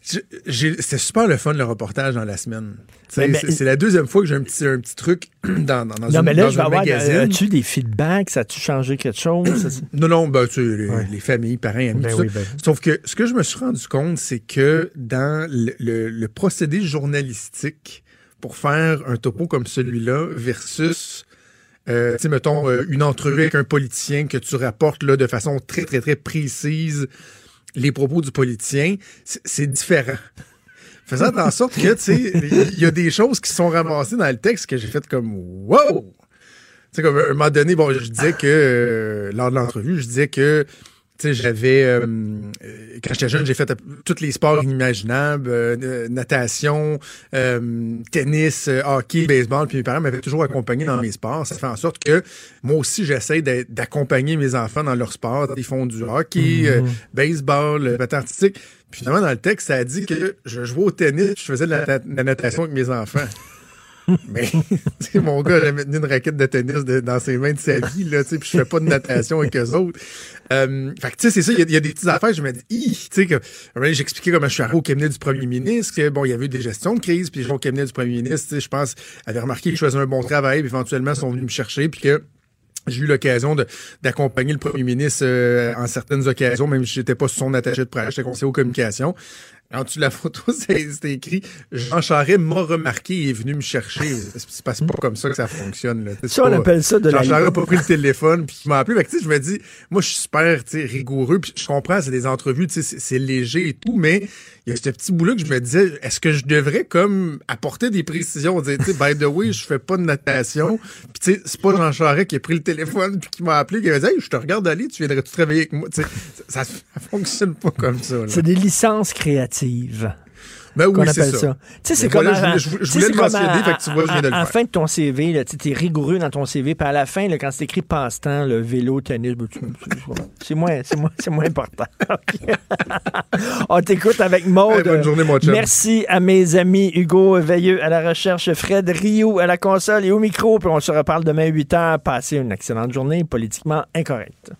C'était super le fun, le reportage dans la semaine. C'est la deuxième fois que j'ai un petit, un petit truc dans, dans, dans non, une- mais là, dans je vais avoir. magazine. As-tu des feedbacks? Ça a-tu changé quelque chose? Non, non, ben, tu les, les familles, parents, amis, Ben tout oui, ça. ben Sauf que ce que je me suis rendu compte, c'est que dans le, le- le procédé journalistique, pour faire un topo comme celui-là versus, euh, tu sais, mettons, euh, une entrevue avec un politicien que tu rapportes là, de façon très, très, très précise les propos du politicien, c'est- différent. Faisant en sorte que, tu sais, il y a des choses qui sont ramassées dans le texte que j'ai fait comme wow! Tu sais, comme à un moment donné, bon, je disais que, euh, lors de l'entrevue, je disais que, tu sais, j'avais, euh, euh, quand j'étais jeune, j'ai fait tous les sports inimaginables, euh, natation, tennis, hockey, baseball, puis mes parents m'avaient toujours accompagné dans mes sports. Ça fait en sorte que moi aussi, j'essaie d'accompagner mes enfants dans leur sport. Ils font du hockey, euh, baseball, patin artistique. Puis finalement, dans le texte, ça a dit que je jouais au tennis, je faisais de la, de la natation avec mes enfants. Mais, mon gars, j'ai tenu une raquette de tennis dans ses mains de sa vie, là, puis je fais pas de natation avec eux autres. Euh, fait que, tu sais, c'est ça, il y a- il a des petites affaires, je me dis, tu sais, j'expliquais comment je suis arrivé au cabinet du premier ministre, que, bon, il y avait eu des gestions de crise, puis au cabinet du premier ministre, je pense, avait remarqué que je faisais un bon travail, puis éventuellement, ils sont venus me chercher, puis que, j'ai eu l'occasion d'accompagner le premier ministre euh, en certaines occasions, même si j'étais pas son attaché de presse, j'étais conseiller aux communications. En dessous de la photo, c'est c'est écrit Jean Charest m'a remarqué et est venu me chercher. C'est pas, pas comme ça que ça fonctionne. Là. Ça, on pas- appelle ça de Jean la- Charest n'a pas pris le téléphone puis il m'a appelé. Fait que, je me dis, moi, je suis super rigoureux. Puis je comprends, c'est des entrevues, c'est léger et tout, mais il y a ce petit bout-là que je me disais, est-ce que je devrais comme apporter des précisions? Dire, tu by the way, je fais pas de natation. Puis tu sais, c'est pas Jean Charest qui a pris le téléphone puis qui m'a appelé, qui m'a dit, hey, je te regarde aller, tu viendrais-tu travailler avec moi? Ça, ça fonctionne pas comme ça. C'est des licences créatives. Ben oui, qu'on c'est appelle ça. ça. Tu sais, c'est Mais comme voilà, je voulais- je- voulais c'est le mentionner, fait que tu vois, je viens de le à- à la fin de ton CV, tu es rigoureux dans ton CV, puis à la fin, là, quand c'est écrit passe-temps, le vélo, tennis, ben, c'est moins, c'est moins, c'est moins important. On t'écoute avec Maude. Hey, bonne journée, mon chum. Merci à mes amis Hugo Veilleux à la recherche, Fred Rio à la console et au micro, puis on se reparle demain 8 h. Passez une excellente journée politiquement incorrecte.